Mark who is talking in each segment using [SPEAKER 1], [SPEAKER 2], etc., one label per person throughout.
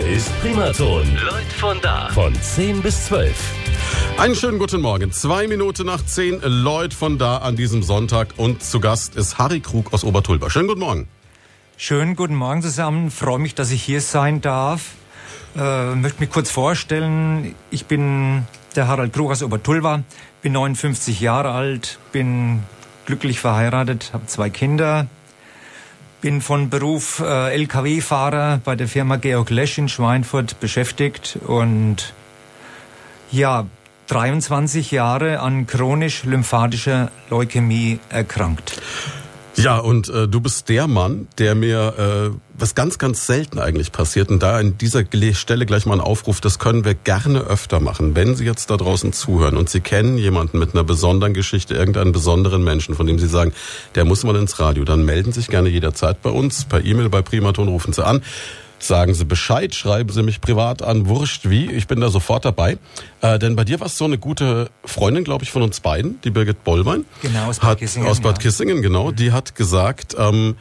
[SPEAKER 1] Hier ist Primaton. Leute von da. Von 10 bis 12.
[SPEAKER 2] Einen schönen guten Morgen. Zwei Minuten nach zehn, Lloyd von da an diesem Sonntag. Und zu Gast ist Harry Krug aus Obertulba. Schönen guten Morgen.
[SPEAKER 3] Schönen guten Morgen zusammen. Freue mich, dass ich hier sein darf. Äh, möchte mich kurz vorstellen. Ich bin der Harald Krug aus Obertulba, bin 59 Jahre alt, bin glücklich verheiratet, habe zwei Kinder, bin von Beruf äh, LKW-Fahrer bei der Firma Georg Lesch in Schweinfurt beschäftigt und ja, 23 Jahre an chronisch-lymphatischer Leukämie erkrankt.
[SPEAKER 2] Ja, und äh, du bist der Mann, der mir, äh, was ganz, ganz selten eigentlich passiert, und da an dieser Stelle gleich mal ein Aufruf, das können wir gerne öfter machen. Wenn Sie jetzt da draußen zuhören und Sie kennen jemanden mit einer besonderen Geschichte, irgendeinen besonderen Menschen, von dem Sie sagen, der muss mal ins Radio, dann melden Sie sich gerne jederzeit bei uns, per E-Mail, bei Primaton rufen Sie an. Sagen Sie Bescheid, schreiben Sie mich privat an, wurscht wie, ich bin da sofort dabei. Äh, denn bei dir war es so eine gute Freundin, glaube ich, von uns beiden, die Birgit Bollwein.
[SPEAKER 3] Genau, aus Bad
[SPEAKER 2] hat,
[SPEAKER 3] Kissingen,
[SPEAKER 2] Aus Bad
[SPEAKER 3] ja.
[SPEAKER 2] Kissingen, genau. Die hat gesagt, ähm,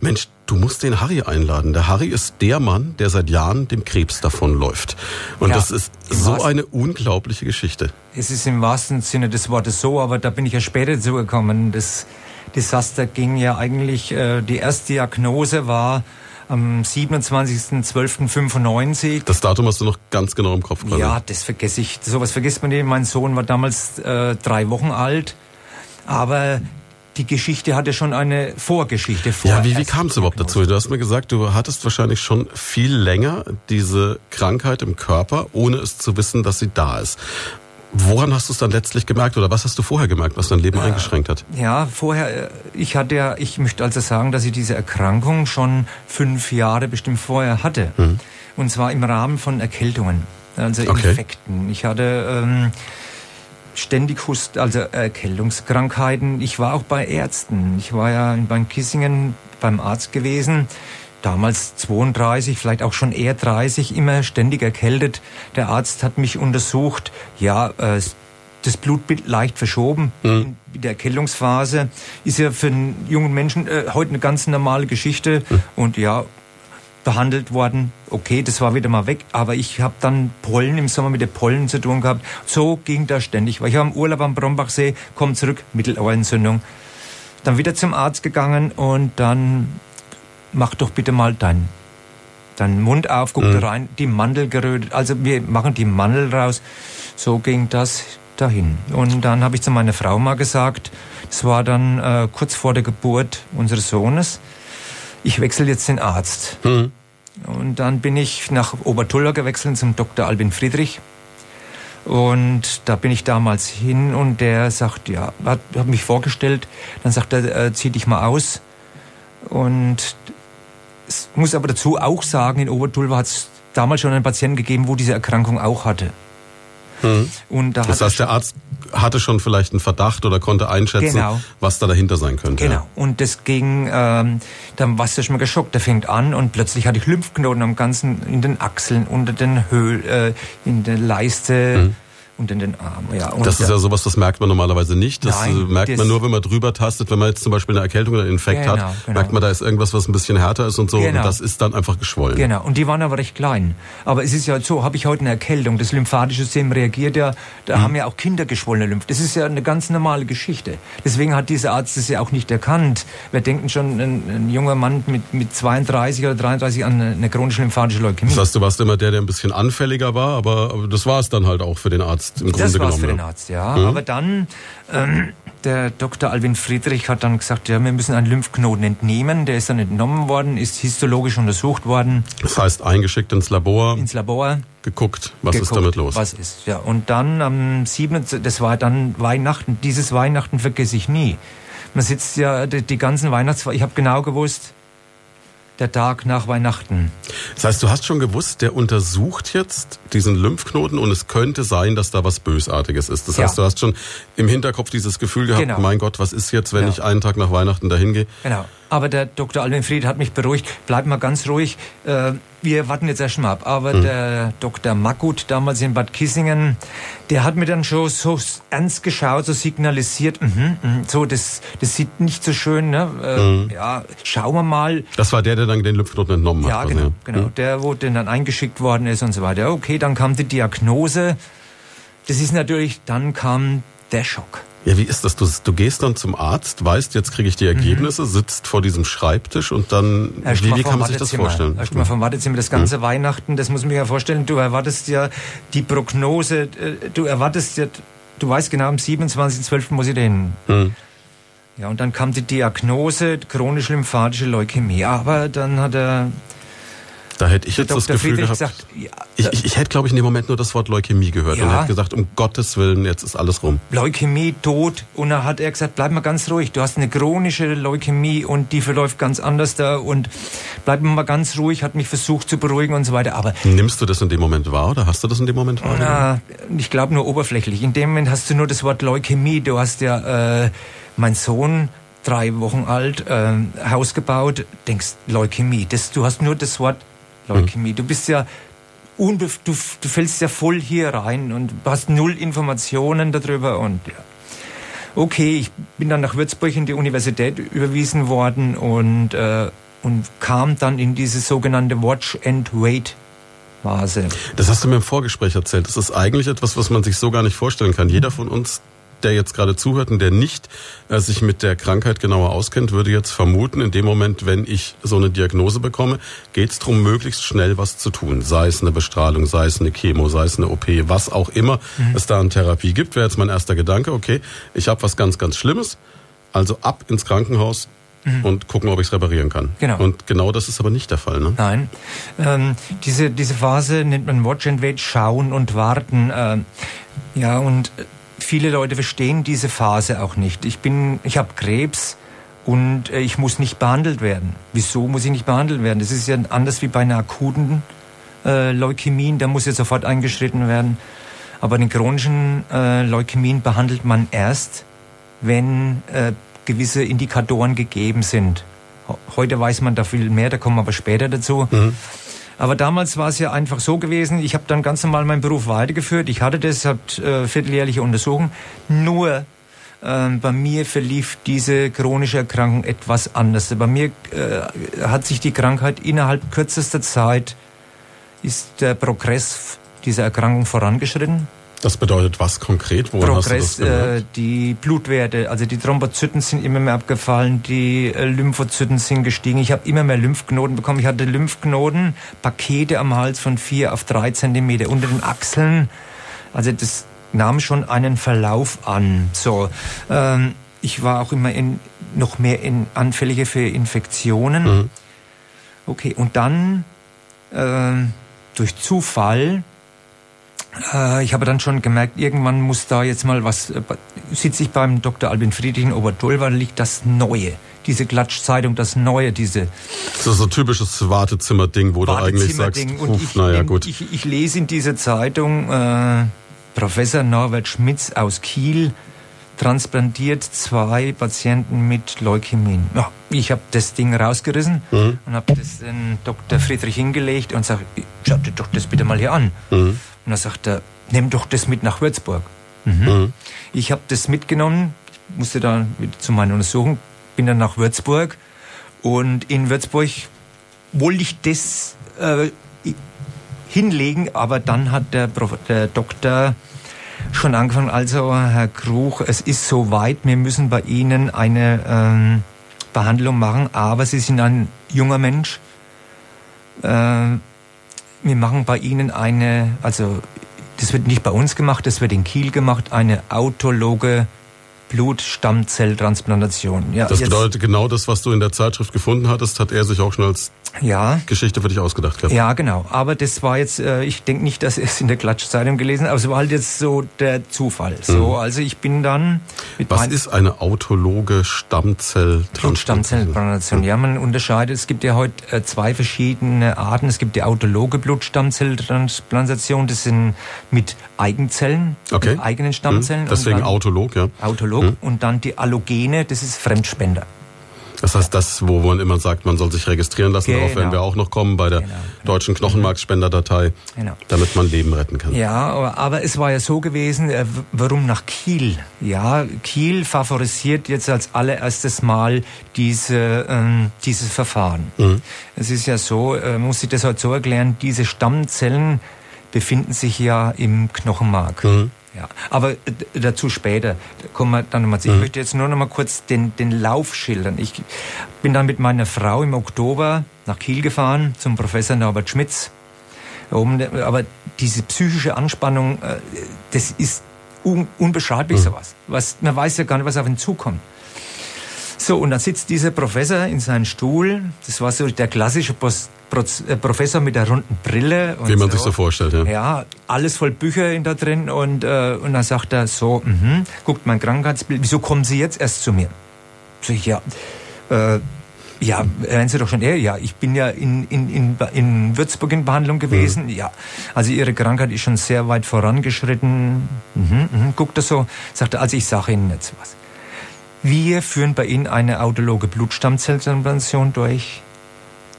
[SPEAKER 2] Mensch, du musst den Harry einladen. Der Harry ist der Mann, der seit Jahren dem Krebs davonläuft. Und
[SPEAKER 3] Ja,
[SPEAKER 2] das ist so eine unglaubliche Geschichte.
[SPEAKER 3] Es ist im wahrsten Sinne des Wortes so, aber da bin ich ja später zugekommen. Das Desaster ging ja eigentlich, äh, die erste Diagnose war am 27.12.95.
[SPEAKER 2] Das Datum hast du noch ganz genau im Kopf. quasi.
[SPEAKER 3] Ja, das vergesse ich. Sowas vergisst man nicht. Mein Sohn war damals äh, drei Wochen alt, aber die Geschichte hatte schon eine Vorgeschichte vor.
[SPEAKER 2] Ja, wie, wie kam es überhaupt dazu? Du hast mir gesagt, du hattest wahrscheinlich schon viel länger diese Krankheit im Körper, ohne es zu wissen, dass sie da ist. Woran hast du es dann letztlich gemerkt oder was hast du vorher gemerkt, was dein Leben eingeschränkt hat?
[SPEAKER 3] Ja, vorher, äh, ich hatte ja, ich möchte also sagen, dass ich diese Erkrankung schon fünf Jahre bestimmt vorher hatte. Und zwar im Rahmen von Erkältungen, also
[SPEAKER 2] Okay.
[SPEAKER 3] Infekten. Ich hatte ähm, ständig Hust, also Erkältungskrankheiten. Ich war auch bei Ärzten. Ich war ja in Bad Kissingen beim Arzt gewesen. Damals 32, vielleicht auch schon eher 30, immer ständig erkältet. Der Arzt hat mich untersucht. Ja, äh, das Blutbild leicht verschoben in der Erkältungsphase. Ist ja für einen jungen Menschen äh, heute eine ganz normale Geschichte. Und ja, behandelt worden. Okay, das war wieder mal weg, aber ich habe dann Pollen im Sommer mit den Pollen zu tun gehabt. So ging das ständig. Weil ich war im Urlaub am Brombachsee, komm zurück, Mittelohrentzündung. Dann wieder zum Arzt gegangen und dann mach doch bitte mal dein deinen Mund auf, guck da rein, die Mandel gerötet. Also wir machen die Mandel raus. So ging das dahin. Und dann habe ich zu meiner Frau mal gesagt, das war dann äh, kurz vor der Geburt unseres Sohnes, ich wechsle jetzt den Arzt. Und dann bin ich nach Obertuller gewechselt zum Dr. Albin Friedrich. Und da bin ich damals hin und der sagt, ja, hat, hat mich vorgestellt. Dann sagt er, äh, zieh dich mal aus. Und es muss aber dazu auch sagen, in Obertulva hat es damals schon einen Patienten gegeben, wo diese Erkrankung auch hatte. Und da
[SPEAKER 2] Das heißt, der Arzt hatte schon vielleicht einen Verdacht oder konnte einschätzen,
[SPEAKER 3] Genau.
[SPEAKER 2] was da dahinter sein könnte.
[SPEAKER 3] Genau. Und das ging, ähm, dann warst du schon mal geschockt. Der fängt an und plötzlich hatte ich Lymphknoten am ganzen, in den Achseln, unter den Höhl, äh, in der Leiste und in den Armen. Ja. Und.
[SPEAKER 2] Das ist ja sowas, das merkt man normalerweise nicht. Das
[SPEAKER 3] Nein,
[SPEAKER 2] äh, merkt
[SPEAKER 3] das-
[SPEAKER 2] man nur, wenn man drüber tastet. Wenn man jetzt zum Beispiel eine Erkältung oder einen Infekt
[SPEAKER 3] Genau,
[SPEAKER 2] hat,
[SPEAKER 3] genau.
[SPEAKER 2] merkt man, da ist irgendwas, was ein bisschen härter ist und so.
[SPEAKER 3] Genau.
[SPEAKER 2] Und das ist dann einfach geschwollen.
[SPEAKER 3] Genau, und die waren aber recht klein. Aber es ist ja so, habe ich heute eine Erkältung, das lymphatische System reagiert ja, da haben ja auch Kinder geschwollene Lymph. Das ist ja eine ganz normale Geschichte. Deswegen hat dieser Arzt das ja auch nicht erkannt. Wir denken schon, ein, ein junger Mann mit, mit 32 oder 33 an eine, chronische lymphatische Leukämie.
[SPEAKER 2] Das heißt, du warst immer der, der ein bisschen anfälliger war, aber das war es dann halt auch für den Arzt im
[SPEAKER 3] Das
[SPEAKER 2] Grunde
[SPEAKER 3] war's
[SPEAKER 2] genommen.
[SPEAKER 3] für den
[SPEAKER 2] ja.
[SPEAKER 3] Arzt, ja. Aber dann, ähm, der Dr. Alvin Friedrich hat dann gesagt, ja, wir müssen einen Lymphknoten entnehmen. Der ist dann entnommen worden, ist histologisch untersucht worden,
[SPEAKER 2] Das heißt, eingeschickt ins Labor,
[SPEAKER 3] ins Labor.
[SPEAKER 2] geguckt, was ist
[SPEAKER 3] geguckt,
[SPEAKER 2] damit los.
[SPEAKER 3] Was ist, ja. Und dann am 7., das war dann Weihnachten, dieses Weihnachten vergesse ich nie. Man sitzt ja die, die ganzen Weihnachts... Ich habe genau gewusst, der Tag nach Weihnachten.
[SPEAKER 2] Das heißt, du hast schon gewusst, der untersucht jetzt diesen Lymphknoten und es könnte sein, dass da was Bösartiges ist. Das
[SPEAKER 3] Ja.
[SPEAKER 2] heißt, du hast schon im Hinterkopf dieses Gefühl gehabt,
[SPEAKER 3] Genau.
[SPEAKER 2] mein Gott, was ist jetzt, wenn
[SPEAKER 3] Ja.
[SPEAKER 2] ich einen Tag nach Weihnachten dahin gehe?
[SPEAKER 3] Genau. Aber der Dr. Alvin Fried hat mich beruhigt, bleib mal ganz ruhig, äh, wir warten jetzt erstmal ab. Aber mhm. der Dr. Makut damals in Bad Kissingen, der hat mir dann schon so ernst geschaut, so signalisiert, mh, mh, so, das, das sieht nicht so schön, ne? Äh, mhm. Ja, schauen wir mal.
[SPEAKER 2] Das war der, der dann den Lymphknoten entnommen hat.
[SPEAKER 3] Genau, ja, genau, genau. Der, wo dann eingeschickt worden ist und so weiter. Okay, dann kam die Diagnose. Das ist natürlich, dann kam der Schock.
[SPEAKER 2] Ja, wie ist das? Du, du gehst dann zum Arzt, weißt, jetzt kriege ich die Ergebnisse, mhm. sitzt vor diesem Schreibtisch und dann, wie, wie kann man sich das vorstellen?
[SPEAKER 3] Erst mal vom Wartezimmer, das ganze mhm. Weihnachten, das muss man ja vorstellen, du erwartest ja die Prognose, äh, du erwartest ja, du weißt genau, am 27.12. muss ich dahin. Mhm. Ja, und dann kam die Diagnose, chronisch lymphatische Leukämie. Aber dann hat er
[SPEAKER 2] da hätte ich jetzt Dr. das Gefühl Friedrich gehabt, sagt, ja, ich, ich, ich, hätte, glaube ich, in dem Moment nur das Wort Leukämie gehört ja. und hätte gesagt, um Gottes Willen, jetzt ist alles rum.
[SPEAKER 3] Leukämie, Tod. Und dann hat er gesagt, bleib mal ganz ruhig, du hast eine chronische Leukämie und die verläuft ganz anders da und bleib mal ganz ruhig, hat mich versucht zu beruhigen und so weiter. Aber
[SPEAKER 2] Nimmst du das in dem Moment wahr oder hast du das in dem Moment wahr?
[SPEAKER 3] Na, ich glaube nur oberflächlich. In dem Moment hast du nur das Wort Leukämie. Du hast ja, äh, mein Sohn drei Wochen alt, äh, Haus gebaut, denkst Leukämie. Das, du hast nur das Wort Leukämie. Du bist ja unbef du, du fällst ja voll hier rein und hast null Informationen darüber und ja. Okay, ich bin dann nach Würzburg in die Universität überwiesen worden und, äh, und kam dann in diese sogenannte Watch and Wait Phase.
[SPEAKER 2] Das hast du mir im Vorgespräch erzählt. Das ist eigentlich etwas, was man sich so gar nicht vorstellen kann. Jeder von uns der jetzt gerade zuhört und der nicht äh, sich mit der Krankheit genauer auskennt, würde jetzt vermuten, in dem Moment, wenn ich so eine Diagnose bekomme, geht es darum, möglichst schnell was zu tun. Sei es eine Bestrahlung, sei es eine Chemo, sei es eine OP, was auch immer mhm. es da an Therapie gibt, wäre jetzt mein erster Gedanke, okay, ich habe was ganz, ganz Schlimmes, also ab ins Krankenhaus, Mhm. und gucken, ob ich es reparieren kann.
[SPEAKER 3] Genau.
[SPEAKER 2] Und genau das ist aber nicht der Fall. Ne?
[SPEAKER 3] Nein. Ähm, diese, diese Phase nennt man Watch and Wait, schauen und warten. Ähm, ja, und viele Leute verstehen diese Phase auch nicht. Ich bin, ich habe Krebs und äh, ich muss nicht behandelt werden. Wieso muss ich nicht behandelt werden? Das ist ja anders wie bei einer akuten äh, Leukämie, da muss ja sofort eingeschritten werden. Aber den chronischen äh, Leukämien behandelt man erst, wenn äh, gewisse Indikatoren gegeben sind. Heute weiß man da viel mehr, da kommen wir aber später dazu. Mhm. Aber damals war es ja einfach so gewesen, ich habe dann ganz normal meinen Beruf weitergeführt. Ich hatte das, habe äh, vierteljährliche Untersuchungen. Nur äh, bei mir verlief diese chronische Erkrankung etwas anders. Bei mir äh, hat sich die Krankheit innerhalb kürzester Zeit, ist der Progress dieser Erkrankung vorangeschritten.
[SPEAKER 2] Das bedeutet was konkret?
[SPEAKER 3] Woran Progress, äh, die Blutwerte, also die Thrombozyten sind immer mehr abgefallen, die äh, Lymphozyten sind gestiegen. Ich habe immer mehr Lymphknoten bekommen. Ich hatte Lymphknoten, Pakete am Hals von vier auf drei Zentimeter unter den Achseln. Also das nahm schon einen Verlauf an. So, ähm, ich war auch immer in, noch mehr in anfälliger für Infektionen. Mhm. Okay, und dann äh, durch Zufall ich habe dann schon gemerkt, irgendwann muss da jetzt mal was, äh, sitze ich beim Dr. Albin Friedrich in Obertolwa, liegt das Neue. Diese Klatschzeitung, das Neue, diese.
[SPEAKER 2] So, so typisches Wartezimmer-Ding, wo du eigentlich sagst,
[SPEAKER 3] und ich, naja, gut. Ich, ich, lese in dieser Zeitung, äh, Professor Norbert Schmitz aus Kiel transplantiert zwei Patienten mit Leukämien. Ja, ich habe das Ding rausgerissen mhm. und habe das den Dr. Friedrich hingelegt und sage, schau dir doch das bitte mal hier an. Mhm. Und dann sagt er, nimm doch das mit nach Würzburg. Mhm. Mhm. Ich habe das mitgenommen, musste dann zu meiner Untersuchung, bin dann nach Würzburg und in Würzburg wollte ich das äh, hinlegen, aber dann hat der, Prof der Doktor schon angefangen, also Herr Kruch, es ist soweit, wir müssen bei Ihnen eine ähm, Behandlung machen, aber Sie sind ein junger Mensch. Äh, wir machen bei Ihnen eine, also das wird nicht bei uns gemacht, das wird in Kiel gemacht, eine autologe Blutstammzelltransplantation.
[SPEAKER 2] Ja, das bedeutet genau das, was du in der Zeitschrift gefunden hattest, hat er sich auch schon als ja. Geschichte für dich ausgedacht
[SPEAKER 3] gehabt. Ja, genau. Aber das war jetzt, äh, ich denke nicht, dass er es in der Klatschzeitung gelesen aber es war halt jetzt so der Zufall. So, mhm. also ich bin dann
[SPEAKER 2] mit Was ist eine autologe Stammzelltransplantation?
[SPEAKER 3] Stammzelltransplantation. Ja, man unterscheidet, es gibt ja heute äh, zwei verschiedene Arten. Es gibt die autologe Blutstammzelltransplantation, das sind mit Eigenzellen, okay. mit eigenen Stammzellen. Mhm.
[SPEAKER 2] Deswegen autolog, ja.
[SPEAKER 3] Autolog mhm. und dann die Allogene, das ist Fremdspender.
[SPEAKER 2] Das heißt, das, wo man immer sagt, man soll sich registrieren lassen,
[SPEAKER 3] Genau.
[SPEAKER 2] darauf werden wir auch noch kommen bei der
[SPEAKER 3] Genau, genau.
[SPEAKER 2] deutschen Knochenmarkspenderdatei,
[SPEAKER 3] Genau.
[SPEAKER 2] damit man Leben retten kann.
[SPEAKER 3] Ja, aber, es war ja so gewesen, äh, warum nach Kiel? Ja, Kiel favorisiert jetzt als allererstes Mal diese, ähm, dieses Verfahren. Es ist ja so, äh, muss ich das halt so erklären, diese Stammzellen befinden sich ja im Knochenmark. Ja, aber äh, dazu später. Da kommen wir dann nochmal zu. Ich möchte jetzt nur noch mal kurz den, den Lauf schildern. Ich bin dann mit meiner Frau im Oktober nach Kiel gefahren zum Professor Norbert Schmitz. Aber diese psychische Anspannung, äh, das ist un, unbeschreiblich sowas. Was, man weiß ja gar nicht, was auf ihn zukommt. So, und dann sitzt dieser Professor in seinem Stuhl. Das war so der klassische Pos, Proz, äh, Professor mit der runden Brille. Und
[SPEAKER 2] Wie man sich so vorstellt, ja.
[SPEAKER 3] Ja, alles voll Bücher in da drin. Und, äh, und dann sagt er so, mhm, guckt mein Krankheitsbild, wieso kommen Sie jetzt erst zu mir? Sag ich, ja, äh, ja, hören Sie doch schon, ja, ja, ich bin ja in, in, in, in Würzburg in Behandlung gewesen. Ja, also Ihre Krankheit ist schon sehr weit vorangeschritten. Mhm, mhm, guckt er so, sagt er, also ich sage Ihnen jetzt was. Wir führen bei Ihnen eine autologe Blutstammzelltransplantation durch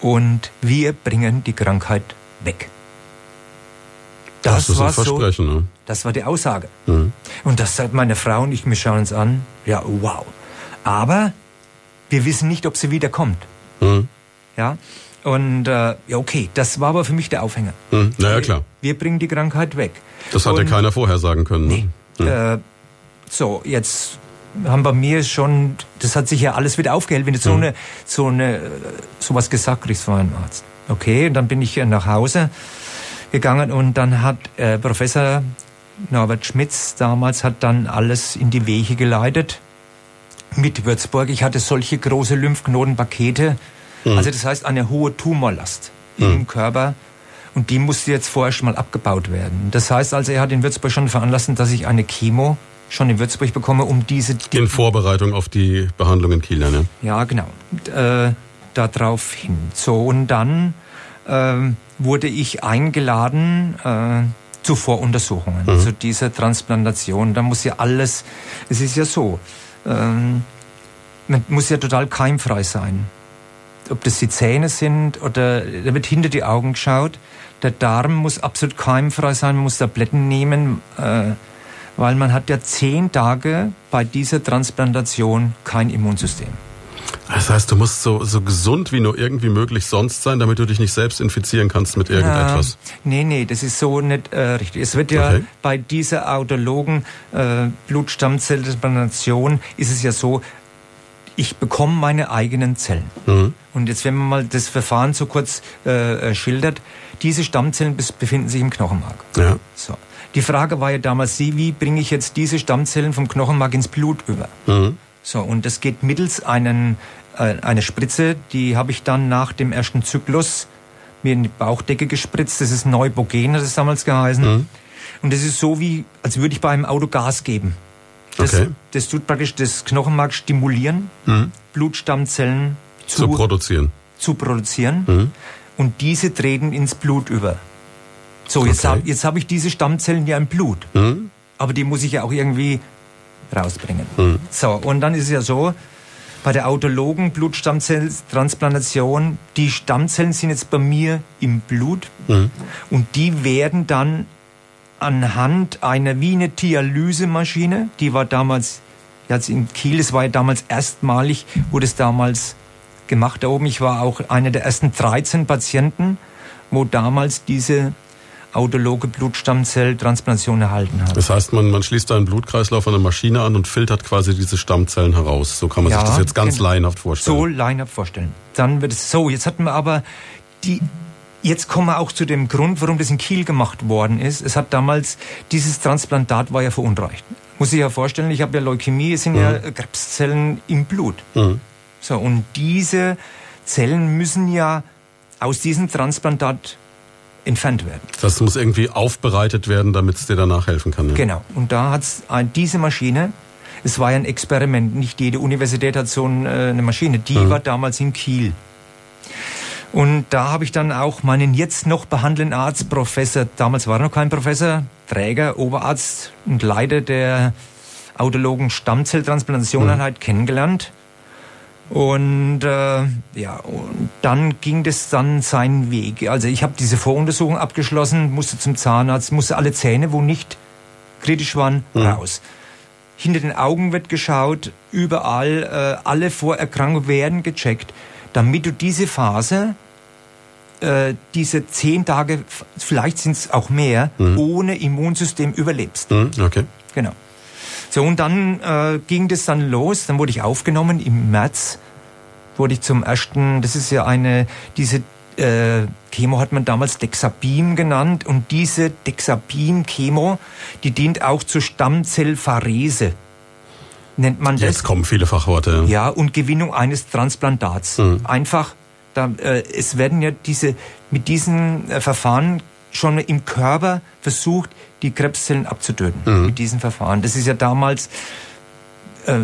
[SPEAKER 3] und wir bringen die Krankheit weg.
[SPEAKER 2] Das, ist ein
[SPEAKER 3] war so,
[SPEAKER 2] Versprechen, ne?
[SPEAKER 3] das war die Aussage.
[SPEAKER 2] Mhm.
[SPEAKER 3] Und das sagt meine Frau und ich, wir schauen uns an. Ja, wow. Aber wir wissen nicht, ob sie wiederkommt.
[SPEAKER 2] Mhm.
[SPEAKER 3] Ja. Und äh, ja, okay, das war aber für mich der Aufhänger.
[SPEAKER 2] Mhm. Naja, klar.
[SPEAKER 3] Wir bringen die Krankheit weg.
[SPEAKER 2] Das hat ja
[SPEAKER 3] Und-
[SPEAKER 2] keiner vorher sagen können.
[SPEAKER 3] Nee.
[SPEAKER 2] Ne?
[SPEAKER 3] Äh, so, jetzt haben bei mir schon, das hat sich ja alles wieder aufgehellt, wenn du so eine, so eine, äh, sowas gesagt kriegst von einem Arzt. Okay, und dann bin ich äh, nach Hause gegangen und dann hat äh, Professor Norbert Schmitz damals hat dann alles in die Wege geleitet mit Würzburg. Ich hatte solche große Lymphknotenpakete, also das heißt eine hohe Tumorlast im Körper und die musste jetzt vorher schon mal abgebaut werden. Das heißt also, er hat in Würzburg schon veranlassen, dass ich eine Chemo schon in Würzburg bekomme, um diese
[SPEAKER 2] In Vorbereitung auf die Behandlung in Kiel, ne?
[SPEAKER 3] ja, genau. Äh, darauf hin. So, und dann ähm, wurde ich eingeladen äh, zu Voruntersuchungen, zu dieser Transplantation. Da muss ja alles, es ist ja so, ähm, man muss ja total keimfrei sein. Ob das die Zähne sind oder da wird hinter die Augen geschaut. Der Darm muss absolut keimfrei sein, man muss Tabletten nehmen, äh, weil man hat ja zehn Tage bei dieser Transplantation kein Immunsystem.
[SPEAKER 2] Das heißt, du musst so, so gesund wie nur irgendwie möglich sonst sein, damit du dich nicht selbst infizieren kannst mit irgendetwas.
[SPEAKER 3] Äh, nee, nee, das ist so nicht äh, richtig. Es wird ja
[SPEAKER 2] Okay.
[SPEAKER 3] bei dieser autologen äh, Blutstammzelltransplantation ist es ja so, ich bekomme meine eigenen Zellen.
[SPEAKER 2] Mhm.
[SPEAKER 3] Und jetzt, wenn man mal das Verfahren so kurz äh, äh, schildert, diese Stammzellen befinden sich im Knochenmark.
[SPEAKER 2] Ja.
[SPEAKER 3] So. Die Frage war ja damals, sie, wie bringe ich jetzt diese Stammzellen vom Knochenmark ins Blut über?
[SPEAKER 2] Mhm.
[SPEAKER 3] So, und das geht mittels einen, äh, einer Spritze, die habe ich dann nach dem ersten Zyklus mir in die Bauchdecke gespritzt. Das ist Neubogen, hat es damals geheißen.
[SPEAKER 2] Mhm.
[SPEAKER 3] Und das ist so wie, als würde ich bei einem Auto Gas geben. Das,
[SPEAKER 2] Okay.
[SPEAKER 3] das tut praktisch das Knochenmark stimulieren,
[SPEAKER 2] Mhm.
[SPEAKER 3] Blutstammzellen
[SPEAKER 2] Zu
[SPEAKER 3] zu,
[SPEAKER 2] produzieren.
[SPEAKER 3] zu produzieren.
[SPEAKER 2] Mhm.
[SPEAKER 3] Und diese treten ins Blut über. So, jetzt
[SPEAKER 2] Okay.
[SPEAKER 3] habe hab ich diese Stammzellen ja im Blut.
[SPEAKER 2] Mhm.
[SPEAKER 3] Aber die muss ich ja auch irgendwie rausbringen.
[SPEAKER 2] Mhm.
[SPEAKER 3] So, und dann ist es ja so, bei der autologen Blutstammzelltransplantation, die Stammzellen sind jetzt bei mir im Blut
[SPEAKER 2] Mhm.
[SPEAKER 3] und die werden dann anhand einer wie eine Dialysemaschine, die war damals, jetzt in Kiel, es war ja damals erstmalig, wurde es damals gemacht da oben. Ich war auch einer der ersten 13 Patienten, wo damals diese autologe Blutstammzelltransplantation erhalten hat.
[SPEAKER 2] Das heißt, man, man schließt einen Blutkreislauf an eine Maschine an und filtert quasi diese Stammzellen heraus. So kann man
[SPEAKER 3] Ja,
[SPEAKER 2] sich das jetzt ganz
[SPEAKER 3] genau.
[SPEAKER 2] laienhaft vorstellen.
[SPEAKER 3] So line-up vorstellen. Dann wird es so. Jetzt hatten wir aber die. Jetzt kommen wir auch zu dem Grund, warum das in Kiel gemacht worden ist. Es hat damals, dieses Transplantat war ja verunreicht. Muss ich ja vorstellen, ich habe ja Leukämie, es sind ja Krebszellen im Blut.
[SPEAKER 2] Mhm.
[SPEAKER 3] So, und diese Zellen müssen ja aus diesem Transplantat entfernt werden.
[SPEAKER 2] Das muss irgendwie aufbereitet werden, damit es dir danach helfen kann. Ja.
[SPEAKER 3] Genau. Und da hat es diese Maschine, es war ja ein Experiment, nicht jede Universität hat so äh, eine Maschine, die
[SPEAKER 2] Mhm.
[SPEAKER 3] war damals in Kiel. Und da habe ich dann auch meinen jetzt noch behandelnden Arzt, Professor, damals war er noch kein Professor, Träger, Oberarzt und Leiter der autologen Stammzelltransplantationeinheit kennengelernt. Und äh, ja, und dann ging das dann seinen Weg. Also ich habe diese Voruntersuchung abgeschlossen, musste zum Zahnarzt, musste alle Zähne, wo nicht kritisch waren, mhm. raus. Hinter den Augen wird geschaut, überall, äh, alle Vorerkrankungen werden gecheckt, damit du diese Phase, äh, diese zehn Tage, vielleicht sind es auch mehr, mhm. ohne Immunsystem überlebst.
[SPEAKER 2] Mhm, okay.
[SPEAKER 3] Genau. So, und dann äh, ging das dann los, dann wurde ich aufgenommen im März, wurde ich zum ersten, das ist ja eine, diese äh, Chemo hat man damals Dexabin genannt und diese Dexabin-Chemo, die dient auch zur Stammzellpharese. Nennt man das.
[SPEAKER 2] Jetzt kommen viele Fachworte.
[SPEAKER 3] Ja, und Gewinnung eines Transplantats. Mhm. Einfach, da, äh, es werden ja diese, mit diesen äh, Verfahren schon im Körper versucht, die Krebszellen abzutöten. Mhm. Mit diesen Verfahren. Das ist ja damals, äh,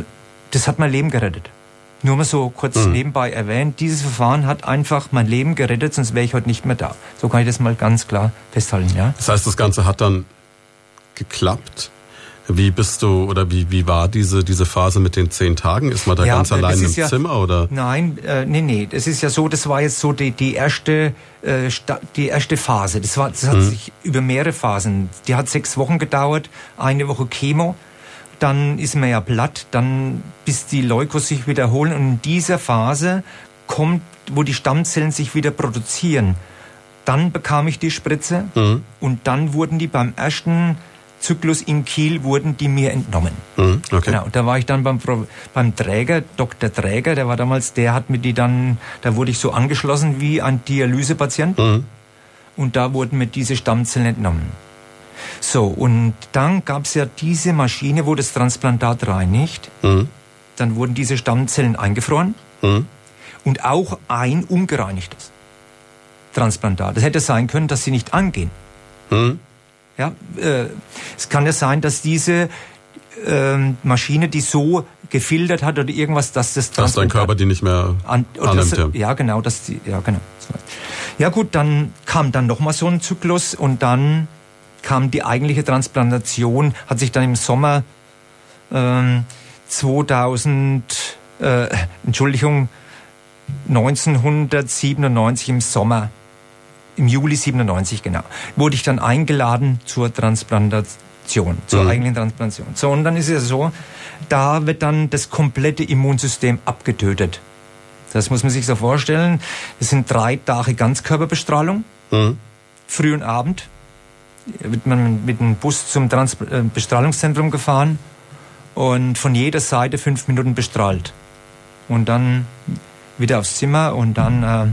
[SPEAKER 3] das hat mein Leben gerettet. Nur mal so kurz mhm. nebenbei erwähnt, dieses Verfahren hat einfach mein Leben gerettet, sonst wäre ich heute nicht mehr da. So kann ich das mal ganz klar festhalten, ja.
[SPEAKER 2] Das heißt, das Ganze hat dann geklappt? Wie bist du oder wie, wie war diese, diese Phase mit den zehn Tagen? Ist man da ja, ganz allein im ja, Zimmer oder?
[SPEAKER 3] Nein, äh, nee, nee. Das ist ja so, das war jetzt so die, die erste, äh, die erste Phase. Das war, das hat mhm. sich über mehrere Phasen. Die hat sechs Wochen gedauert, eine Woche Chemo dann ist man ja platt, dann bis die Leukos sich wiederholen und in dieser Phase kommt, wo die Stammzellen sich wieder produzieren, dann bekam ich die Spritze mhm. und dann wurden die beim ersten Zyklus in Kiel wurden die mir entnommen. Mhm, okay. Genau, da war ich dann beim, beim Träger, Dr. Träger, der war damals, der hat mir die dann, da wurde ich so angeschlossen wie ein Dialysepatient. Mhm. Und da wurden mir diese Stammzellen entnommen. So, und dann gab es ja diese Maschine, wo das Transplantat reinigt. Mhm. Dann wurden diese Stammzellen eingefroren mhm. und auch ein ungereinigtes Transplantat. Es hätte sein können, dass sie nicht angehen. Mhm. Ja, äh, es kann ja sein, dass diese äh, Maschine, die so gefiltert hat oder irgendwas, dass das
[SPEAKER 2] Dass dein Körper die nicht mehr an, annimmt.
[SPEAKER 3] Das, ja. ja, genau, dass die, ja genau. Ja gut, dann kam dann noch mal so ein Zyklus und dann kam die eigentliche Transplantation, hat sich dann im Sommer ähm, 2000, äh, Entschuldigung, 1997 im Sommer, im Juli 97 genau, wurde ich dann eingeladen zur Transplantation, zur mhm. eigentlichen Transplantation. So, und dann ist es so, da wird dann das komplette Immunsystem abgetötet. Das muss man sich so vorstellen. Es sind drei Tage Ganzkörperbestrahlung, mhm. früh und Abend wird man mit dem Bus zum Trans äh, Bestrahlungszentrum gefahren und von jeder Seite fünf Minuten bestrahlt. Und dann wieder aufs Zimmer und dann äh,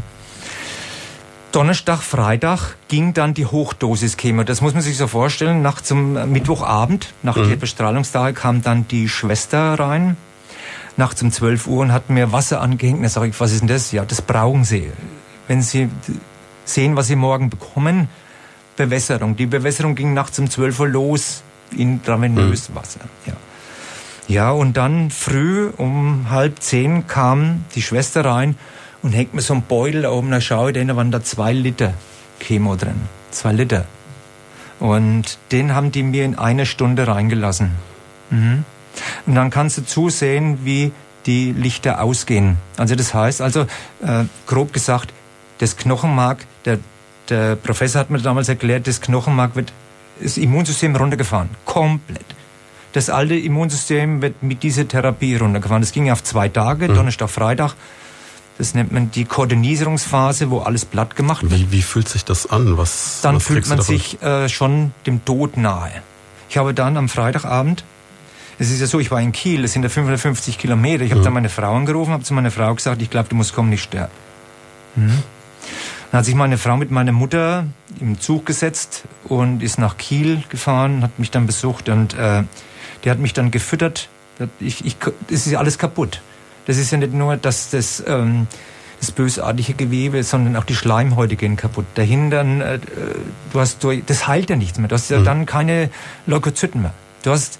[SPEAKER 3] Donnerstag, Freitag ging dann die Hochdosis-Chemo. Das muss man sich so vorstellen. Nach zum Mittwochabend, nach mhm. der Bestrahlungstage, kam dann die Schwester rein. Nachts um 12 Uhr und hat mir Wasser angehängt. Da sage ich, was ist denn das? Ja, das brauchen Sie. Wenn Sie sehen, was Sie morgen bekommen, Bewässerung. Die Bewässerung ging nachts um 12 Uhr los, intravenös mhm. Wasser. Ja. ja, und dann früh um halb zehn kam die Schwester rein und hängt mir so ein Beutel oben, da schaue ich, da waren da zwei Liter Chemo drin. Zwei Liter. Und den haben die mir in einer Stunde reingelassen. Mhm. Und dann kannst du zusehen, wie die Lichter ausgehen. Also das heißt, also äh, grob gesagt, das Knochenmark, der der Professor hat mir damals erklärt, das Knochenmark wird, das Immunsystem runtergefahren. Komplett. Das alte Immunsystem wird mit dieser Therapie runtergefahren. Das ging auf zwei Tage, mhm. Donnerstag, Freitag. Das nennt man die Koordinierungsphase, wo alles platt gemacht wird.
[SPEAKER 2] Wie, wie fühlt sich das an? Was,
[SPEAKER 3] dann
[SPEAKER 2] was
[SPEAKER 3] fühlt man sich äh, schon dem Tod nahe. Ich habe dann am Freitagabend, es ist ja so, ich war in Kiel, das sind ja 550 Kilometer. Ich habe mhm. dann meine Frau angerufen, habe zu meiner Frau gesagt, ich glaube, du musst kommen, nicht sterben. Mhm. Dann hat sich meine Frau mit meiner Mutter im Zug gesetzt und ist nach Kiel gefahren, hat mich dann besucht und äh, die hat mich dann gefüttert. Ich, ich, das ist ja alles kaputt. Das ist ja nicht nur, dass das, ähm, das bösartige Gewebe, sondern auch die Schleimhäute gehen kaputt. Dahinter, äh, du hast, du, das heilt ja nichts mehr. Du hast ja mhm. dann keine Leukozyten mehr. Du hast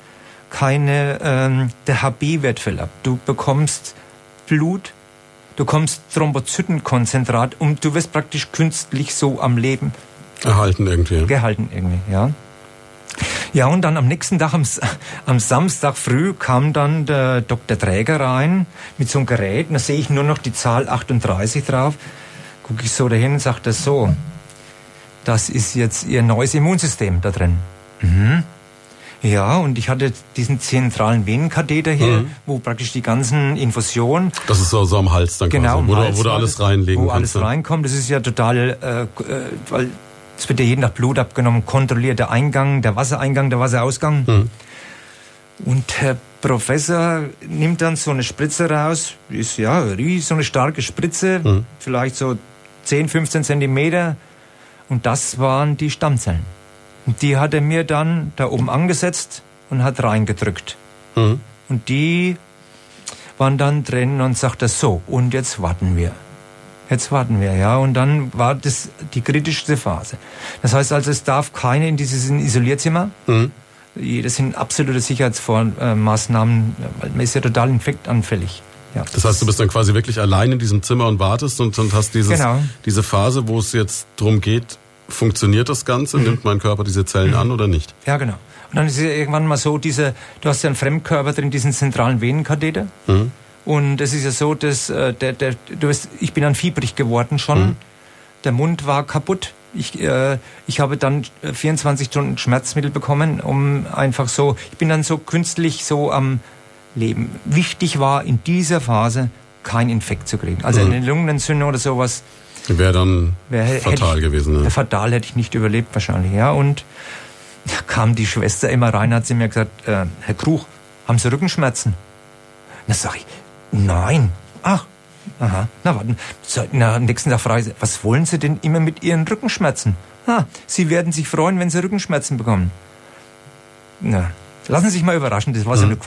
[SPEAKER 3] keine, ähm, der HB-Wert fällt ab. Du bekommst Blut, Du kommst Thrombozytenkonzentrat und du wirst praktisch künstlich so am Leben
[SPEAKER 2] erhalten irgendwie.
[SPEAKER 3] Gehalten irgendwie, ja. Ja, und dann am nächsten Tag, am, am Samstag früh, kam dann der Dr. Träger rein mit so einem Gerät. Und da sehe ich nur noch die Zahl 38 drauf. Gucke ich so dahin und sage das so. Das ist jetzt Ihr neues Immunsystem da drin. Mhm. Ja, und ich hatte diesen zentralen Venenkatheter hier, mhm. wo praktisch die ganzen Infusionen.
[SPEAKER 2] Das ist so, so am Hals dann
[SPEAKER 3] genau,
[SPEAKER 2] quasi, wo, Hals, du, wo du alles reinlegen
[SPEAKER 3] Wo alles reinkommt. Das ist ja total, äh, äh, weil es wird ja jeden Tag Blut abgenommen, kontrollierter Eingang, der Wassereingang, der Wasserausgang. Mhm. Und der Professor nimmt dann so eine Spritze raus, ist ja so eine starke Spritze, mhm. vielleicht so 10, 15 Zentimeter. Und das waren die Stammzellen. Und die hat er mir dann da oben angesetzt und hat reingedrückt. Mhm. Und die waren dann drin und sagte so, und jetzt warten wir. Jetzt warten wir, ja. Und dann war das die kritischste Phase. Das heißt also, es darf keine in dieses Isolierzimmer. Mhm. Das sind absolute Sicherheitsmaßnahmen, weil man ist ja total infektanfällig. Ja.
[SPEAKER 2] Das heißt, du bist dann quasi wirklich allein in diesem Zimmer und wartest und, und hast dieses, genau. diese Phase, wo es jetzt darum geht, funktioniert das Ganze? Mhm. Nimmt mein Körper diese Zellen mhm. an oder nicht?
[SPEAKER 3] Ja, genau. Und dann ist es irgendwann mal so, diese, du hast ja einen Fremdkörper drin, diesen zentralen Venenkatheter. Mhm. Und es ist ja so, dass äh, der, der, du weißt, ich bin dann fiebrig geworden schon. Mhm. Der Mund war kaputt. Ich, äh, ich habe dann 24 äh, Stunden Schmerzmittel bekommen, um einfach so, ich bin dann so künstlich so am Leben. Wichtig war in dieser Phase kein Infekt zu kriegen. Also mhm. eine Lungenentzündung oder sowas.
[SPEAKER 2] Wäre dann wär, fatal
[SPEAKER 3] ich,
[SPEAKER 2] gewesen.
[SPEAKER 3] Ne? Fatal hätte ich nicht überlebt wahrscheinlich. Ja, und da kam die Schwester immer rein, hat sie mir gesagt, äh, Herr Kruch, haben Sie Rückenschmerzen? Na sag ich, Nein. Ach, aha. Na, warten. Na, am nächsten Tag frage ich, was wollen Sie denn immer mit Ihren Rückenschmerzen? Ah, Sie werden sich freuen, wenn Sie Rückenschmerzen bekommen. Na, lassen Sie sich mal überraschen. Das war so mhm. eine,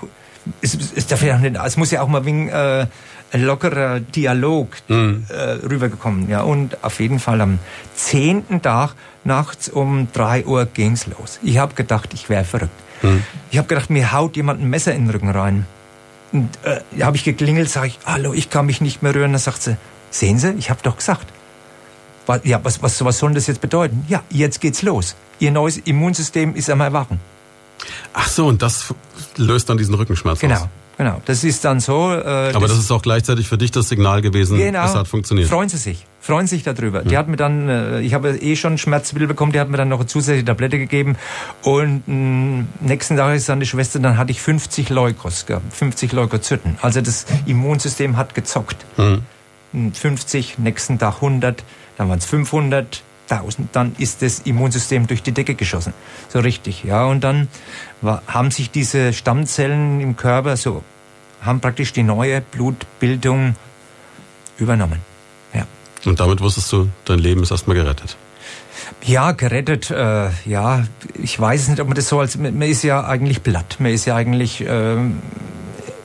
[SPEAKER 3] es, es, darf ja nicht, es muss ja auch mal wegen äh, ein lockerer Dialog mhm. äh, rübergekommen. Ja, und auf jeden Fall am zehnten Tag nachts um drei Uhr ging's los. Ich habe gedacht, ich wäre verrückt. Mhm. Ich habe gedacht, mir haut jemand ein Messer in den Rücken rein. Und äh, habe ich geklingelt, sage ich, hallo, ich kann mich nicht mehr rühren. Dann sagt sie, sehen Sie, ich habe doch gesagt. Ja, was, was, was soll das jetzt bedeuten? Ja, jetzt geht's los. Ihr neues Immunsystem ist am Erwachen.
[SPEAKER 2] Ach so, und das löst dann diesen Rückenschmerz
[SPEAKER 3] genau. aus. Genau, das ist dann so.
[SPEAKER 2] Äh, Aber das, das, ist auch gleichzeitig für dich das Signal gewesen, genau, es hat funktioniert.
[SPEAKER 3] Freuen Sie sich, freuen Sie sich darüber. Mhm. Die hat mir dann, äh, ich habe eh schon Schmerzmittel bekommen, die hat mir dann noch eine zusätzliche Tablette gegeben und äh, nächsten Tag ist dann die Schwester, dann hatte ich 50 Leukos gehabt, 50 Leukozyten. Also das Immunsystem hat gezockt. Mhm. 50, nächsten Tag 100, dann waren es 500, 1000, dann ist das Immunsystem durch die Decke geschossen. So richtig, ja. Und dann war, haben sich diese Stammzellen im Körper so, haben praktisch die neue Blutbildung übernommen. Ja.
[SPEAKER 2] Und damit wusstest du, dein Leben ist erstmal gerettet.
[SPEAKER 3] Ja, gerettet, äh, ja, ich weiß nicht, ob man das so als, man ist ja eigentlich platt, man ist ja eigentlich, äh, man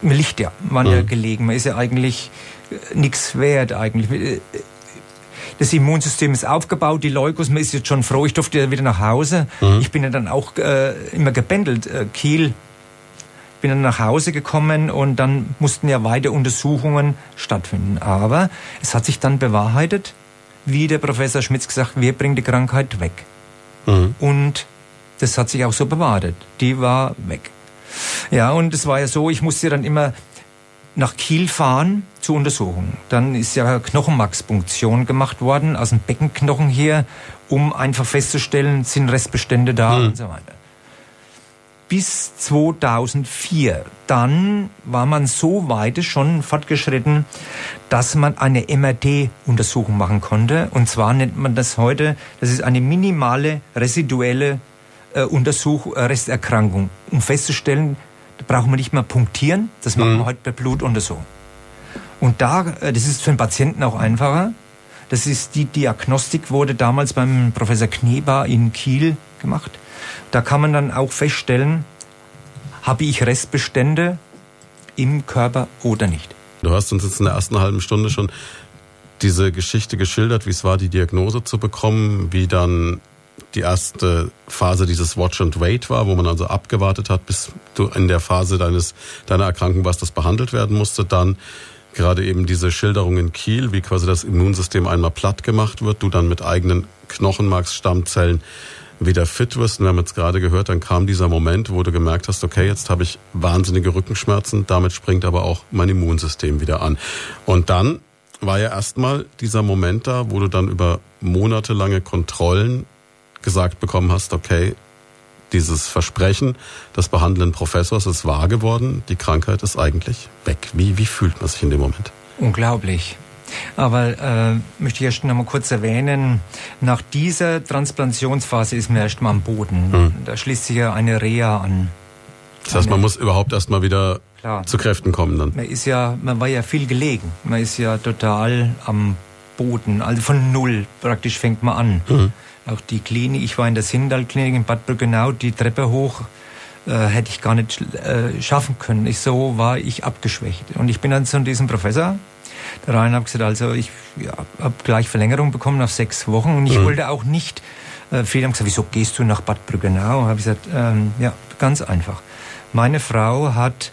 [SPEAKER 3] liegt ja, man mhm. ja gelegen, man ist ja eigentlich äh, nichts wert eigentlich. Das Immunsystem ist aufgebaut, die Leukos, man ist jetzt schon froh, ich durfte wieder nach Hause. Mhm. Ich bin ja dann auch äh, immer gebändelt, äh, Kiel, bin dann nach Hause gekommen und dann mussten ja weiter Untersuchungen stattfinden. Aber es hat sich dann bewahrheitet, wie der Professor Schmitz gesagt, wir bringen die Krankheit weg. Mhm. Und das hat sich auch so bewahrheitet. Die war weg. Ja, und es war ja so, ich musste dann immer nach Kiel fahren zur Untersuchung. Dann ist ja Knochenmarkspunktion gemacht worden aus dem Beckenknochen hier, um einfach festzustellen, sind Restbestände da mhm. und so weiter. Bis 2004. Dann war man so weit schon fortgeschritten, dass man eine MRT-Untersuchung machen konnte. Und zwar nennt man das heute, das ist eine minimale residuelle äh, Untersuchung, äh, Resterkrankung, um festzustellen, da brauchen wir nicht mehr punktieren, das machen mhm. wir heute bei Blutuntersuchung. Und da, äh, das ist für den Patienten auch einfacher. Das ist die Diagnostik wurde damals beim Professor Knebar in Kiel gemacht. Da kann man dann auch feststellen, habe ich Restbestände im Körper oder nicht.
[SPEAKER 2] Du hast uns jetzt in der ersten halben Stunde schon diese Geschichte geschildert, wie es war, die Diagnose zu bekommen, wie dann die erste Phase dieses Watch and Wait war, wo man also abgewartet hat, bis du in der Phase deines, deiner Erkrankung warst, das behandelt werden musste. Dann gerade eben diese Schilderung in Kiel, wie quasi das Immunsystem einmal platt gemacht wird, du dann mit eigenen Knochenmarksstammzellen wieder fit wirst. Und wir haben jetzt gerade gehört, dann kam dieser Moment, wo du gemerkt hast, okay, jetzt habe ich wahnsinnige Rückenschmerzen, damit springt aber auch mein Immunsystem wieder an. Und dann war ja erstmal dieser Moment da, wo du dann über monatelange Kontrollen gesagt bekommen hast, okay, dieses Versprechen des behandelnden Professors ist wahr geworden, die Krankheit ist eigentlich weg. Wie, wie fühlt man sich in dem Moment?
[SPEAKER 3] Unglaublich. Aber äh, möchte ich erst noch mal kurz erwähnen, nach dieser Transplantationsphase ist man erst mal am Boden. Hm. Da schließt sich ja eine Reha an.
[SPEAKER 2] Das heißt, man muss überhaupt erst mal wieder Klar. zu Kräften kommen dann.
[SPEAKER 3] Man ist ja, man war ja viel gelegen. Man ist ja total am Boden, also von null praktisch fängt man an. Mhm. Auch die Klinik, ich war in der Sindal-Klinik in Bad Birkenau, die Treppe hoch äh, hätte ich gar nicht äh, schaffen können. Ich, so war ich abgeschwächt. Und ich bin dann zu diesem Professor da rein habe gesagt, also ich ja, habe gleich Verlängerung bekommen auf sechs Wochen und ich mhm. wollte auch nicht, äh, viele haben gesagt, wieso gehst du nach Bad Brüggenau? Habe ich gesagt, ähm, ja, ganz einfach. Meine Frau hat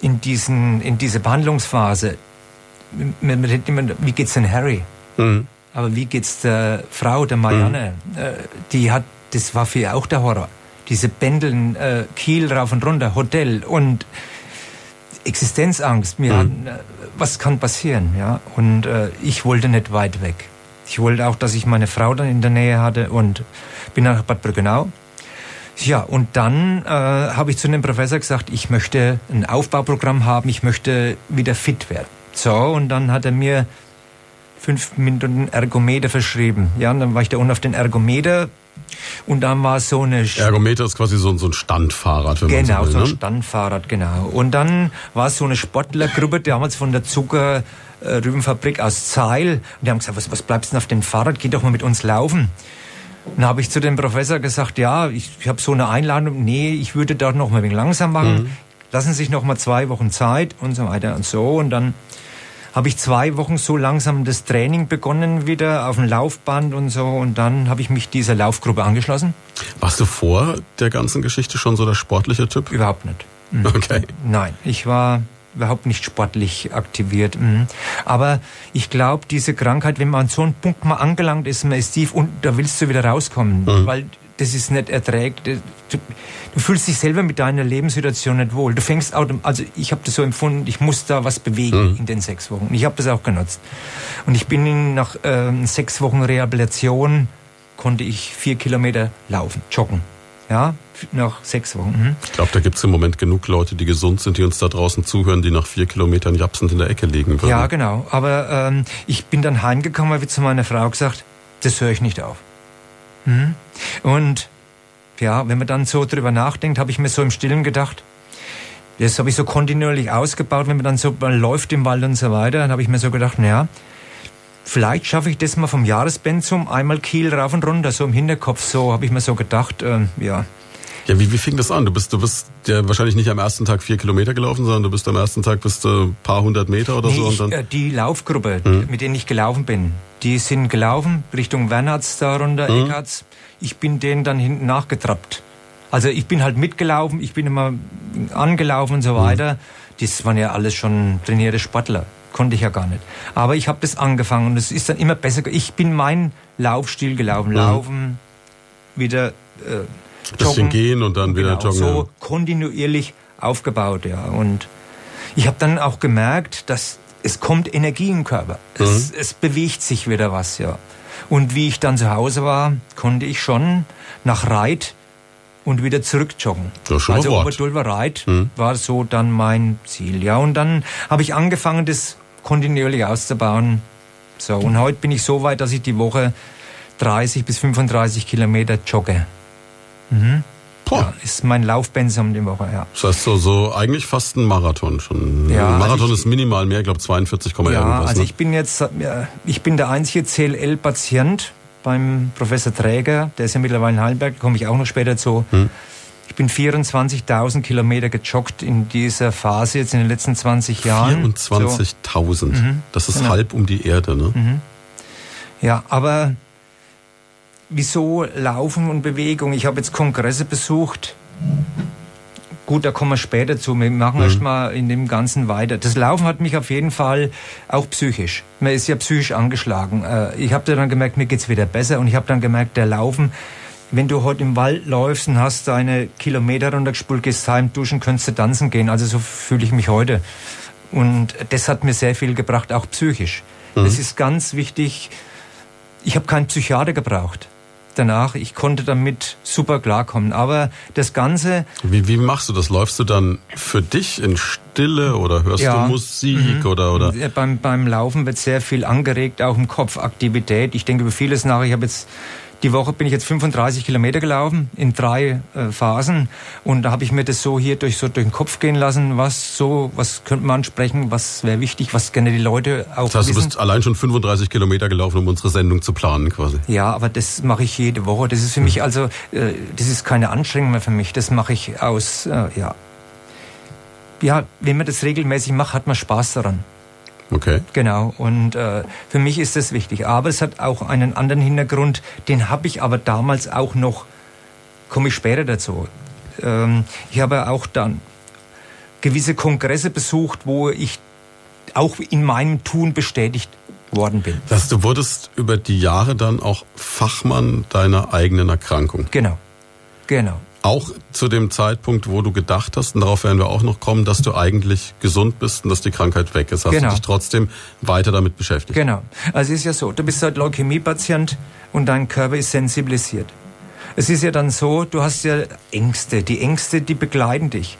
[SPEAKER 3] in, diesen, in diese Behandlungsphase, wie geht's denn Harry? Mhm. Aber wie geht's der Frau, der Marianne? Mhm. Äh, die hat, das war für ihr auch der Horror. Diese Pendeln, äh, Kiel rauf und runter, Hotel und Existenzangst. Wir mhm. hatten, äh, was kann passieren, ja? Und äh, ich wollte nicht weit weg. Ich wollte auch, dass ich meine Frau dann in der Nähe hatte und bin nach Bad Brückenau. Ja, und dann äh, habe ich zu dem Professor gesagt, ich möchte ein Aufbauprogramm haben, ich möchte wieder fit werden. So, und dann hat er mir fünf Minuten Ergometer verschrieben. Ja, und dann war ich da unten auf den Ergometer und dann war so eine...
[SPEAKER 2] Ergometer ist quasi so, so ein Standfahrrad,
[SPEAKER 3] wenn genau, man so. Genau, so ein ne? Standfahrrad, genau. Und dann war so eine Sportlergruppe damals von der Zucker... Rübenfabrik aus Zeil. Und die haben gesagt, was, was bleibst du denn auf dem Fahrrad? Geh doch mal mit uns laufen. Dann habe ich zu dem Professor gesagt, ja, ich, ich habe so eine Einladung. Nee, ich würde da noch mal ein wenig langsam machen. Mhm. Lassen Sie sich noch mal zwei Wochen Zeit und so weiter und so. Und dann habe ich zwei Wochen so langsam das Training begonnen wieder auf dem Laufband und so und dann habe ich mich dieser Laufgruppe angeschlossen.
[SPEAKER 2] Warst du vor der ganzen Geschichte schon so der sportliche Typ?
[SPEAKER 3] Überhaupt nicht.
[SPEAKER 2] Mhm. Okay.
[SPEAKER 3] Nein, ich war überhaupt nicht sportlich aktiviert. Mhm. Aber ich glaube, diese Krankheit, wenn man an so einem Punkt mal angelangt ist, man ist tief und da willst du wieder rauskommen, mhm. weil das ist nicht erträgt. Du, du, fühlst dich selber mit deiner Lebenssituation nicht wohl. Du fängst also ich habe das so empfunden, ich muss da was bewegen mhm. in den sechs Wochen. Ich habe das auch genutzt. Und ich bin nach ähm, sechs Wochen Rehabilitation konnte ich vier Kilometer laufen, joggen. Ja, nach sechs Wochen. Mhm.
[SPEAKER 2] Ich glaube, da gibt es im Moment genug Leute, die gesund sind, die uns da draußen zuhören, die nach vier Kilometern japsend in der Ecke liegen würden.
[SPEAKER 3] Ja, genau. Aber ähm, ich bin dann heimgekommen, habe zu meiner Frau gesagt, das höre ich nicht auf. Mhm. Und ja, wenn man dann so drüber nachdenkt, habe ich mir so im Stillen gedacht, das habe ich so kontinuierlich ausgebaut, wenn man dann so mal läuft im Wald und so weiter, dann habe ich mir so gedacht, naja, vielleicht schaffe ich das mal vom Jahrespensum einmal Kiel rauf und runter, so im Hinterkopf, so habe ich mir so gedacht, äh, ja.
[SPEAKER 2] Ja, wie, wie fing das an? Du bist, du bist ja wahrscheinlich nicht am ersten Tag vier Kilometer gelaufen, sondern du bist am ersten Tag bist ein paar hundert Meter oder nee, so.
[SPEAKER 3] Und dann ich, äh, die Laufgruppe, hm. mit denen ich gelaufen bin, die sind gelaufen Richtung Wernhards da runter, hm. Eckarts. Ich bin denen dann hinten nachgetrappt. Also ich bin halt mitgelaufen, ich bin immer angelaufen und so hm. weiter. Das waren ja alles schon trainierte Sportler. Konnte ich ja gar nicht. Aber ich habe das angefangen und es ist dann immer besser. Ich bin meinen Laufstil gelaufen. Hm. Laufen, wieder äh,
[SPEAKER 2] Bisschen gehen und dann wieder genau, joggen.
[SPEAKER 3] So kontinuierlich aufgebaut, ja. Und ich habe dann auch gemerkt, dass es kommt Energie im Körper. Mhm. Es, es bewegt sich wieder was, ja. Und wie ich dann zu Hause war, konnte ich schon nach Reit und wieder zurück joggen.
[SPEAKER 2] Das ist schon
[SPEAKER 3] also Oberdulver Reit mhm. war so dann mein Ziel, ja. Und dann habe ich angefangen, das kontinuierlich auszubauen. So, und heute bin ich so weit, dass ich die Woche 30 bis 35 Kilometer jogge. Mhm. Ja, ist mein Laufpensum die Woche, ja.
[SPEAKER 2] Das heißt so, so eigentlich fast ein Marathon schon. Ja, ein Marathon also ich, ist minimal mehr, ich glaube 42, ja, irgendwas.
[SPEAKER 3] Also ne? ich bin jetzt, ich bin der einzige CLL-Patient beim Professor Träger, der ist ja mittlerweile in Heidelberg, komme ich auch noch später zu. Hm. Ich bin 24.000 Kilometer gejoggt in dieser Phase jetzt in den letzten 20 Jahren.
[SPEAKER 2] 24.000, so. mhm, das ist genau. halb um die Erde, ne? Mhm.
[SPEAKER 3] Ja, aber wieso Laufen und Bewegung? Ich habe jetzt Kongresse besucht. Gut, da kommen wir später zu. Wir machen mhm. erst mal in dem Ganzen weiter. Das Laufen hat mich auf jeden Fall auch psychisch. Man ist ja psychisch angeschlagen. Äh, ich habe dann gemerkt, mir geht's wieder besser und ich habe dann gemerkt, der Laufen wenn du heute im Wald läufst und hast deine Kilometer runtergespult, gehst heim, duschen, könntest du tanzen gehen. Also so fühle ich mich heute. Und das hat mir sehr viel gebracht, auch psychisch. Mhm. Es ist ganz wichtig, ich habe keinen Psychiater gebraucht danach. Ich konnte damit super klarkommen. Aber das Ganze.
[SPEAKER 2] Wie, wie machst du das? Läufst du dann für dich in Stille oder hörst ja. du Musik mhm. oder, oder?
[SPEAKER 3] Beim, beim Laufen wird sehr viel angeregt, auch im Kopf, Aktivität. Ich denke über vieles nach. Ich habe jetzt die Woche bin ich jetzt 35 Kilometer gelaufen in drei äh, Phasen und da habe ich mir das so hier durch so durch den Kopf gehen lassen, was so, was könnte man ansprechen, was wäre wichtig, was gerne die Leute auch
[SPEAKER 2] Das heißt, wissen. du bist allein schon 35 Kilometer gelaufen, um unsere Sendung zu planen quasi.
[SPEAKER 3] Ja, aber das mache ich jede Woche. Das ist für mich also, äh, das ist keine Anstrengung mehr für mich. Das mache ich aus, äh, ja. Ja, wenn man das regelmäßig macht, hat man Spaß daran.
[SPEAKER 2] Okay.
[SPEAKER 3] Genau. Und äh, für mich ist das wichtig. Aber es hat auch einen anderen Hintergrund, den habe ich aber damals auch noch, komme ich später dazu. Ähm, ich habe auch dann gewisse Kongresse besucht, wo ich auch in meinem Tun bestätigt worden bin.
[SPEAKER 2] Das, du wurdest über die Jahre dann auch Fachmann deiner eigenen Erkrankung.
[SPEAKER 3] Genau. Genau.
[SPEAKER 2] Auch zu dem Zeitpunkt, wo du gedacht hast, und darauf werden wir auch noch kommen, dass du eigentlich gesund bist und dass die Krankheit weg ist, hast genau. du dich trotzdem weiter damit beschäftigt.
[SPEAKER 3] Genau. Also es ist ja so, du bist halt Leukämie-Patient und dein Körper ist sensibilisiert. Es ist ja dann so, du hast ja Ängste. Die Ängste, die begleiten dich.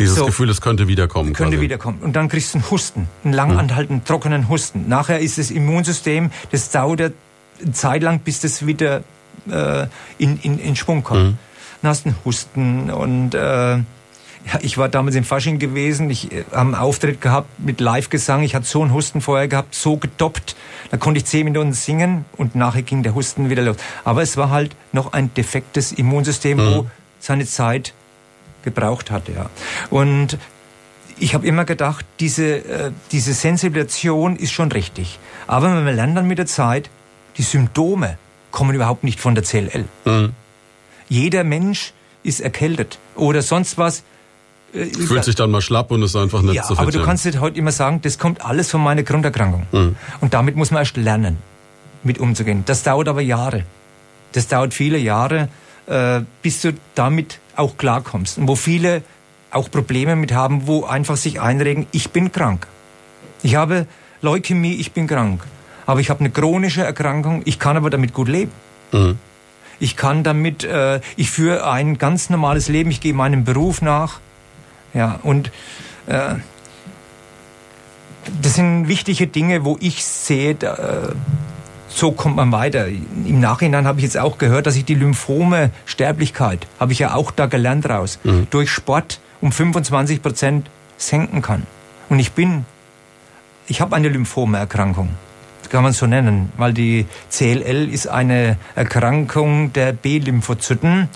[SPEAKER 2] Dieses so, Gefühl, es könnte wiederkommen.
[SPEAKER 3] Könnte quasi. wiederkommen. Und dann kriegst du einen Husten, einen langanhaltenden, hm. trockenen Husten. Nachher ist das Immunsystem, das dauert eine Zeit lang, bis das wieder äh, in, in, in Schwung kommt. Hm einen Husten und äh, ja, ich war damals im Fasching gewesen, ich äh, habe einen Auftritt gehabt mit Live-Gesang, ich hatte so einen Husten vorher gehabt, so gedoppt, da konnte ich zehn Minuten singen und nachher ging der Husten wieder los. Aber es war halt noch ein defektes Immunsystem, mhm. wo seine Zeit gebraucht hatte. Ja. Und ich habe immer gedacht, diese, äh, diese Sensibilisation ist schon richtig. Aber man lernt dann mit der Zeit, die Symptome kommen überhaupt nicht von der CLL. Mhm. Jeder Mensch ist erkältet oder sonst was.
[SPEAKER 2] Äh, Fühlt sich dann mal schlapp und ist einfach nicht
[SPEAKER 3] ja, so fit. Aber du kannst nicht heute immer sagen, das kommt alles von meiner Grunderkrankung. Mhm. Und damit muss man erst lernen, mit umzugehen. Das dauert aber Jahre. Das dauert viele Jahre, äh, bis du damit auch klarkommst. Und wo viele auch Probleme mit haben, wo einfach sich einregen, ich bin krank. Ich habe Leukämie, ich bin krank. Aber ich habe eine chronische Erkrankung, ich kann aber damit gut leben. Mhm. Ich kann damit, äh, ich führe ein ganz normales Leben, ich gehe meinem Beruf nach. Ja, und äh, das sind wichtige Dinge, wo ich sehe, da, äh, so kommt man weiter. Im Nachhinein habe ich jetzt auch gehört, dass ich die Lymphome Sterblichkeit, habe ich ja auch da gelernt raus, mhm. durch Sport um 25 Prozent senken kann. Und ich bin, ich habe eine Lymphomeerkrankung kann man so nennen, weil die CLL ist eine Erkrankung der B-Lymphozyten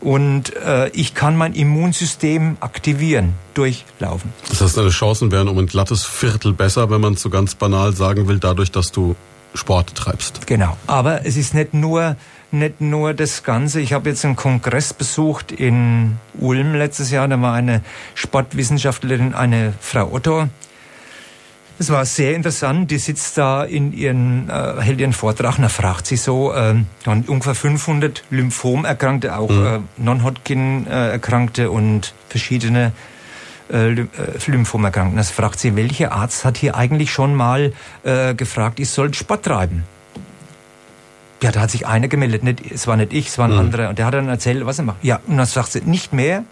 [SPEAKER 3] und äh, ich kann mein Immunsystem aktivieren durch Laufen.
[SPEAKER 2] Das heißt, deine Chancen wären um ein glattes Viertel besser, wenn man so ganz banal sagen will, dadurch, dass du Sport treibst.
[SPEAKER 3] Genau, aber es ist nicht nur nicht nur das Ganze. Ich habe jetzt einen Kongress besucht in Ulm letztes Jahr. Da war eine Sportwissenschaftlerin, eine Frau Otto, es war sehr interessant. Die sitzt da in ihren, äh, hält ihren Vortrag und da fragt sie so, äh, ungefähr 500 Lymphomerkrankte, auch mhm. äh, Non-Hodgkin-Erkrankte und verschiedene äh, äh Lymphomerkrankten. Das fragt sie, welcher Arzt hat hier eigentlich schon mal äh, gefragt, ich soll Sport treiben? Ja, da hat sich einer gemeldet, nicht, es war nicht ich, es war ein mhm. anderer. Und der hat dann erzählt, was er macht. Ja, und dann sagt sie, nicht mehr?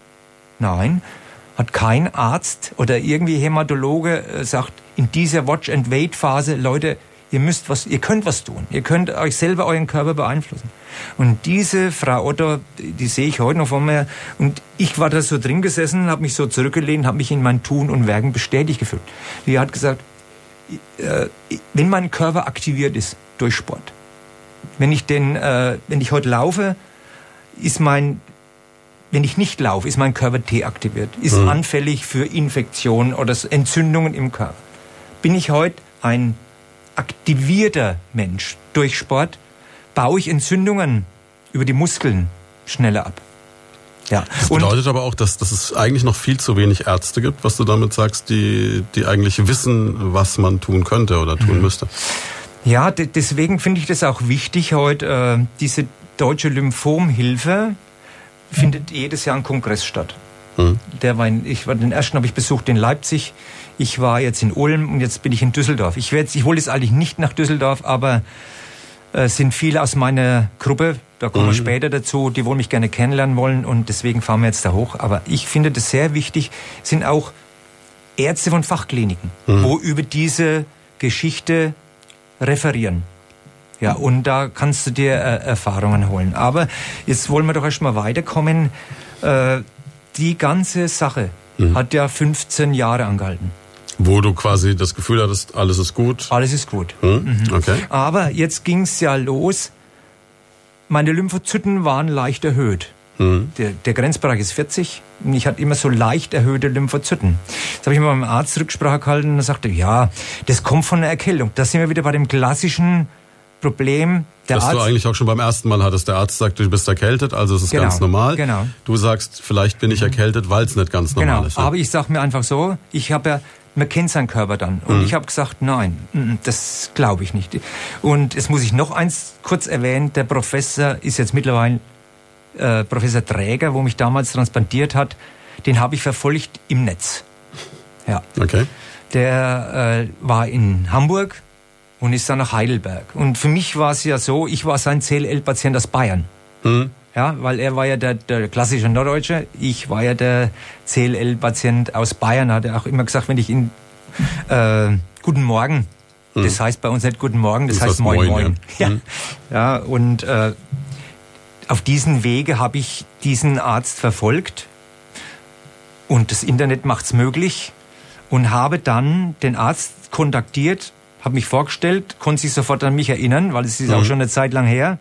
[SPEAKER 3] Nein hat kein Arzt oder irgendwie Hämatologe äh, sagt, in dieser Watch-and-Wait-Phase, Leute, ihr müsst was, ihr könnt was tun. Ihr könnt euch selber euren Körper beeinflussen. Und diese Frau Otto, die sehe ich heute noch vor mir. Und ich war da so drin gesessen, habe mich so zurückgelehnt, habe mich in mein Tun und Werken bestätigt gefühlt. Die hat gesagt, äh, wenn mein Körper aktiviert ist durch Sport, wenn ich den, äh, wenn ich heute laufe, ist mein wenn ich nicht laufe, ist mein Körper deaktiviert, ist mhm. anfällig für Infektionen oder Entzündungen im Körper. Bin ich heute ein aktivierter Mensch durch Sport, baue ich Entzündungen über die Muskeln schneller ab.
[SPEAKER 2] Ja. Das bedeutet Und, aber auch, dass, dass es eigentlich noch viel zu wenig Ärzte gibt, was du damit sagst, die, die eigentlich wissen, was man tun könnte oder tun mhm. müsste.
[SPEAKER 3] Ja, deswegen finde ich das auch wichtig, heute äh, diese Deutsche Lymphomhilfe findet jedes Jahr ein Kongress statt.
[SPEAKER 2] Mhm.
[SPEAKER 3] Der war in, ich war den ersten habe ich besucht in Leipzig. Ich war jetzt in Ulm und jetzt bin ich in Düsseldorf. Ich werde, ich hole jetzt eigentlich nicht nach Düsseldorf, aber äh, sind viele aus meiner Gruppe, da kommen wir später dazu, die wohl mich gerne kennenlernen wollen und deswegen fahren wir jetzt da hoch. Aber ich finde das sehr wichtig, sind auch Ärzte von Fachkliniken, wo über diese Geschichte referieren. Ja, und da kannst du dir äh, Erfahrungen holen. Aber jetzt wollen wir doch erstmal weiterkommen. Äh, die ganze Sache hat ja 15 Jahre angehalten.
[SPEAKER 2] Wo du quasi das Gefühl hattest, alles ist gut.
[SPEAKER 3] Alles ist gut.
[SPEAKER 2] Hm? Okay.
[SPEAKER 3] Aber jetzt ging's ja los. Meine Lymphozyten waren leicht erhöht.
[SPEAKER 2] Hm.
[SPEAKER 3] Der, der Grenzbereich ist 40 und ich hatte immer so leicht erhöhte Lymphozyten. Jetzt habe ich mal mit dem Arzt Rücksprache gehalten und er sagte, ja, das kommt von einer Erkältung. Da sind wir wieder bei dem klassischen Problem. Der
[SPEAKER 2] Das
[SPEAKER 3] Arzt,
[SPEAKER 2] du eigentlich auch schon beim ersten Mal hattest. Der Arzt sagt, du bist erkältet, also es ist
[SPEAKER 3] Genau,
[SPEAKER 2] ganz normal.
[SPEAKER 3] genau.
[SPEAKER 2] Du sagst, vielleicht bin ich erkältet, weil es nicht ganz normal
[SPEAKER 3] Genau,
[SPEAKER 2] ist. ne?
[SPEAKER 3] aber ich sage mir einfach so, ich habe ja, man kennt seinen Körper dann. Und
[SPEAKER 2] Mhm.
[SPEAKER 3] ich habe gesagt, nein, mm, das glaube ich nicht. Und es muss ich noch eins kurz erwähnen, der Professor ist jetzt mittlerweile äh, Professor Träger, wo mich damals transplantiert hat, den habe ich verfolgt im Netz. Ja,
[SPEAKER 2] Okay.
[SPEAKER 3] der äh, war in Hamburg und ist dann nach Heidelberg. Und für mich war es ja so, ich war sein CLL-Patient aus Bayern.
[SPEAKER 2] Hm.
[SPEAKER 3] Ja, weil er war ja der, der klassische Norddeutsche, ich war ja der CLL-Patient aus Bayern, hat er auch immer gesagt, wenn ich ihn äh, Guten Morgen, das heißt bei uns nicht Guten Morgen, das.
[SPEAKER 2] Das
[SPEAKER 3] heißt
[SPEAKER 2] heißt
[SPEAKER 3] Moin
[SPEAKER 2] Moin,
[SPEAKER 3] Moin.
[SPEAKER 2] ja.
[SPEAKER 3] Ja,
[SPEAKER 2] Hm.
[SPEAKER 3] ja und äh, auf diesen Wege habe ich diesen Arzt verfolgt und das Internet macht's möglich und habe dann den Arzt kontaktiert, habe mich vorgestellt, konnte sich sofort an mich erinnern, weil es ist
[SPEAKER 2] Mhm.
[SPEAKER 3] auch schon eine Zeit lang her.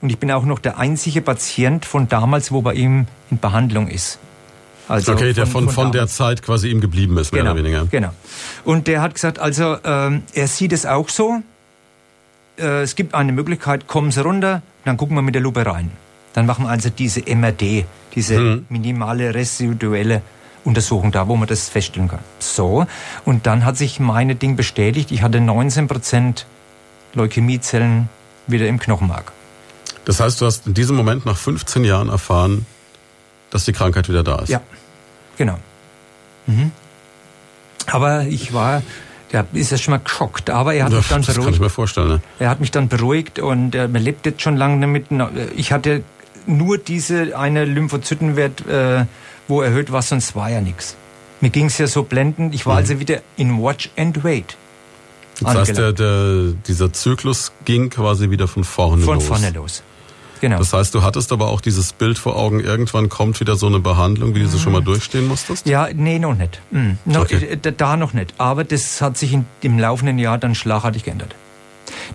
[SPEAKER 3] Und ich bin auch noch der einzige Patient von damals, wo bei ihm in Behandlung ist. Also
[SPEAKER 2] Okay, der von, von der
[SPEAKER 3] damals.
[SPEAKER 2] Zeit quasi ihm geblieben ist, mehr
[SPEAKER 3] genau,
[SPEAKER 2] oder weniger.
[SPEAKER 3] Genau. Und der hat gesagt, also ähm, er sieht es auch so. Äh, es gibt eine Möglichkeit, kommen Sie runter, dann gucken wir mit der Lupe rein. Dann machen wir also diese MRD, diese
[SPEAKER 2] Mhm.
[SPEAKER 3] minimale residuelle Untersuchung da, wo man das feststellen kann. So, und dann hat sich meine Ding bestätigt. Ich hatte 19% Leukämiezellen wieder im Knochenmark.
[SPEAKER 2] Das heißt, du hast in diesem Moment nach 15 Jahren erfahren, dass die Krankheit wieder da ist.
[SPEAKER 3] Ja, genau. Mhm. Aber ich war, der ist ja schon mal geschockt, aber er hat
[SPEAKER 2] Ja,
[SPEAKER 3] mich dann
[SPEAKER 2] das kann ich
[SPEAKER 3] beruhigt.
[SPEAKER 2] mir vorstellen. Ne?
[SPEAKER 3] Er hat mich dann beruhigt und äh, man lebt jetzt schon lange damit. Ich hatte nur diese eine Lymphozytenwert, äh, wo erhöht war, sonst war ja nichts. Mir ging es ja so blendend. Ich war
[SPEAKER 2] Mhm.
[SPEAKER 3] also wieder in Watch and Wait.
[SPEAKER 2] Das heißt, der, der, dieser Zyklus ging quasi wieder von vorne
[SPEAKER 3] Von
[SPEAKER 2] los.
[SPEAKER 3] vorne los. Genau.
[SPEAKER 2] Das heißt, du hattest aber auch dieses Bild vor Augen, irgendwann kommt wieder so eine Behandlung, wie du sie schon mal durchstehen musstest?
[SPEAKER 3] Ja, nee, noch nicht. Mhm. Noch,
[SPEAKER 2] Okay.
[SPEAKER 3] äh, da, da noch nicht. Aber das hat sich in, im laufenden Jahr dann schlagartig geändert.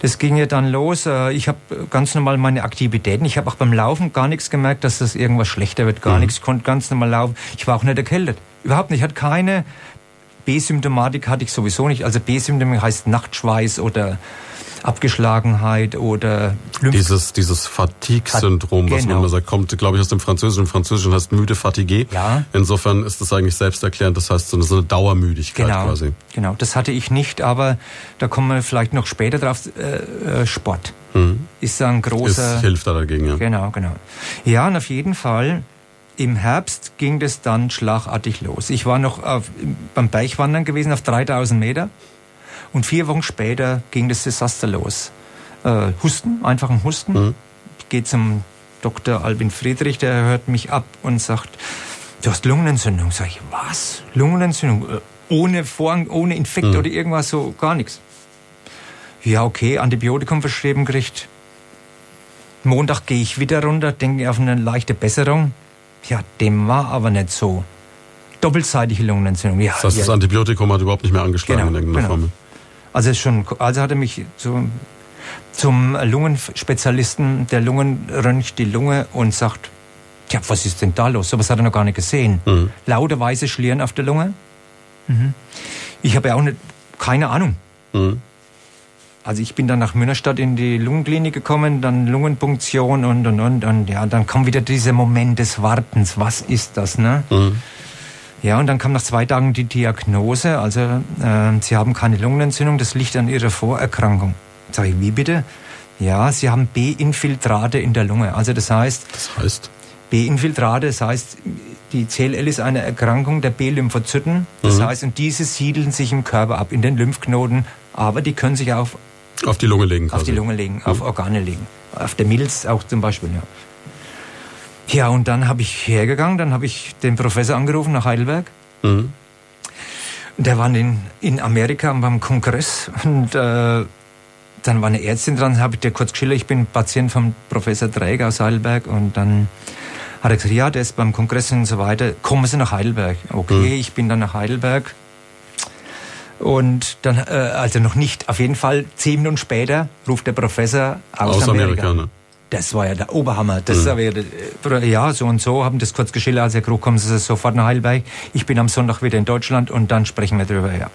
[SPEAKER 3] Das ging ja dann los. äh, Ich habe ganz normal meine Aktivitäten. Ich habe auch beim Laufen gar nichts gemerkt, dass das irgendwas schlechter wird. Gar nichts. Konnte ganz normal laufen. Ich war auch nicht erkältet. Überhaupt nicht. Ich hatte keine B-Symptomatik hatte ich sowieso nicht. Also B-Symptomatik heißt Nachtschweiß oder Abgeschlagenheit oder Lymph
[SPEAKER 2] Dieses, dieses Fatigue-Syndrom, was man
[SPEAKER 3] Genau.
[SPEAKER 2] immer sagt, kommt, glaube ich, aus dem Französischen. Im Französischen heißt müde Fatigue.
[SPEAKER 3] Ja.
[SPEAKER 2] Insofern ist das eigentlich selbsterklärend. Das heißt, so eine, so eine Dauermüdigkeit
[SPEAKER 3] Genau,
[SPEAKER 2] quasi.
[SPEAKER 3] genau, das hatte ich nicht, aber da kommen wir vielleicht noch später drauf. Äh, äh, Sport ist da ein
[SPEAKER 2] Ist,
[SPEAKER 3] großer.
[SPEAKER 2] hilft da dagegen, ja.
[SPEAKER 3] Genau, genau. Ja, und auf jeden Fall. Im Herbst ging das dann schlagartig los. Ich war noch auf, beim Bergwandern gewesen auf 3000 Meter und vier Wochen später ging das Desaster los. Äh, Husten, einfach ein Husten.
[SPEAKER 2] Mhm.
[SPEAKER 3] Ich gehe zum Dr. Albin Friedrich, der hört mich ab und sagt, du hast Lungenentzündung. Sag ich, was? Lungenentzündung? Äh, Ohne Vorhang, ohne Infekt oder irgendwas, so gar nichts. Ja, okay, Antibiotikum verschrieben gekriegt. Montag gehe ich wieder runter, denke auf eine leichte Besserung. Ja, dem war aber nicht so. Doppelseitige Lungenentzündung. Ja,
[SPEAKER 2] Das heißt,
[SPEAKER 3] ja.
[SPEAKER 2] das Antibiotikum hat überhaupt nicht mehr angeschlagen
[SPEAKER 3] Genau,
[SPEAKER 2] in irgendeiner
[SPEAKER 3] genau.
[SPEAKER 2] Form.
[SPEAKER 3] Also, ist schon, also hat er mich zu, zum Lungenspezialisten, der Lungen röntgt die Lunge und sagt, ja, was ist denn da los? So was hat er noch gar nicht gesehen.
[SPEAKER 2] Mhm.
[SPEAKER 3] Lauter weiße Schlieren auf der Lunge. Mhm. Ich habe ja auch nicht, keine Ahnung.
[SPEAKER 2] Mhm.
[SPEAKER 3] Also ich bin dann nach Münnerstadt in die Lungenklinik gekommen, dann Lungenpunktion und und und und ja, dann kam wieder dieser Moment des Wartens. Was ist das, ne?
[SPEAKER 2] Mhm.
[SPEAKER 3] Ja, und dann kam nach zwei Tagen die Diagnose, also äh, Sie haben keine Lungenentzündung, das liegt an Ihrer Vorerkrankung. Sag ich, wie bitte? Ja, Sie haben B-Infiltrate in der Lunge. Also das heißt...
[SPEAKER 2] Das heißt?
[SPEAKER 3] B-Infiltrate, das heißt, die CLL ist eine Erkrankung der B-Lymphozyten. Das mhm. heißt, und diese siedeln sich im Körper ab, in den Lymphknoten, aber die können sich auch
[SPEAKER 2] auf die Lunge legen.
[SPEAKER 3] Quasi. Auf die Lunge legen, mhm. auf Organe legen. Auf der Milz auch zum Beispiel, ja. Ja, und dann habe ich hergegangen, dann habe ich den Professor angerufen nach Heidelberg. Mhm. Der war in, in Amerika beim Kongress und äh, dann war eine Ärztin dran, habe ich dir kurz geschildert, ich bin Patient vom Professor Träger aus Heidelberg und dann hat er gesagt, ja, der ist beim Kongress und so weiter, kommen Sie nach Heidelberg. Okay, mhm. ich bin dann nach Heidelberg. Und dann, äh, also noch nicht, auf jeden Fall zehn Minuten später ruft der Professor aus, aus Amerika. Amerika ne? Das war ja der Oberhammer. Das mhm. ja, ja, so und so, haben das kurz geschildert, als er Krug kommen Sie sofort nach Heidelberg. Ich bin am Sonntag wieder in Deutschland und dann sprechen wir drüber, ja.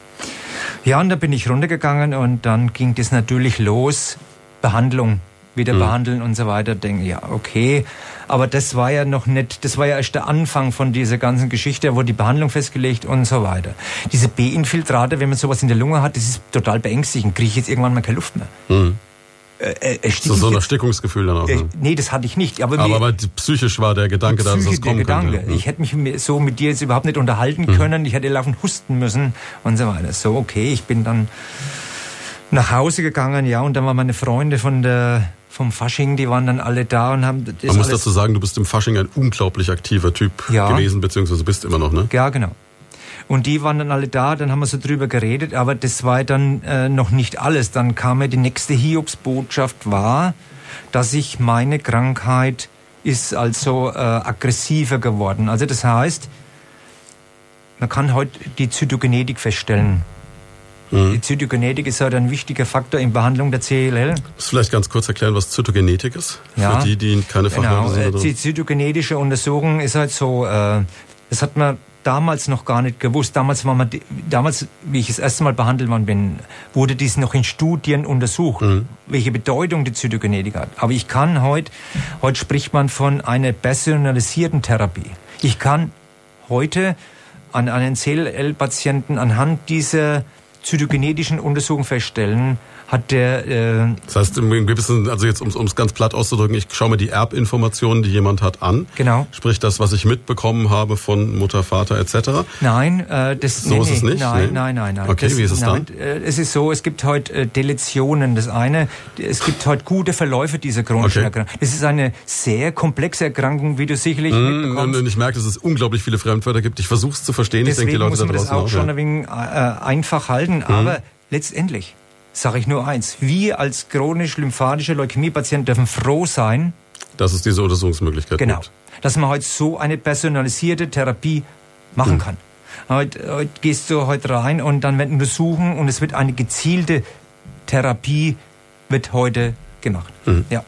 [SPEAKER 3] Ja, und da bin ich runtergegangen und dann ging das natürlich los. Behandlung, wieder mhm. behandeln und so weiter. Denke, ja, okay. Aber das war ja noch nicht, das war ja erst der Anfang von dieser ganzen Geschichte, da wurde die Behandlung festgelegt und so weiter. Diese B-Infiltrate, wenn man sowas in der Lunge hat, das ist total beängstigend. Kriege ich jetzt irgendwann mal keine Luft mehr. Mhm.
[SPEAKER 2] Äh, äh, so, so ein Erstickungsgefühl dann auch. Äh,
[SPEAKER 3] nee, das hatte ich nicht.
[SPEAKER 2] Aber, aber, aber psychisch war der Gedanke, dass es kommen Gedanke. könnte.
[SPEAKER 3] Ich hätte mich so mit dir jetzt überhaupt nicht unterhalten mhm. können. Ich hätte laufend husten müssen und so weiter. So, okay, ich bin dann nach Hause gegangen, ja, und dann waren meine Freunde von der vom Fasching, die waren dann alle da und haben
[SPEAKER 2] das Man muss dazu sagen, du bist im Fasching ein unglaublich aktiver Typ ja. gewesen, beziehungsweise bist immer noch, ne?
[SPEAKER 3] Ja, genau. Und die waren dann alle da, dann haben wir so drüber geredet, aber das war dann äh, noch nicht alles. Dann kam ja die nächste Hiobsbotschaft war, dass ich meine Krankheit ist also äh, aggressiver geworden. Also das heißt, man kann heute die Zytogenetik feststellen. Mhm. Die Zytogenetik ist halt ein wichtiger Faktor in Behandlung der CLL. Musst
[SPEAKER 2] du vielleicht ganz kurz erklären, was Zytogenetik ist? Ja, Für die, die keine genau.
[SPEAKER 3] Fachleute sind. Die zytogenetische Untersuchung ist halt so, äh, das hat man damals noch gar nicht gewusst. Damals war man, damals, wie ich das erste Mal behandelt worden bin, wurde dies noch in Studien untersucht, mhm. welche Bedeutung die Zytogenetik hat. Aber ich kann heute, heute spricht man von einer personalisierten Therapie. Ich kann heute an einen CLL-Patienten anhand dieser zytogenetischen Untersuchung feststellen, hat der. Äh
[SPEAKER 2] das heißt, im gewissen, also jetzt um es ganz platt auszudrücken, ich schaue mir die Erbinformationen, die jemand hat, an.
[SPEAKER 3] Genau.
[SPEAKER 2] Sprich das, was ich mitbekommen habe von Mutter, Vater etc.
[SPEAKER 3] Nein, äh, das
[SPEAKER 2] so nee, ist es nicht.
[SPEAKER 3] Nein, nee. nein, nein, nein.
[SPEAKER 2] Okay,
[SPEAKER 3] das,
[SPEAKER 2] wie ist es
[SPEAKER 3] nein, dann? Äh, es ist so, es gibt heute äh, Deletionen. Das eine, es gibt heute gute Verläufe dieser chronischen okay. Erkrankung. Das ist eine sehr komplexe Erkrankung, wie du sicherlich mm, mitbekommst.
[SPEAKER 2] Und ich merke, dass es unglaublich viele Fremdwörter gibt. Ich versuche es zu verstehen.
[SPEAKER 3] Deswegen
[SPEAKER 2] ich denke, die Leute
[SPEAKER 3] muss man das auch, auch schon ein wenig äh, einfach halten. Mhm. Aber letztendlich sage ich nur eins. Wir als chronisch-lymphatische Leukämiepatienten dürfen froh sein,
[SPEAKER 2] dass es diese Untersuchungsmöglichkeit
[SPEAKER 3] genau,
[SPEAKER 2] gibt.
[SPEAKER 3] Genau. Dass man heute so eine personalisierte Therapie machen hm. kann. Heute, heute gehst du heute rein und dann werden untersuchen und es wird eine gezielte Therapie wird heute gemacht. Mhm. Ja.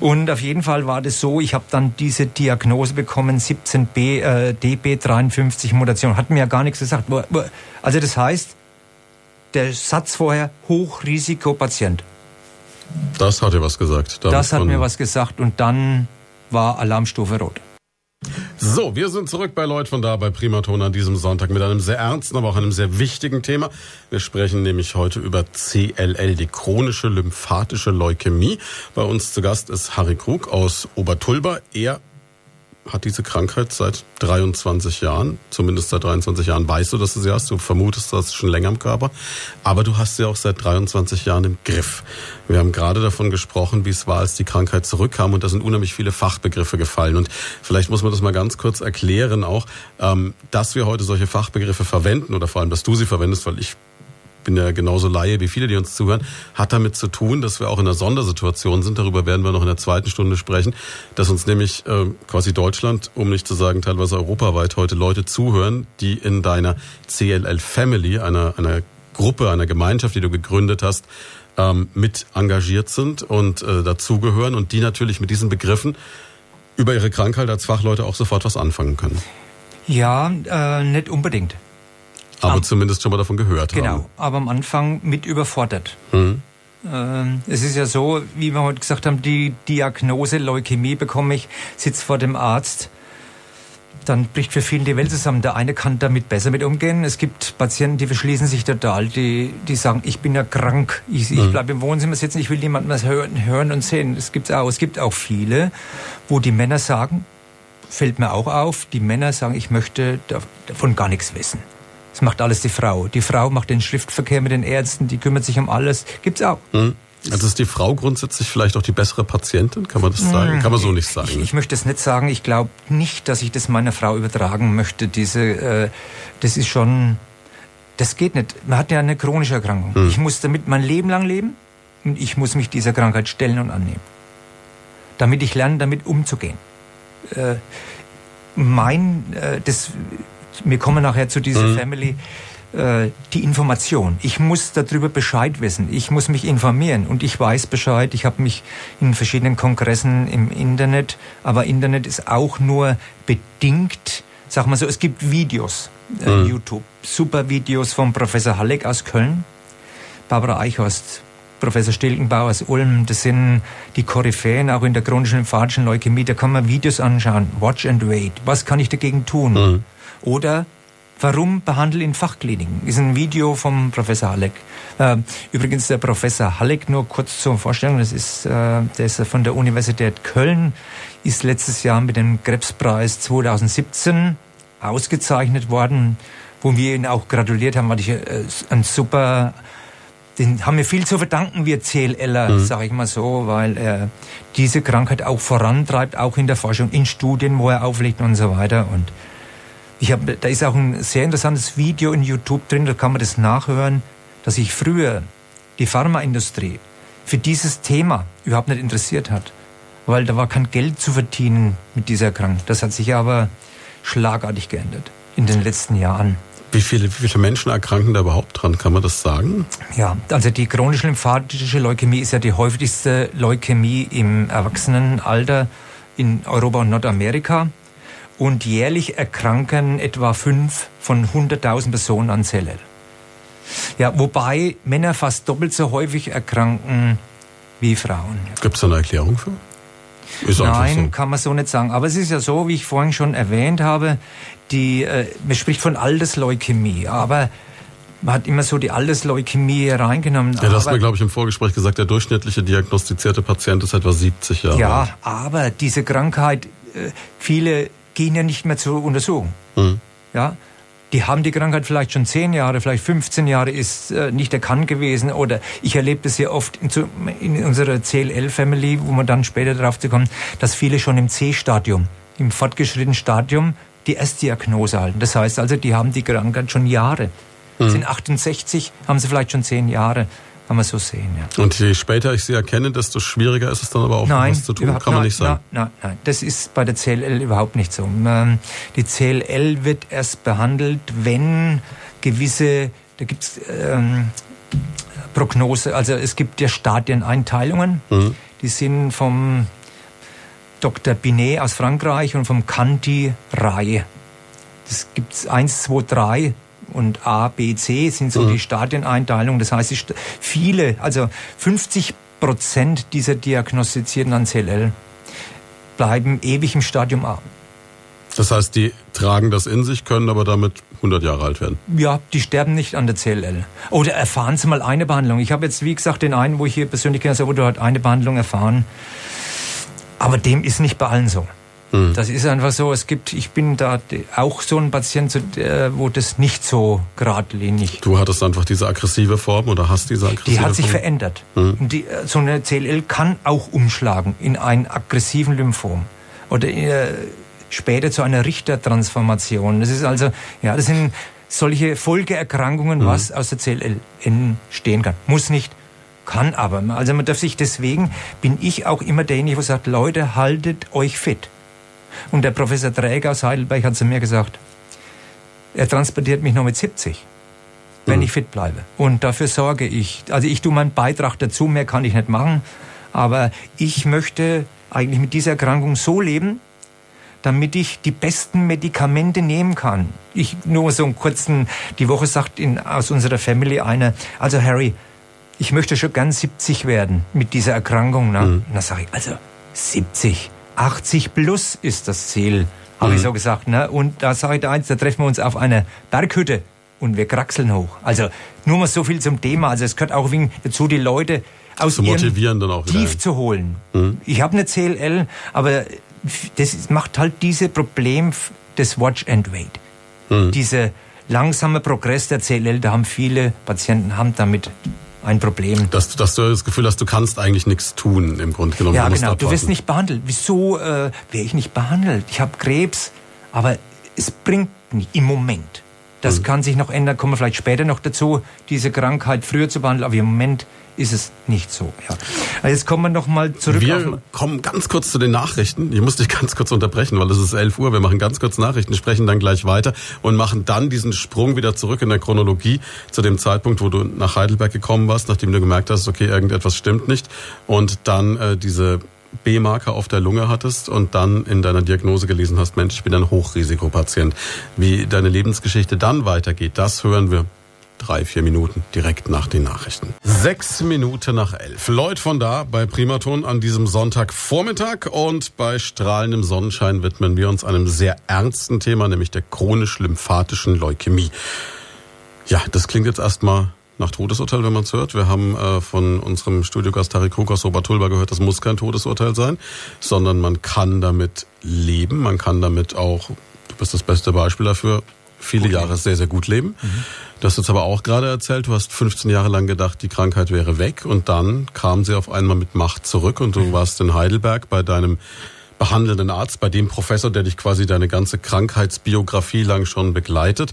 [SPEAKER 3] Und auf jeden Fall war das so, ich habe dann diese Diagnose bekommen, 17b, äh, DB53 Mutation. Hat mir ja gar nichts gesagt. Also das heißt, der Satz vorher, Hochrisikopatient.
[SPEAKER 2] Das hat dir was gesagt.
[SPEAKER 3] Das hat mir was gesagt und dann war Alarmstufe rot.
[SPEAKER 2] So, wir sind zurück bei Leut von da bei Primaton an diesem Sonntag mit einem sehr ernsten, aber auch einem sehr wichtigen Thema. Wir sprechen nämlich heute über CLL, die chronische lymphatische Leukämie. Bei uns zu Gast ist Harry Krug aus Obertulba. Er hat diese Krankheit seit 23 Jahren, zumindest seit 23 Jahren weißt du, dass du sie hast. Du vermutest das schon länger im Körper. Aber du hast sie auch seit 23 Jahren im Griff. Wir haben gerade davon gesprochen, wie es war, als die Krankheit zurückkam. Und da sind unheimlich viele Fachbegriffe gefallen. Und vielleicht muss man das mal ganz kurz erklären auch, ähm, dass wir heute solche Fachbegriffe verwenden oder vor allem, dass du sie verwendest, weil ich bin ja genauso Laie wie viele, die uns zuhören, hat damit zu tun, dass wir auch in einer Sondersituation sind. Darüber werden wir noch in der zweiten Stunde sprechen, dass uns nämlich äh, quasi Deutschland, um nicht zu sagen teilweise europaweit, heute Leute zuhören, die in deiner CLL Family, einer, einer Gruppe, einer Gemeinschaft, die du gegründet hast, ähm, mit engagiert sind und äh, dazugehören und die natürlich mit diesen Begriffen über ihre Krankheit als Fachleute auch sofort was anfangen können.
[SPEAKER 3] Ja, äh, nicht unbedingt.
[SPEAKER 2] Aber am, zumindest schon mal davon gehört
[SPEAKER 3] genau, haben. Genau, aber am Anfang mit überfordert. Mhm. Es ist ja so, wie wir heute gesagt haben, die Diagnose Leukämie bekomme ich, sitze vor dem Arzt. dann bricht für viele die Welt zusammen. Der eine kann damit besser mit umgehen. Es gibt Patienten, die verschließen sich total, die, die sagen, ich bin ja krank, ich, ich mhm. bleibe im Wohnzimmer sitzen, ich will niemandem was hören, hören und sehen. Es gibt auch. Es gibt auch viele, wo die Männer sagen, fällt mir auch auf, die Männer sagen, ich möchte davon gar nichts wissen. Das macht alles die Frau. Die Frau macht den Schriftverkehr mit den Ärzten, die kümmert sich um alles. Gibt's auch. Mhm.
[SPEAKER 2] Also ist die Frau grundsätzlich vielleicht auch die bessere Patientin? Kann man das sagen? Kann man so nicht sagen.
[SPEAKER 3] Ich, ich möchte es nicht sagen. Ich glaube nicht, dass ich das meiner Frau übertragen möchte. Diese, äh, das ist schon, das geht nicht. Man hat ja eine chronische Erkrankung. Hm. Ich muss damit mein Leben lang leben und ich muss mich dieser Krankheit stellen und annehmen. Damit ich lerne, damit umzugehen. Äh, mein, äh, das, wir kommen nachher zu dieser hm. Family äh, die Information. Ich muss darüber Bescheid wissen. Ich muss mich informieren und ich weiß Bescheid. Ich habe mich in verschiedenen Kongressen im Internet, aber Internet ist auch nur bedingt, sag mal so, es gibt Videos, äh, mhm. YouTube, super Videos vom Professor Halleck aus Köln, Barbara Eichhorst, Professor Stilkenbauer aus Ulm, das sind die Koryphäen auch in der chronischen lymphatischen Leukämie. Da kann man Videos anschauen, watch and wait. Was kann ich dagegen tun? Mhm. Oder Warum behandeln in Fachkliniken? Ist ein Video vom Professor Halleck. Äh, übrigens der Professor Halleck, nur kurz zur Vorstellung, das ist, äh, der ist von der Universität Köln, ist letztes Jahr mit dem Krebspreis 2017 ausgezeichnet worden, wo wir ihn auch gratuliert haben, weil ich äh, ein super den haben wir viel zu verdanken, wir CLLer, mhm. sage ich mal so, weil er diese Krankheit auch vorantreibt, auch in der Forschung, in Studien, wo er auflegt und so weiter. Und ich hab, da ist auch ein sehr interessantes Video in YouTube drin, da kann man das nachhören, dass sich früher die Pharmaindustrie für dieses Thema überhaupt nicht interessiert hat, weil da war kein Geld zu verdienen mit dieser Erkrankung. Das hat sich aber schlagartig geändert in den letzten Jahren.
[SPEAKER 2] Wie viele, wie viele Menschen erkranken da überhaupt dran? Kann man das sagen?
[SPEAKER 3] Ja, also die chronische lymphatische Leukämie ist ja die häufigste Leukämie im Erwachsenenalter in Europa und Nordamerika und jährlich erkranken etwa fünf von 100.000 Personen an CLL. Ja, wobei Männer fast doppelt so häufig erkranken wie Frauen.
[SPEAKER 2] Gibt es da eine Erklärung für?
[SPEAKER 3] Ist Nein, so. kann man so nicht sagen. Aber es ist ja so, wie ich vorhin schon erwähnt habe, die, äh, man spricht von Altersleukämie, aber man hat immer so die Altersleukämie reingenommen.
[SPEAKER 2] Ja, das hast mir, glaube ich, im Vorgespräch gesagt, der durchschnittliche diagnostizierte Patient ist etwa 70 Jahre
[SPEAKER 3] Ja, alt. aber diese Krankheit, äh, viele gehen ja nicht mehr zur Untersuchung. Mhm. Ja, die haben die Krankheit vielleicht schon zehn Jahre, vielleicht 15 Jahre, ist äh, nicht erkannt gewesen. Oder ich erlebe das ja oft in, in unserer CLL-Family, wo man dann später darauf zu kommen, dass viele schon im C-Stadium, im fortgeschrittenen Stadium, die Erstdiagnose halten. Das heißt also, die haben die Krankheit schon Jahre. Mhm. Sind 68, haben sie vielleicht schon zehn Jahre. Kann man so sehen, ja.
[SPEAKER 2] Und je später ich sie erkenne, desto schwieriger ist es dann aber auch,
[SPEAKER 3] nein,
[SPEAKER 2] was zu tun, kann man nein, nicht sagen.
[SPEAKER 3] Nein, nein, nein, das ist bei der CLL überhaupt nicht so. Ähm, die CLL wird erst behandelt, wenn gewisse, da gibt es ähm, Prognose, also es gibt ja Stadieneinteilungen, mhm. die sind vom Dr. Binet aus Frankreich und vom Canti Rai. Das gibt es eins, zwei, drei und A, B, C sind so mhm. die Stadieneinteilungen. Das heißt, viele, also 50 Prozent dieser diagnostizierten an CLL bleiben ewig im Stadium A.
[SPEAKER 2] Das heißt, die tragen das in sich, können aber damit 100 Jahre alt werden.
[SPEAKER 3] Ja, die sterben nicht an der CLL. Oder erfahren sie mal eine Behandlung. Ich habe jetzt, wie gesagt, den einen, wo ich hier persönlich kenne, wo du halt eine Behandlung erfahren. Aber dem ist nicht bei allen so. Mhm. Das ist einfach so. Es gibt, ich bin da auch so ein Patient, wo das nicht so geradlinig.
[SPEAKER 2] Du hattest einfach diese aggressive Form oder hast diese aggressive
[SPEAKER 3] Form? Die hat sich Form? verändert. Mhm. Die, äh, so eine CLL kann auch umschlagen in einen aggressiven Lymphom oder äh, später zu einer Richtertransformation. Das ist also, ja, das sind solche Folgeerkrankungen, mhm. was aus der CLL entstehen kann. Muss nicht, kann aber. Also man darf sich deswegen, bin ich auch immer derjenige, der sagt, Leute, haltet euch fit. Und der Professor Träger aus Heidelberg hat zu mir gesagt, er transportiert mich noch mit 70, wenn mhm. ich fit bleibe. Und dafür sorge ich. Also ich tue meinen Beitrag dazu, mehr kann ich nicht machen. Aber ich möchte eigentlich mit dieser Erkrankung so leben, damit ich die besten Medikamente nehmen kann. Ich nur so einen kurzen, die Woche sagt in, aus unserer Family einer, also Harry, ich möchte schon gern 70 werden mit dieser Erkrankung. Ne? Mhm. Und dann sage ich, also 70, 80 plus ist das Ziel. habe mhm. ich so gesagt. Ne? Und da sage ich da eins, da treffen wir uns auf einer Berghütte und wir kraxeln hoch. Also nur mal so viel zum Thema. Also es gehört auch wegen dazu, die Leute aus
[SPEAKER 2] zu motivieren dann auch
[SPEAKER 3] wieder. tief zu holen. Mhm. Ich habe eine CLL, aber das macht halt diese Problem des Watch and Wait. Mhm. Diese langsame Progress der CLL, da haben viele Patienten haben damit ein Problem.
[SPEAKER 2] Dass, dass du das Gefühl hast, du kannst eigentlich nichts tun, im Grunde genommen.
[SPEAKER 3] Ja, genau. Du wirst nicht behandelt. Wieso äh, wäre ich nicht behandelt? Ich habe Krebs, aber es bringt nicht im Moment. Das mhm. kann sich noch ändern, kommen wir vielleicht später noch dazu, diese Krankheit früher zu behandeln, aber im Moment ist es nicht so. Ja. Jetzt kommen wir noch mal zurück.
[SPEAKER 2] Wir kommen ganz kurz zu den Nachrichten. Ich muss dich ganz kurz unterbrechen, weil es ist 11 Uhr. Wir machen ganz kurz Nachrichten, sprechen dann gleich weiter und machen dann diesen Sprung wieder zurück in der Chronologie zu dem Zeitpunkt, wo du nach Heidelberg gekommen warst, nachdem du gemerkt hast, okay, irgendetwas stimmt nicht und dann äh, diese B-Marker auf der Lunge hattest und dann in deiner Diagnose gelesen hast, Mensch, ich bin ein Hochrisikopatient. Wie deine Lebensgeschichte dann weitergeht, das hören wir drei, vier Minuten direkt nach den Nachrichten. Sechs Minuten nach elf. Leut von da bei Primaton an diesem Sonntagvormittag und bei strahlendem Sonnenschein widmen wir uns einem sehr ernsten Thema, nämlich der chronisch-lymphatischen Leukämie. Ja, das klingt jetzt erstmal nach Todesurteil, wenn man es hört. Wir haben äh, von unserem Studiogast Harry Krug aus Obertulba gehört, das muss kein Todesurteil sein, sondern man kann damit leben, man kann damit auch, du bist das beste Beispiel dafür, viele Jahre sehr, sehr gut leben. Mhm. Du hast jetzt aber auch gerade erzählt, du hast 15 Jahre lang gedacht, die Krankheit wäre weg und dann kam sie auf einmal mit Macht zurück und du mhm. warst in Heidelberg bei deinem behandelnden Arzt, bei dem Professor, der dich quasi deine ganze Krankheitsbiografie lang schon begleitet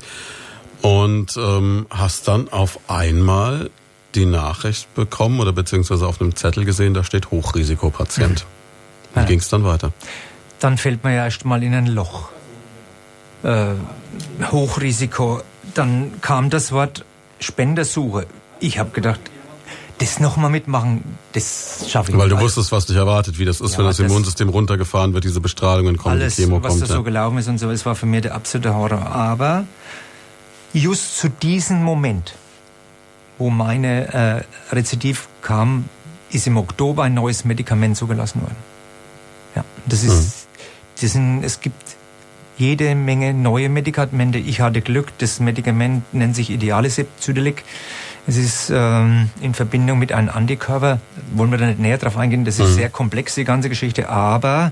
[SPEAKER 2] und ähm, hast dann auf einmal die Nachricht bekommen oder beziehungsweise auf einem Zettel gesehen, da steht Hochrisikopatient. Mhm. Wie ging es dann weiter?
[SPEAKER 3] Dann fällt man ja erst mal in ein Loch. Äh, Hochrisiko. Dann kam das Wort Spendersuche. Ich habe gedacht, das nochmal mitmachen, das schaffe ich
[SPEAKER 2] Weil du wusstest, was dich erwartet, wie das ist, ja, wenn das, das Immunsystem runtergefahren wird, diese Bestrahlungen kommen,
[SPEAKER 3] alles, die Chemo was kommt. was da so gelaufen ist und so, das war für mich der absolute Horror. Aber just zu diesem Moment, wo meine äh, Rezidiv kam, ist im Oktober ein neues Medikament zugelassen worden. Ja, das ist, mhm. das sind, es gibt jede Menge neue Medikamente. Ich hatte Glück, das Medikament nennt sich Idealisib-Zydelik. Es ist ähm, in Verbindung mit einem Antikörper, wollen wir da nicht näher drauf eingehen, das ist mhm. sehr komplex, die ganze Geschichte, aber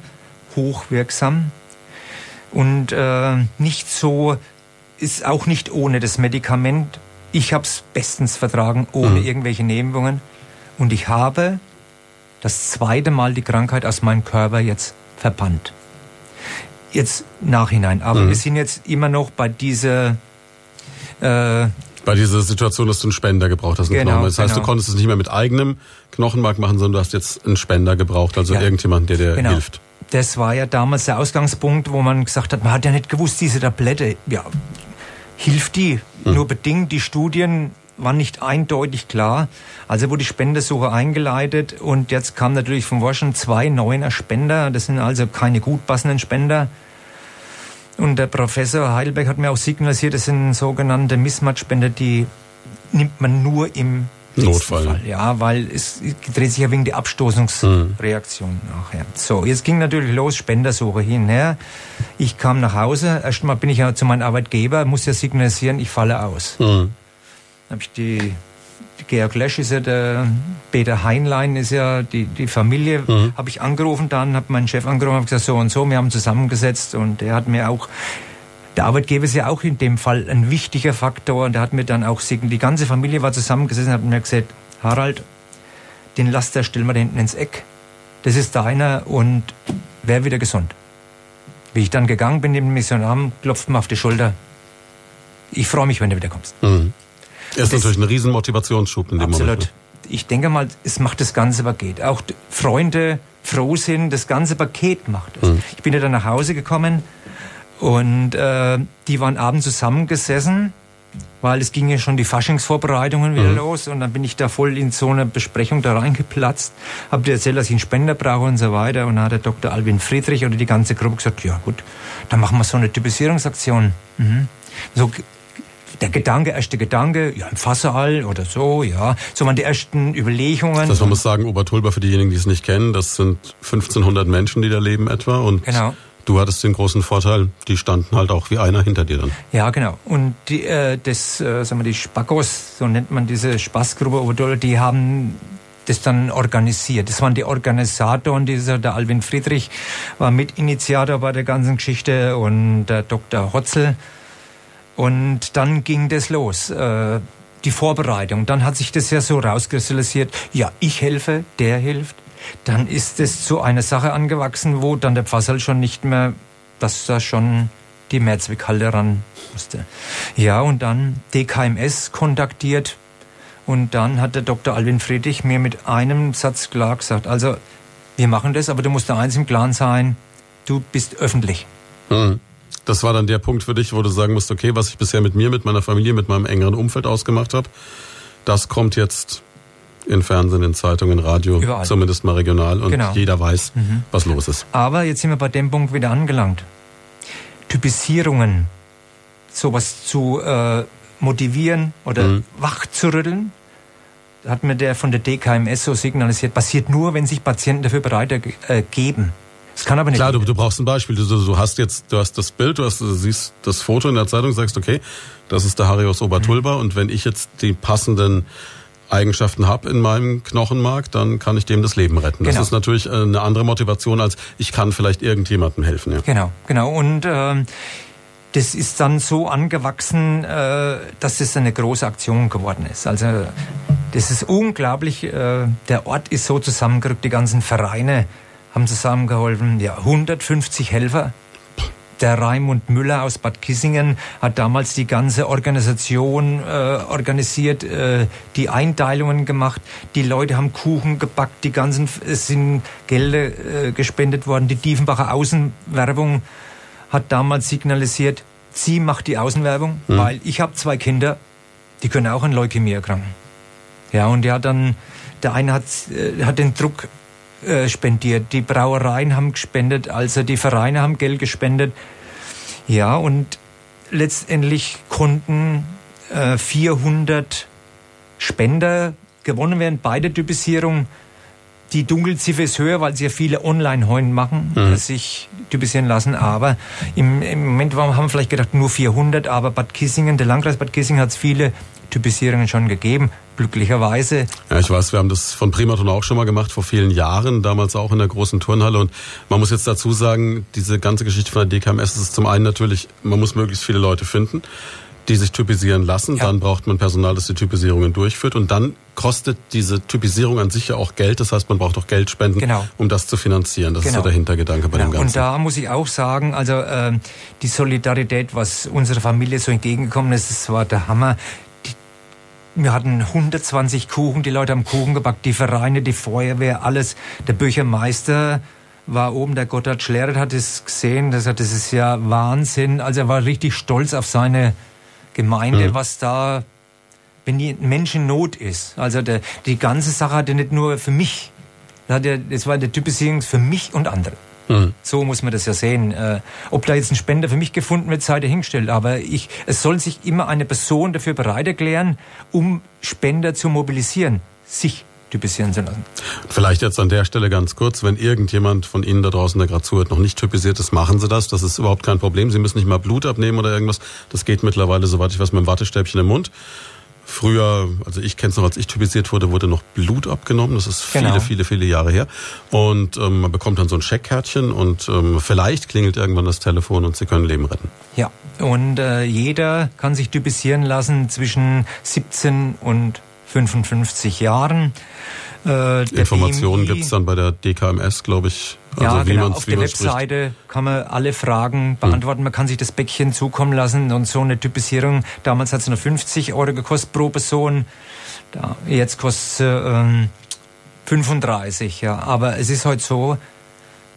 [SPEAKER 3] hochwirksam und äh, nicht so ist auch nicht ohne das Medikament. Ich habe es bestens vertragen, ohne mhm. irgendwelche Nebenwirkungen. Und ich habe das zweite Mal die Krankheit aus meinem Körper jetzt verbannt. Jetzt nachhinein. Aber mhm. wir sind jetzt immer noch bei dieser...
[SPEAKER 2] Äh, bei dieser Situation, dass du einen Spender gebraucht hast. Genau, das heißt, genau. du konntest es nicht mehr mit eigenem Knochenmark machen, sondern du hast jetzt einen Spender gebraucht, also ja. irgendjemanden, der dir genau. hilft.
[SPEAKER 3] Das war ja damals der Ausgangspunkt, wo man gesagt hat, man hat ja nicht gewusst, diese Tablette, ja, hilft die mhm. nur bedingt. Die Studien waren nicht eindeutig klar. Also wurde die Spendersuche eingeleitet und jetzt kam natürlich vom Waschen zwei neuner Spender. Das sind also keine gut passenden Spender. Und der Professor Heidelberg hat mir auch signalisiert, das sind sogenannte Mismatch-Spender, die nimmt man nur im
[SPEAKER 2] Notfall. Fall,
[SPEAKER 3] ja, weil es dreht sich ja wegen der Abstoßungsreaktion mhm. nachher. So, jetzt ging natürlich los, Spendersuche hinher. Ich kam nach Hause, erstmal bin ich ja zu meinem Arbeitgeber, muss ja signalisieren, ich falle aus. Mhm. Habe ich die, die Georg Lesch ist ja der, Peter Heinlein ist ja die, die Familie, mhm. habe ich angerufen dann, habe meinen Chef angerufen, habe gesagt, so und so, wir haben zusammengesetzt und der hat mir auch der Arbeitgeber ist ja auch in dem Fall ein wichtiger Faktor und der hat mir dann auch, die ganze Familie war zusammengesessen und hat mir gesagt, Harald, den Laster stellen wir da hinten ins Eck. Das ist deiner und wär wieder gesund. Wie ich dann gegangen bin, dem Missionar, klopft mir auf die Schulter. Ich freue mich, wenn du wieder kommst.
[SPEAKER 2] Mhm. Er ist natürlich ein riesen Motivationsschub in dem
[SPEAKER 3] absolut. Moment. Absolut. Ich denke mal, es macht das ganze Paket. Auch Freunde froh sind, das ganze Paket macht es. Mhm. Ich bin ja dann nach Hause gekommen, und äh, die waren abends zusammengesessen, weil es ging ja schon die Faschingsvorbereitungen wieder mhm. los. Und dann bin ich da voll in so eine Besprechung da reingeplatzt, habe dir erzählt, dass ich einen Spender brauche und so weiter. Und dann hat der Dr. Alvin Friedrich oder die ganze Gruppe gesagt, ja gut, dann machen wir so eine Typisierungsaktion. Mhm. So der Gedanke, erste Gedanke, ja, im Fasserall oder so, ja. So waren die ersten Überlegungen.
[SPEAKER 2] Das man muss sagen, Obertulba, für diejenigen, die es nicht kennen, das sind 1500 Menschen, die da leben etwa. Und
[SPEAKER 3] genau
[SPEAKER 2] du hattest den großen Vorteil, die standen halt auch wie einer hinter dir dann.
[SPEAKER 3] Ja, genau. Und die, äh, das, äh, sagen wir, die Spackos, so nennt man diese Spaßgruppe, die haben das dann organisiert. Das waren die Organisatoren, dieser, der Alvin Friedrich war Mitinitiator bei der ganzen Geschichte und der Dr. Hotzel. Und dann ging das los. Äh, die Vorbereitung. Dann hat sich das ja so rauskristallisiert, ja, ich helfe, der hilft. Dann ist es zu einer Sache angewachsen, wo dann der Pfassel schon nicht mehr, dass da schon die Mehrzweckhalle ran musste. Ja, und dann DKMS kontaktiert und dann hat der Dr. Alvin Friedrich mir mit einem Satz klar gesagt, also wir machen das, aber du musst da eins im Klaren sein, du bist öffentlich.
[SPEAKER 2] Mhm. Das war dann der Punkt für dich, wo du sagen musst, okay, was ich bisher mit mir, mit meiner Familie, mit meinem engeren Umfeld ausgemacht habe, das kommt jetzt in Fernsehen, in Zeitungen, in Radio, Überall. zumindest mal regional und genau. jeder weiß, mhm. was los ist.
[SPEAKER 3] Aber jetzt sind wir bei dem Punkt wieder angelangt. Typisierungen, sowas zu äh, motivieren oder mhm. wach zu rütteln, hat mir der von der DKMS so signalisiert, passiert nur, wenn sich Patienten dafür bereit äh,
[SPEAKER 2] Es kann aber nicht. Klar, du, du brauchst ein Beispiel. Du, du, hast jetzt, du hast das Bild, du, hast, du siehst das Foto in der Zeitung, sagst, okay, das ist der Harius Obertulba mhm. und wenn ich jetzt die passenden Eigenschaften habe in meinem Knochenmark, dann kann ich dem das Leben retten. Genau. Das ist natürlich äh, eine andere Motivation, als ich kann vielleicht irgendjemandem helfen. Ja.
[SPEAKER 3] Genau, genau. Und ähm, das ist dann so angewachsen, äh, dass es eine große Aktion geworden ist. Also das ist unglaublich. Äh, der Ort ist so zusammengerückt, die ganzen Vereine haben zusammengeholfen. Ja, 150 Helfer. Der Raimund Müller aus Bad Kissingen hat damals die ganze Organisation äh, organisiert, äh, die Einteilungen gemacht. Die Leute haben Kuchen gebackt, die ganzen es sind Gelder äh, gespendet worden. Die Diefenbacher Außenwerbung hat damals signalisiert, sie macht die Außenwerbung, mhm. weil ich habe zwei Kinder, die können auch an Leukämie erkranken. Ja, und der hat dann, der eine hat, äh, hat den Druck äh, spendiert, die Brauereien haben gespendet, also die Vereine haben Geld gespendet. Ja, und letztendlich konnten äh, 400 Spender gewonnen werden bei der Typisierung. Die Dunkelziffer ist höher, weil sie ja viele Online-Heulen machen, mhm. sich typisieren lassen. Aber im, im Moment haben wir vielleicht gedacht, nur 400. Aber Bad Kissingen, der Landkreis Bad Kissingen hat es viele Typisierungen schon gegeben, glücklicherweise.
[SPEAKER 2] Ja, ich weiß, wir haben das von Primaton auch schon mal gemacht, vor vielen Jahren, damals auch in der großen Turnhalle. Und man muss jetzt dazu sagen, diese ganze Geschichte von der DKMS ist zum einen natürlich, man muss möglichst viele Leute finden die sich typisieren lassen. Ja. Dann braucht man Personal, das die Typisierungen durchführt. Und dann kostet diese Typisierung an sich ja auch Geld. Das heißt, man braucht auch Geldspenden, genau. um das zu finanzieren. Das genau. ist so der Hintergedanke bei genau. dem Ganzen.
[SPEAKER 3] Und da muss ich auch sagen, also äh, die Solidarität, was unserer Familie so entgegengekommen ist, das war der Hammer. Wir hatten 120 Kuchen, die Leute haben Kuchen gebackt, die Vereine, die Feuerwehr, alles. Der Büchermeister war oben, der Gotthard Schleret hat es gesehen, das, das ist ja Wahnsinn. Also er war richtig stolz auf seine Gemeinde, mhm. was da, wenn die Mensch in Not ist. Also der, die ganze Sache hatte nicht nur für mich, das war der Typisierung für mich und andere. Mhm. So muss man das ja sehen. Äh, ob da jetzt ein Spender für mich gefunden wird, sei dahingestellt. Aber ich, es soll sich immer eine Person dafür bereit erklären, um Spender zu mobilisieren. Sich typisieren zu lassen.
[SPEAKER 2] Vielleicht jetzt an der Stelle ganz kurz, wenn irgendjemand von Ihnen da draußen, der gerade zuhört, noch nicht typisiert ist, machen Sie das. Das ist überhaupt kein Problem. Sie müssen nicht mal Blut abnehmen oder irgendwas. Das geht mittlerweile, soweit ich weiß, mit einem Wattestäbchen im Mund. Früher, also ich kenne es noch, als ich typisiert wurde, wurde noch Blut abgenommen. Das ist viele, genau. viele, viele Jahre her. Und ähm, man bekommt dann so ein Scheckkärtchen und ähm, vielleicht klingelt irgendwann das Telefon und Sie können Leben retten.
[SPEAKER 3] Ja, und äh, jeder kann sich typisieren lassen zwischen 17 und 55 Jahren.
[SPEAKER 2] Äh, Informationen gibt es dann bei der DKMS, glaube ich.
[SPEAKER 3] Also ja, genau. Auf der Webseite spricht. kann man alle Fragen beantworten. Hm. Man kann sich das Bäckchen zukommen lassen und so eine Typisierung. Damals hat es nur 50 Euro gekostet pro Person. Da, jetzt kostet es ähm, 35. Ja. Aber es ist halt so,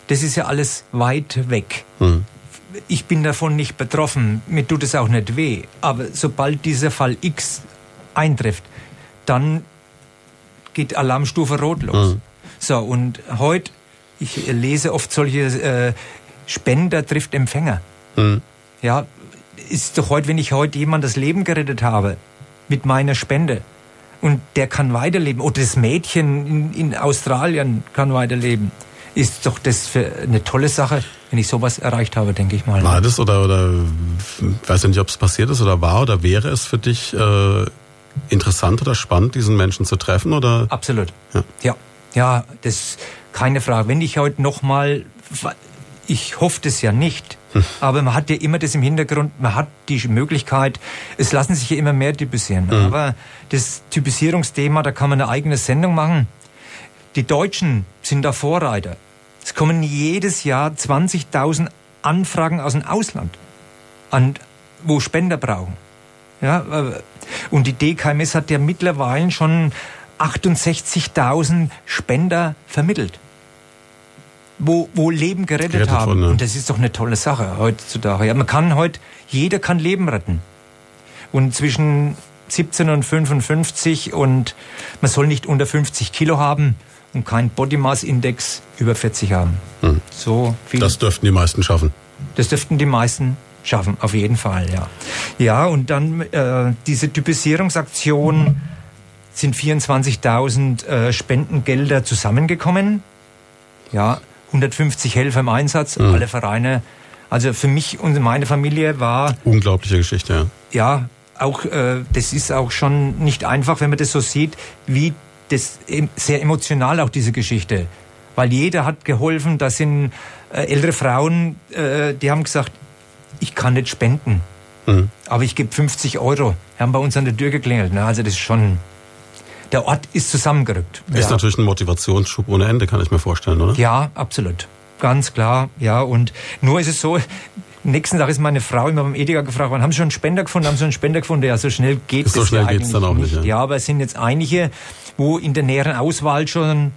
[SPEAKER 3] das ist ja alles weit weg. Hm. Ich bin davon nicht betroffen. Mir tut es auch nicht weh. Aber sobald dieser Fall X eintrifft, dann geht Alarmstufe rot los. Mhm. So, und heute, ich lese oft solche äh, Spender trifft Empfänger. Mhm. Ja, ist doch heute, wenn ich heute jemand das Leben gerettet habe mit meiner Spende und der kann weiterleben oder das Mädchen in, in Australien kann weiterleben. ist doch das für eine tolle Sache, wenn ich sowas erreicht habe, denke ich mal.
[SPEAKER 2] War das oder, oder weiß nicht, ob es passiert ist oder war oder wäre es für dich äh, interessant oder spannend, diesen Menschen zu treffen? Oder?
[SPEAKER 3] Absolut. Ja. ja. Ja, das keine Frage. Wenn ich heute nochmal, ich hoffe das ja nicht, hm. aber man hat ja immer das im Hintergrund, man hat die Möglichkeit, es lassen sich ja immer mehr typisieren. Mhm. Aber das Typisierungsthema, da kann man eine eigene Sendung machen. Die Deutschen sind da Vorreiter. Es kommen jedes Jahr 20.000 Anfragen aus dem Ausland, an, wo Spender brauchen. Ja, äh, und die DKMS hat ja mittlerweile schon 68.000 Spender vermittelt, wo, wo Leben gerettet, gerettet haben. Von, ne? Und das ist doch eine tolle Sache heutzutage. Ja, man kann heute, jeder kann Leben retten. Und zwischen 17 und 55 und man soll nicht unter 50 Kilo haben und keinen Body Mass Index über 40 haben. Hm.
[SPEAKER 2] So viel. Das dürften die meisten schaffen.
[SPEAKER 3] Das dürften die meisten schaffen, auf jeden Fall, ja. Ja, und dann äh, diese Typisierungsaktion sind 24.000 äh, Spendengelder zusammengekommen. Ja, 150 Helfer im Einsatz, mhm. alle Vereine. Also für mich und meine Familie war
[SPEAKER 2] unglaubliche Geschichte.
[SPEAKER 3] Ja, ja auch äh, das ist auch schon nicht einfach, wenn man das so sieht, wie das sehr emotional auch diese Geschichte, weil jeder hat geholfen. Da sind äh, ältere Frauen, äh, die haben gesagt, ich kann nicht spenden, mhm. aber ich gebe 50 Euro. Haben bei uns an der Tür geklingelt. Ne? Also das ist schon der Ort ist zusammengerückt.
[SPEAKER 2] Ist ja. natürlich ein Motivationsschub ohne Ende, kann ich mir vorstellen, oder?
[SPEAKER 3] Ja, absolut. Ganz klar, ja. Und nur ist es so, nächsten Tag ist meine Frau immer beim Edeka gefragt, wann haben Sie schon einen Spender gefunden? Haben Sie einen Spender gefunden? Ja, so schnell geht es
[SPEAKER 2] So schnell ja geht's dann auch nicht.
[SPEAKER 3] Ja. ja, aber es sind jetzt einige, wo in der näheren Auswahl schon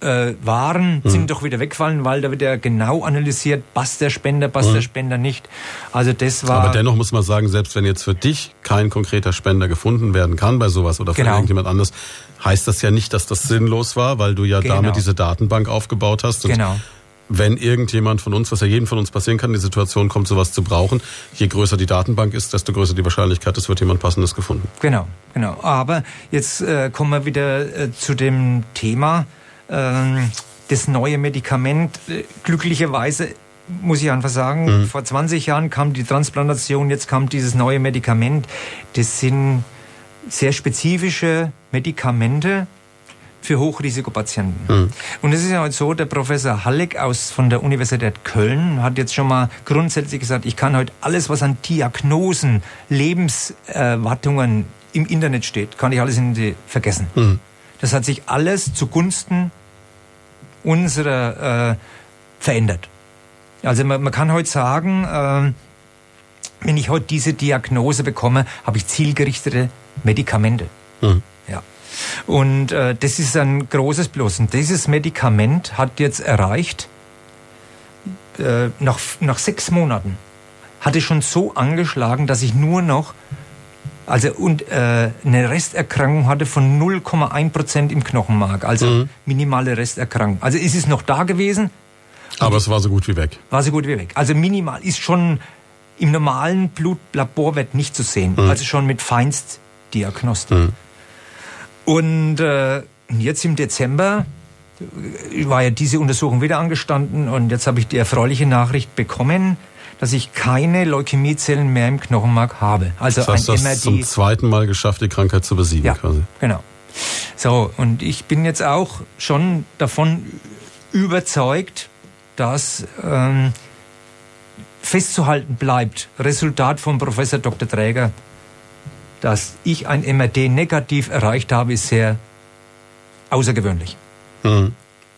[SPEAKER 3] äh, waren, mhm. sind doch wieder weggefallen, weil da wird ja genau analysiert, passt der Spender, passt mhm. der Spender nicht. Also das war.
[SPEAKER 2] Aber dennoch muss man sagen, selbst wenn jetzt für dich kein konkreter Spender gefunden werden kann bei sowas oder für genau. irgendjemand anderes, heißt das ja nicht, dass das sinnlos war, weil du ja genau. damit diese Datenbank aufgebaut hast.
[SPEAKER 3] genau
[SPEAKER 2] wenn irgendjemand von uns, was ja jedem von uns passieren kann, die Situation kommt, sowas zu brauchen, je größer die Datenbank ist, desto größer die Wahrscheinlichkeit, es wird jemand Passendes gefunden.
[SPEAKER 3] Genau, genau. Aber jetzt äh, kommen wir wieder äh, zu dem Thema, das neue Medikament. Äh, glücklicherweise muss ich einfach sagen, mhm. vor 20 Jahren kam die Transplantation, jetzt kam dieses neue Medikament. Das sind sehr spezifische Medikamente für Hochrisikopatienten. Mhm. Und es ist ja halt so, der Professor Halleck aus, von der Universität Köln hat jetzt schon mal grundsätzlich gesagt, ich kann heute alles, was an Diagnosen, Lebenserwartungen im Internet steht, kann ich alles in die vergessen. Mhm. Das hat sich alles zugunsten unserer äh, verändert. Also man, man, kann heute sagen, äh, wenn ich heute diese Diagnose bekomme, habe ich zielgerichtete Medikamente. Mhm. Ja. Und äh, das ist ein großes Plus. Und dieses Medikament hat jetzt erreicht, äh, nach, nach sechs Monaten, hatte schon so angeschlagen, dass ich nur noch also und äh, eine Resterkrankung hatte von 0,1 Prozent im Knochenmark, also mhm. minimale Resterkrankung. Also ist es noch da gewesen.
[SPEAKER 2] Aber es war so gut wie weg.
[SPEAKER 3] War so gut wie weg. Also minimal ist schon im normalen Blutlaborwert nicht zu sehen. Mhm. Also schon mit Feinstdiagnostik. Mhm. Und äh, jetzt im Dezember war ja diese Untersuchung wieder angestanden und jetzt habe ich die erfreuliche Nachricht bekommen, dass ich keine Leukämiezellen mehr im Knochenmark habe.
[SPEAKER 2] Also das heißt, ein MRD. zum zweiten Mal geschafft, die Krankheit zu besiegen
[SPEAKER 3] ja,
[SPEAKER 2] quasi.
[SPEAKER 3] Genau. So, und ich bin jetzt auch schon davon überzeugt, dass ähm, festzuhalten bleibt, Resultat von Professor Dr. Träger, dass ich ein MRD negativ erreicht habe, ist sehr außergewöhnlich.
[SPEAKER 2] Mhm.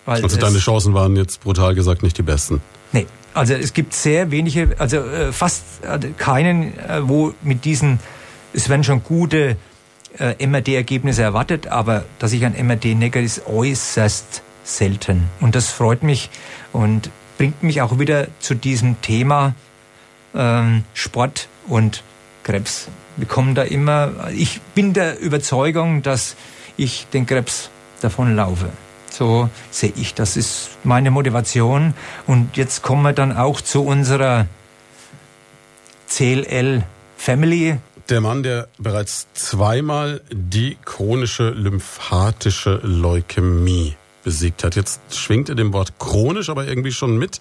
[SPEAKER 2] also deine Chancen waren jetzt brutal gesagt nicht die besten.
[SPEAKER 3] Nee, also es gibt sehr wenige, also äh, fast äh, keinen, äh, wo mit diesen, es werden schon gute äh, MRD-Ergebnisse erwartet, aber dass ich ein MRD negativ ist äußerst selten. Und das freut mich und bringt mich auch wieder zu diesem Thema ähm, Sport und Krebs. Wir kommen da immer, ich bin der Überzeugung, dass ich den Krebs davon laufe. So sehe ich, das ist meine Motivation. Und jetzt kommen wir dann auch zu unserer CLL Family.
[SPEAKER 2] Der Mann, der bereits zweimal die chronische lymphatische Leukämie besiegt hat. Jetzt schwingt in dem Wort chronisch aber irgendwie schon mit.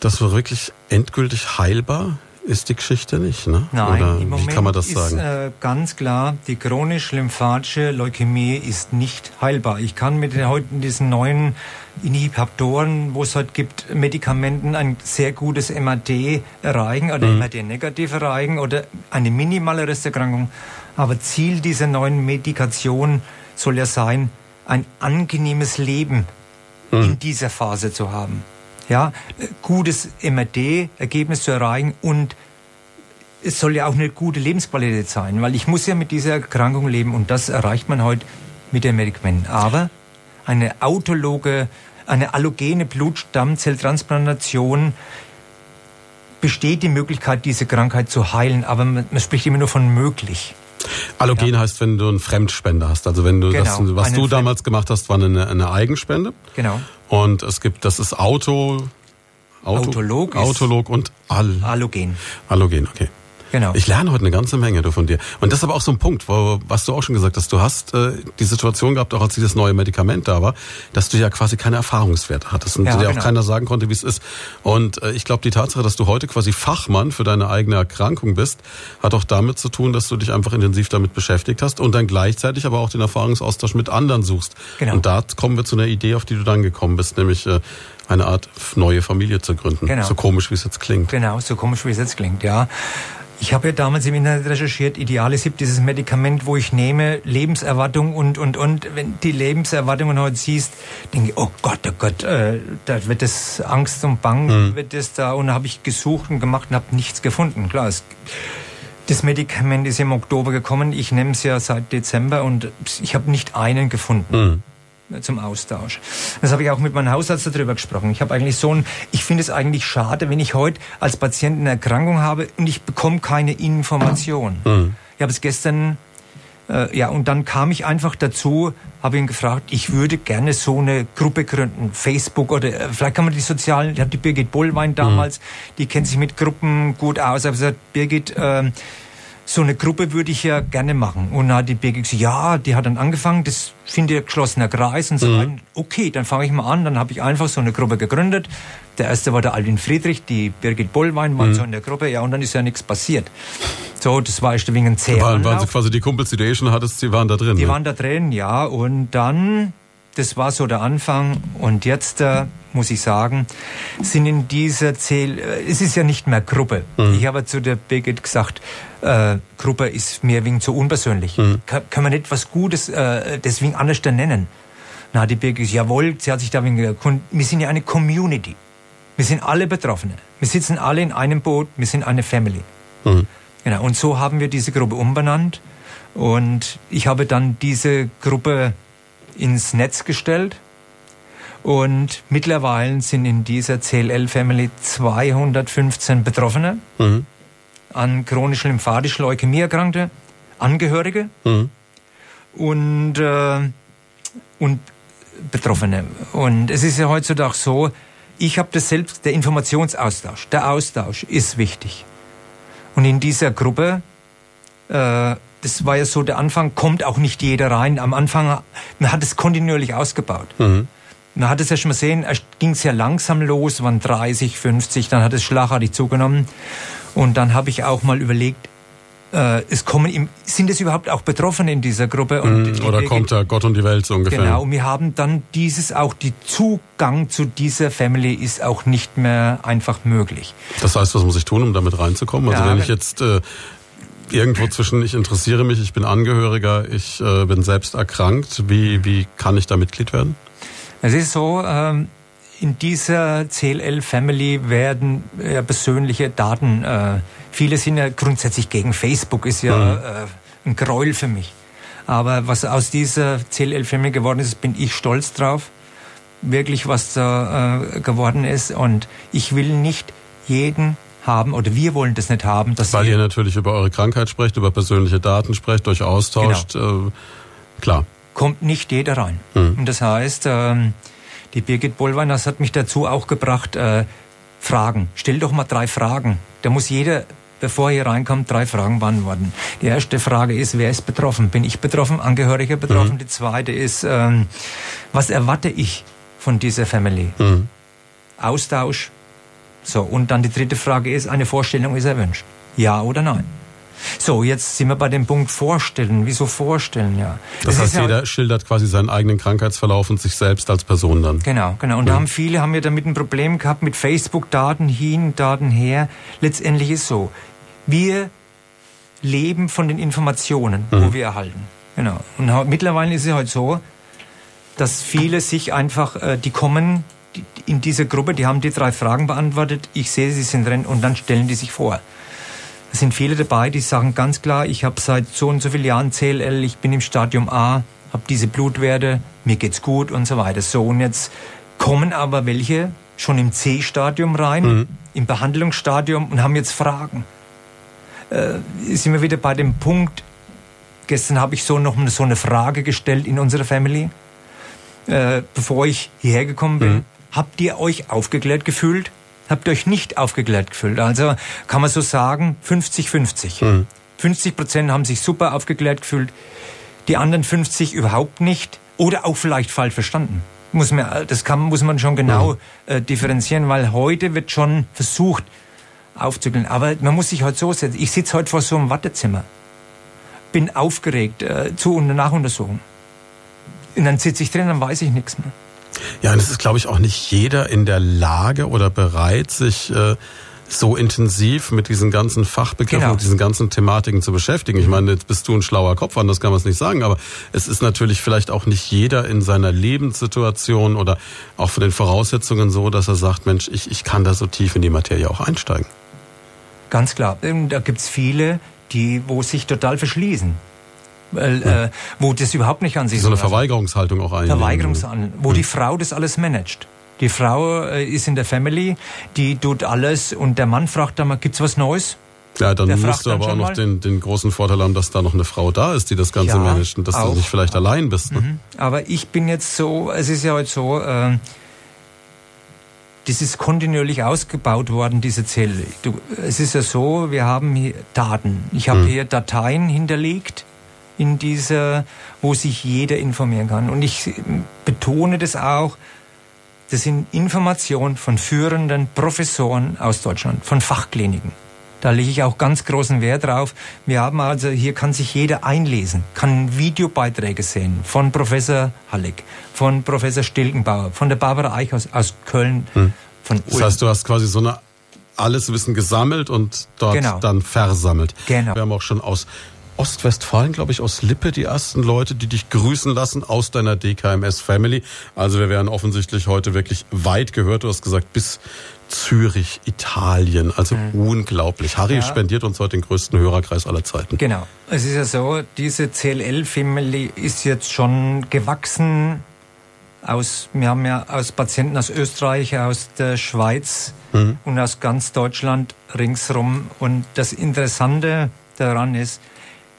[SPEAKER 2] Das war wirklich endgültig heilbar ist die Geschichte nicht, ne?
[SPEAKER 3] Nein,
[SPEAKER 2] Oder
[SPEAKER 3] im Moment
[SPEAKER 2] wie kann man das
[SPEAKER 3] ist
[SPEAKER 2] sagen?
[SPEAKER 3] Äh, ganz klar, die chronisch-lymphatische Leukämie ist nicht heilbar. Ich kann mit den heute diesen neuen Inhibitoren, wo es heute gibt, Medikamenten ein sehr gutes MAD erreichen oder
[SPEAKER 2] Mhm.
[SPEAKER 3] MAD-negativ erreichen oder eine minimale Resterkrankung. Aber Ziel dieser neuen Medikation soll ja sein, ein angenehmes Leben
[SPEAKER 2] Mhm.
[SPEAKER 3] in dieser Phase zu haben. Ja, gutes MRD-Ergebnis zu erreichen und es soll ja auch eine gute Lebensqualität sein, weil ich muss ja mit dieser Erkrankung leben und das erreicht man heute mit den Medikamenten. Aber eine autologe, eine allogene Blutstammzelltransplantation besteht die Möglichkeit, diese Krankheit zu heilen, aber man, man spricht immer nur von möglich.
[SPEAKER 2] Allogen heißt, wenn du einen Fremdspender hast. Also wenn du
[SPEAKER 3] Genau,
[SPEAKER 2] das, was
[SPEAKER 3] einen
[SPEAKER 2] du
[SPEAKER 3] Fremd-
[SPEAKER 2] damals gemacht hast, war eine, eine Eigenspende.
[SPEAKER 3] Genau.
[SPEAKER 2] Und es gibt, das ist Auto, Auto
[SPEAKER 3] Autolog
[SPEAKER 2] Autolog und All,
[SPEAKER 3] Allogen.
[SPEAKER 2] Allogen, okay.
[SPEAKER 3] Genau.
[SPEAKER 2] Ich lerne heute eine ganze Menge du von dir. Und das ist aber auch so ein Punkt, wo, was du auch schon gesagt hast. Du hast äh, die Situation gehabt, auch als dieses neue Medikament da war, dass du ja quasi keine Erfahrungswerte hattest und
[SPEAKER 3] Ja,
[SPEAKER 2] dir auch
[SPEAKER 3] genau.
[SPEAKER 2] keiner sagen konnte, wie es ist. Und äh, ich glaube, die Tatsache, dass du heute quasi Fachmann für deine eigene Erkrankung bist, hat auch damit zu tun, dass du dich einfach intensiv damit beschäftigt hast und dann gleichzeitig aber auch den Erfahrungsaustausch mit anderen suchst.
[SPEAKER 3] Genau.
[SPEAKER 2] Und da kommen wir zu einer Idee, auf die du dann gekommen bist, nämlich äh, eine Art neue Familie zu gründen.
[SPEAKER 3] Genau.
[SPEAKER 2] So komisch, wie es jetzt klingt.
[SPEAKER 3] Genau, so komisch wie es jetzt klingt, ja. Ich habe ja damals im Internet recherchiert, Idealisib, dieses Medikament, wo ich nehme, Lebenserwartung und, und, und. Wenn die Lebenserwartungen heute siehst, denke ich, oh Gott, oh Gott, äh, da wird das Angst und Bang, wird das da. Und habe ich gesucht und gemacht und habe nichts gefunden. Klar, es, das Medikament ist im Oktober gekommen. Ich nehme es ja seit Dezember und ich habe nicht einen gefunden zum Austausch. Das habe ich auch mit meinem Hausarzt darüber gesprochen. Ich habe eigentlich so ein, ich finde es eigentlich schade, wenn ich heute als Patient eine Erkrankung habe und ich bekomme keine Information. Ich habe es gestern, äh, ja, und dann kam ich einfach dazu, habe ihn gefragt, ich würde gerne so eine Gruppe gründen, Facebook oder äh, vielleicht kann man die sozialen, ich habe die Birgit Bollwein damals, die kennt sich mit Gruppen gut aus, aber gesagt, Birgit, ähm, so eine Gruppe würde ich ja gerne machen. Und dann hat die Birgit gesagt, ja, die hat dann angefangen, das finde ich geschlossener Kreis und so weiter. Okay, dann fange ich mal an. Dann habe ich einfach so eine Gruppe gegründet. Der erste war der Alvin Friedrich, die Birgit Bollwein waren so in der Gruppe. Ja, und dann ist ja nichts passiert. So, das war erst ein wenig ein zäher
[SPEAKER 2] Waren, waren sie quasi die Kumpels, die du eh schon hattest, die waren da drin.
[SPEAKER 3] Die
[SPEAKER 2] ne?
[SPEAKER 3] waren da drin, ja. Und dann, das war so der Anfang. Und jetzt äh, muss ich sagen, sind in dieser Zähl, äh, es ist ja nicht mehr Gruppe. Ich habe zu der Birgit gesagt, äh, Gruppe ist mir wegen zu unpersönlich. Ka- Kann man nicht was Gutes äh, deswegen anders nennen? Na, die Birgit gesagt, jawohl, sie hat sich da wegen erkundigt. Wir sind ja eine Community. Wir sind alle Betroffene. Wir sitzen alle in einem Boot. Wir sind eine Family. Genau. Und so haben wir diese Gruppe umbenannt. Und ich habe dann diese Gruppe ins Netz gestellt. Und mittlerweile sind in dieser CLL-Family 215 Betroffene
[SPEAKER 2] Mhm.
[SPEAKER 3] an chronisch lymphatischer Leukämie erkrankte, Angehörige
[SPEAKER 2] Mhm.
[SPEAKER 3] und, äh, und Betroffene. Und es ist ja heutzutage so, ich habe das selbst, der Informationsaustausch, der Austausch ist wichtig. Und in dieser Gruppe, äh, das war ja so der Anfang, kommt auch nicht jeder rein. Am Anfang, man hat es kontinuierlich ausgebaut.
[SPEAKER 2] Mhm.
[SPEAKER 3] Man hat es ja schon mal sehen, es ging sehr langsam los, waren 30, 50, dann hat es schlagartig zugenommen. Und dann habe ich auch mal überlegt, äh, es kommen im, sind es überhaupt auch Betroffene in dieser Gruppe? Und die
[SPEAKER 2] Mhm. Oder
[SPEAKER 3] Birgit-
[SPEAKER 2] kommt da Gott und die Welt so ungefähr?
[SPEAKER 3] Genau, und wir haben dann dieses auch, die Zugang zu dieser Family ist auch nicht mehr einfach möglich.
[SPEAKER 2] Das heißt, was muss ich tun, um damit reinzukommen? Also
[SPEAKER 3] Ja,
[SPEAKER 2] wenn ich jetzt äh, irgendwo zwischen, ich interessiere mich, ich bin Angehöriger, ich äh, bin selbst erkrankt, wie, wie kann ich da Mitglied werden?
[SPEAKER 3] Es ist so, ähm, in dieser CLL-Family werden ja persönliche Daten, äh, viele sind ja grundsätzlich gegen Facebook, ist ja äh, ein Gräuel für mich. Aber was aus dieser CLL-Family geworden ist, bin ich stolz drauf. Wirklich, was da äh, geworden ist. Und ich will nicht jeden haben, oder wir wollen das nicht haben, dass
[SPEAKER 2] Weil
[SPEAKER 3] ihr-
[SPEAKER 2] ihr natürlich über eure Krankheit sprecht, über persönliche Daten sprecht, euch austauscht.
[SPEAKER 3] Genau.
[SPEAKER 2] Äh, klar.
[SPEAKER 3] kommt nicht jeder rein. Und das heißt, ähm, die Birgit Bollwein, das hat mich dazu auch gebracht, äh, Fragen. Stell doch mal drei Fragen. Da muss jeder bevor ihr reinkommt, drei Fragen beantworten. Die erste Frage ist, wer ist betroffen? Bin ich betroffen? Angehöriger betroffen? Mhm. Die zweite ist, ähm, was erwarte ich von dieser Family? Mhm. Austausch. So, und dann die dritte Frage ist, eine Vorstellung ist erwünscht. Ja oder nein? So, jetzt sind wir bei dem Punkt Vorstellen. Wieso vorstellen, ja?
[SPEAKER 2] Das, das heißt, jeder schildert quasi seinen eigenen Krankheitsverlauf und sich selbst als Person dann.
[SPEAKER 3] Genau, genau. Und ja. da haben viele haben ja damit ein Problem gehabt mit Facebook-Daten hin, Daten her. Letztendlich ist so, wir leben von den Informationen, mhm. wo wir erhalten. Genau. Und mittlerweile ist es halt so, dass viele sich einfach, äh, die kommen in diese Gruppe, die haben die drei Fragen beantwortet, ich sehe, sie sind drin und dann stellen die sich vor. Es sind viele dabei, die sagen ganz klar, ich habe seit so und so vielen Jahren CLL, ich bin im Stadium A, habe diese Blutwerte, mir geht's gut und so weiter. So, und jetzt kommen aber welche schon im C-Stadium rein, mhm. im Behandlungsstadium und haben jetzt Fragen. Äh, sind wir wieder bei dem Punkt, gestern habe ich so noch so eine Frage gestellt in unserer Family, äh, bevor ich hierher gekommen bin. Mhm. Habt ihr euch aufgeklärt gefühlt? habt ihr euch nicht aufgeklärt gefühlt. Also kann man so sagen, 50-50. Mhm. 50 Prozent haben sich super aufgeklärt gefühlt, die anderen 50 überhaupt nicht oder auch vielleicht falsch verstanden. Muss man, das kann, muss man schon genau mhm. äh, differenzieren, weil heute wird schon versucht aufzuklären. Aber man muss sich heute halt so setzen. Ich sitze heute vor so einem Wartezimmer, bin aufgeregt äh, zu und Nachuntersuchung. Und dann sitze ich drin, dann weiß ich nichts mehr.
[SPEAKER 2] Ja, und es ist, glaube ich, auch nicht jeder in der Lage oder bereit, sich äh, so intensiv mit diesen ganzen Fachbegriffen, genau. mit diesen ganzen Thematiken zu beschäftigen. Ich meine, jetzt bist du ein schlauer Kopf, anders kann man es nicht sagen, aber es ist natürlich vielleicht auch nicht jeder in seiner Lebenssituation oder auch von den Voraussetzungen so, dass er sagt, Mensch, ich, ich kann da so tief in die Materie auch einsteigen.
[SPEAKER 3] Ganz klar. Da gibt's viele, die, wo sich total verschließen. Äh, wo das überhaupt nicht an sich
[SPEAKER 2] so eine Verweigerungshaltung auch einnehmen.
[SPEAKER 3] Verweigerungshaltung, wo ja. die Frau das alles managt. Die Frau äh, ist in der Family, die tut alles und der Mann fragt dann mal, gibt's was Neues?
[SPEAKER 2] Ja, dann musst du aber auch noch den, den großen Vorteil haben, dass da noch eine Frau da ist, die das Ganze ja, managt und dass auch, du nicht vielleicht allein bist. Ne? Mhm.
[SPEAKER 3] Aber ich bin jetzt so, es ist ja heute so, äh, das ist kontinuierlich ausgebaut worden, diese Zelle. Du, es ist ja so, wir haben hier Daten. Ich habe mhm. hier Dateien hinterlegt in dieser, wo sich jeder informieren kann. Und ich betone das auch, das sind Informationen von führenden Professoren aus Deutschland, von Fachkliniken. Da lege ich auch ganz großen Wert drauf. Wir haben also, hier kann sich jeder einlesen, kann Videobeiträge sehen von Professor Halleck, von Professor Stilkenbauer, von der Barbara Eichhaus aus Köln. Hm. Von
[SPEAKER 2] das heißt, du hast quasi so eine alles Wissen gesammelt und dort genau. dann versammelt. Genau. Wir haben auch schon aus Ostwestfalen, glaube ich, aus Lippe die ersten Leute, die dich grüßen lassen aus deiner DKMS Family. Also wir werden offensichtlich heute wirklich weit gehört. Du hast gesagt, bis Zürich, Italien. Also mhm. unglaublich. Harry ja. spendiert uns heute den größten Hörerkreis aller Zeiten.
[SPEAKER 3] Genau. Es ist ja so, diese CLL-Family ist jetzt schon gewachsen aus, wir haben ja aus Patienten aus Österreich, aus der Schweiz mhm. und aus ganz Deutschland ringsrum. Und das Interessante daran ist,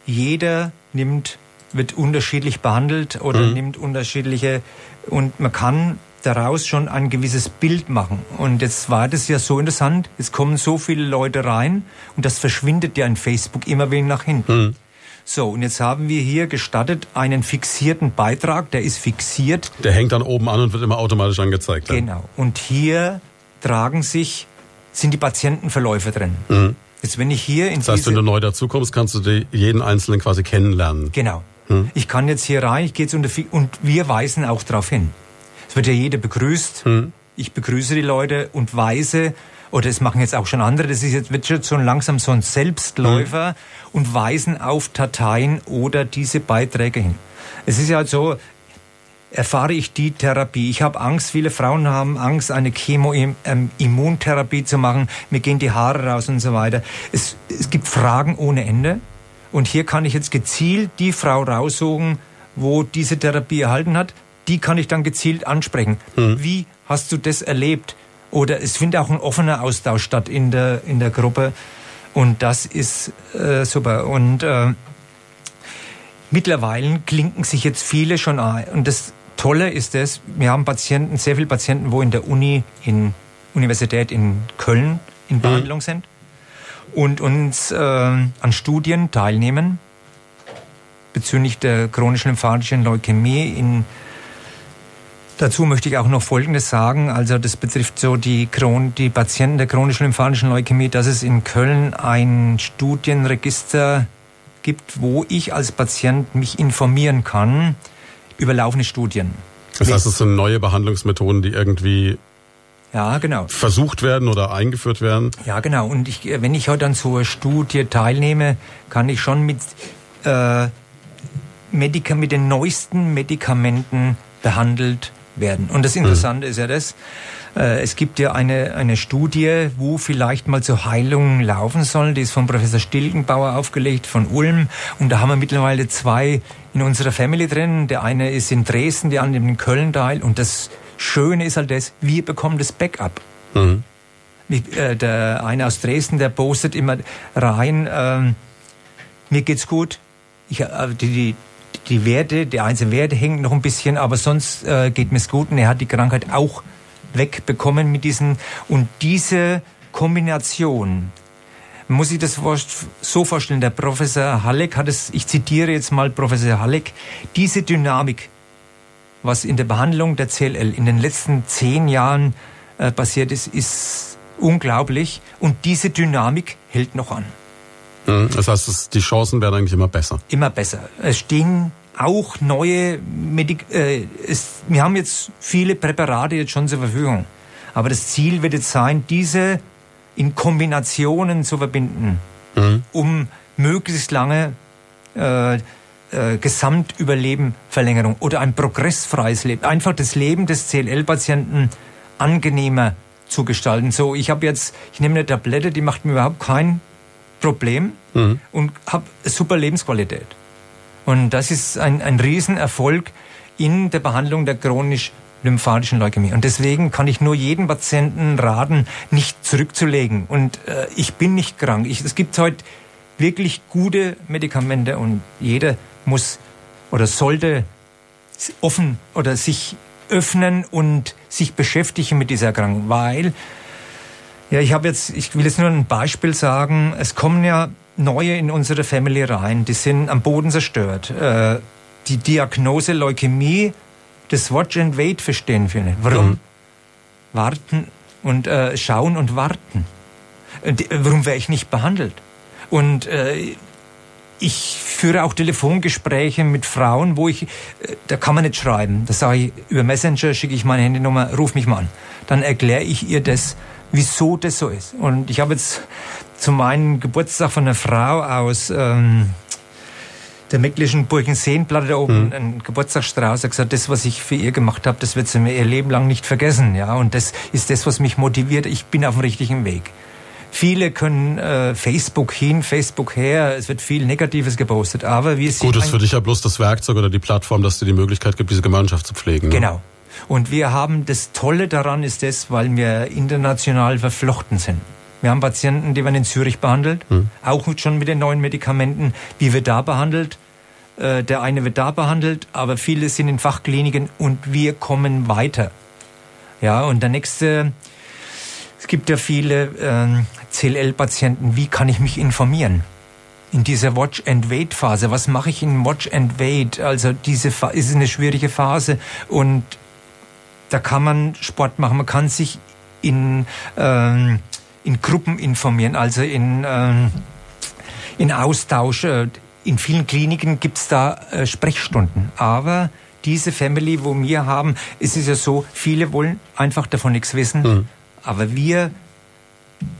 [SPEAKER 3] jeder nimmt, wird unterschiedlich behandelt oder mhm. nimmt unterschiedliche und man kann daraus schon ein gewisses Bild machen. Und jetzt war das ja so interessant, es kommen so viele Leute rein und das verschwindet ja in Facebook immer wenig nach hinten. Mhm. So, und jetzt haben wir hier gestattet einen fixierten Beitrag, der ist fixiert.
[SPEAKER 2] Der hängt dann oben an und wird immer automatisch angezeigt.
[SPEAKER 3] Genau. Und hier tragen sich, sind die Patientenverläufe drin. Mhm. Jetzt, wenn ich hier in
[SPEAKER 2] Das heißt, wenn du neu dazukommst, kannst du jeden Einzelnen quasi kennenlernen.
[SPEAKER 3] Genau. Hm? Ich kann jetzt hier rein, ich gehe jetzt unter und wir weisen auch darauf hin. Es wird ja jeder begrüßt. Hm? Ich begrüße die Leute und weise, oder das machen jetzt auch schon andere, das ist jetzt, wird schon so langsam so ein Selbstläufer hm. und weisen auf Dateien oder diese Beiträge hin. Es ist ja halt so, erfahre ich die Therapie. Ich habe Angst, viele Frauen haben Angst, eine Chemo-Immuntherapie zu machen. Mir gehen die Haare raus und so weiter. Es, es gibt Fragen ohne Ende. Und hier kann ich jetzt gezielt die Frau raussuchen, wo diese Therapie erhalten hat. Die kann ich dann gezielt ansprechen. Mhm. Wie hast du das erlebt? Oder es findet auch ein offener Austausch statt in der, in der Gruppe. Und das ist äh, super. Und äh, mittlerweile klinken sich jetzt viele schon ein. Und das Tolle ist es, wir haben Patienten, sehr viele Patienten, wo in der Uni, in Universität in Köln in mhm. Behandlung mhm. sind. und uns äh, an Studien teilnehmen bezüglich der chronischen lymphatischen Leukämie. In, dazu möchte ich auch noch Folgendes sagen. Also das betrifft so die, Chron die Patienten der chronischen lymphatischen Leukämie, dass es in Köln ein Studienregister gibt, wo ich als Patient mich informieren kann über laufende Studien.
[SPEAKER 2] Das heißt, es sind neue Behandlungsmethoden, die irgendwie
[SPEAKER 3] ja, genau.
[SPEAKER 2] versucht werden oder eingeführt werden.
[SPEAKER 3] Ja, genau. Und ich, wenn ich heute an so einer Studie teilnehme, kann ich schon mit, äh, Medika mit den neuesten Medikamenten behandelt werden. Und das Interessante mhm. ist ja das, es gibt ja eine, eine Studie, wo vielleicht mal zur Heilung laufen soll. Die ist von Professor Stilgenbauer aufgelegt, von Ulm. Und da haben wir mittlerweile zwei in unserer Family drin. Der eine ist in Dresden, der andere in Köln teil. Und das Schöne ist halt das, wir bekommen das Backup. Mhm. Äh, der eine aus Dresden, der postet immer rein, äh, mir geht's gut. Ich, äh, die, die, die Werte, die einzelnen Werte hängen noch ein bisschen, aber sonst äh, geht mir's gut. Und er hat die Krankheit auch wegbekommen mit diesen und diese Kombination muss ich das so vorstellen. Der Professor Halleck hat es, ich zitiere jetzt mal Professor Halleck, diese Dynamik, was in der Behandlung der CLL in den letzten zehn Jahren äh, passiert ist, ist unglaublich und diese Dynamik hält noch an.
[SPEAKER 2] Mhm. Das heißt, die Chancen werden eigentlich immer besser.
[SPEAKER 3] Immer besser. Es stehen auch neue Medik äh, es, wir haben jetzt viele Präparate jetzt schon zur Verfügung. Aber das Ziel wird jetzt sein, diese in Kombinationen zu verbinden, mhm. um möglichst lange äh, äh, Gesamtüberleben, Verlängerung oder ein progressfreies Leben, einfach das Leben des CLL-Patienten angenehmer zu gestalten. So, ich habe jetzt, ich nehme eine Tablette, die macht mir überhaupt kein Problem mhm. und habe super Lebensqualität. Und das ist ein, ein Riesenerfolg in der Behandlung der chronisch lymphatischen Leukämie. Und deswegen kann ich nur jedem Patienten raten, nicht zurückzulegen. Und äh, ich bin nicht krank. Ich, es gibt heute wirklich gute Medikamente und jeder muss oder sollte offen oder sich öffnen und sich beschäftigen mit dieser Erkrankung, weil ja, ich habe jetzt, ich will jetzt nur ein Beispiel sagen. Es kommen ja neue in unsere Family rein, die sind am Boden zerstört. Äh, die Diagnose Leukämie, das Watch and Wait verstehen viele. Warum? Mhm. Warten und äh, schauen und warten. Und, warum wäre ich nicht behandelt? Und äh, ich führe auch Telefongespräche mit Frauen, wo ich, äh, da kann man nicht schreiben. Da sage ich, über Messenger schicke ich meine Handynummer, ruf mich mal an. Dann erkläre ich ihr das, wieso das so ist. Und ich habe jetzt zu meinem Geburtstag von einer Frau aus ähm, der Mecklichen Burgenseenplatte da oben mhm. einen Geburtstagsstrauß. Er gesagt, das, was ich für ihr gemacht habe, das wird sie mir ihr Leben lang nicht vergessen. Ja, und das ist das, was mich motiviert. Ich bin auf dem richtigen Weg. Viele können äh, Facebook hin, Facebook her. Es wird viel Negatives gepostet, aber wir sind
[SPEAKER 2] gut. Ist für dich ja bloß das Werkzeug oder die Plattform, dass dir die Möglichkeit gibt, diese Gemeinschaft zu pflegen.
[SPEAKER 3] Ne? Und wir haben das Tolle daran ist das, weil wir international verflochten sind. Wir haben Patienten, die werden in Zürich behandelt, hm. auch schon mit den neuen Medikamenten. Wie wird da behandelt? Äh, der eine wird da behandelt, aber viele sind in Fachkliniken und wir kommen weiter. Ja, und der nächste, es gibt ja viele äh, CLL-Patienten, wie kann ich mich informieren? In dieser Watch and Wait Phase, was mache ich in Watch and Wait? Also diese Phase ist eine schwierige Phase und da kann man Sport machen, man kann sich in ähm, in Gruppen informieren, also in, ähm, in Austausch. Äh, in vielen Kliniken gibt es da äh, Sprechstunden. Aber diese Family, wo wir haben, ist es ja so, viele wollen einfach davon nichts wissen. Mhm. Aber wir,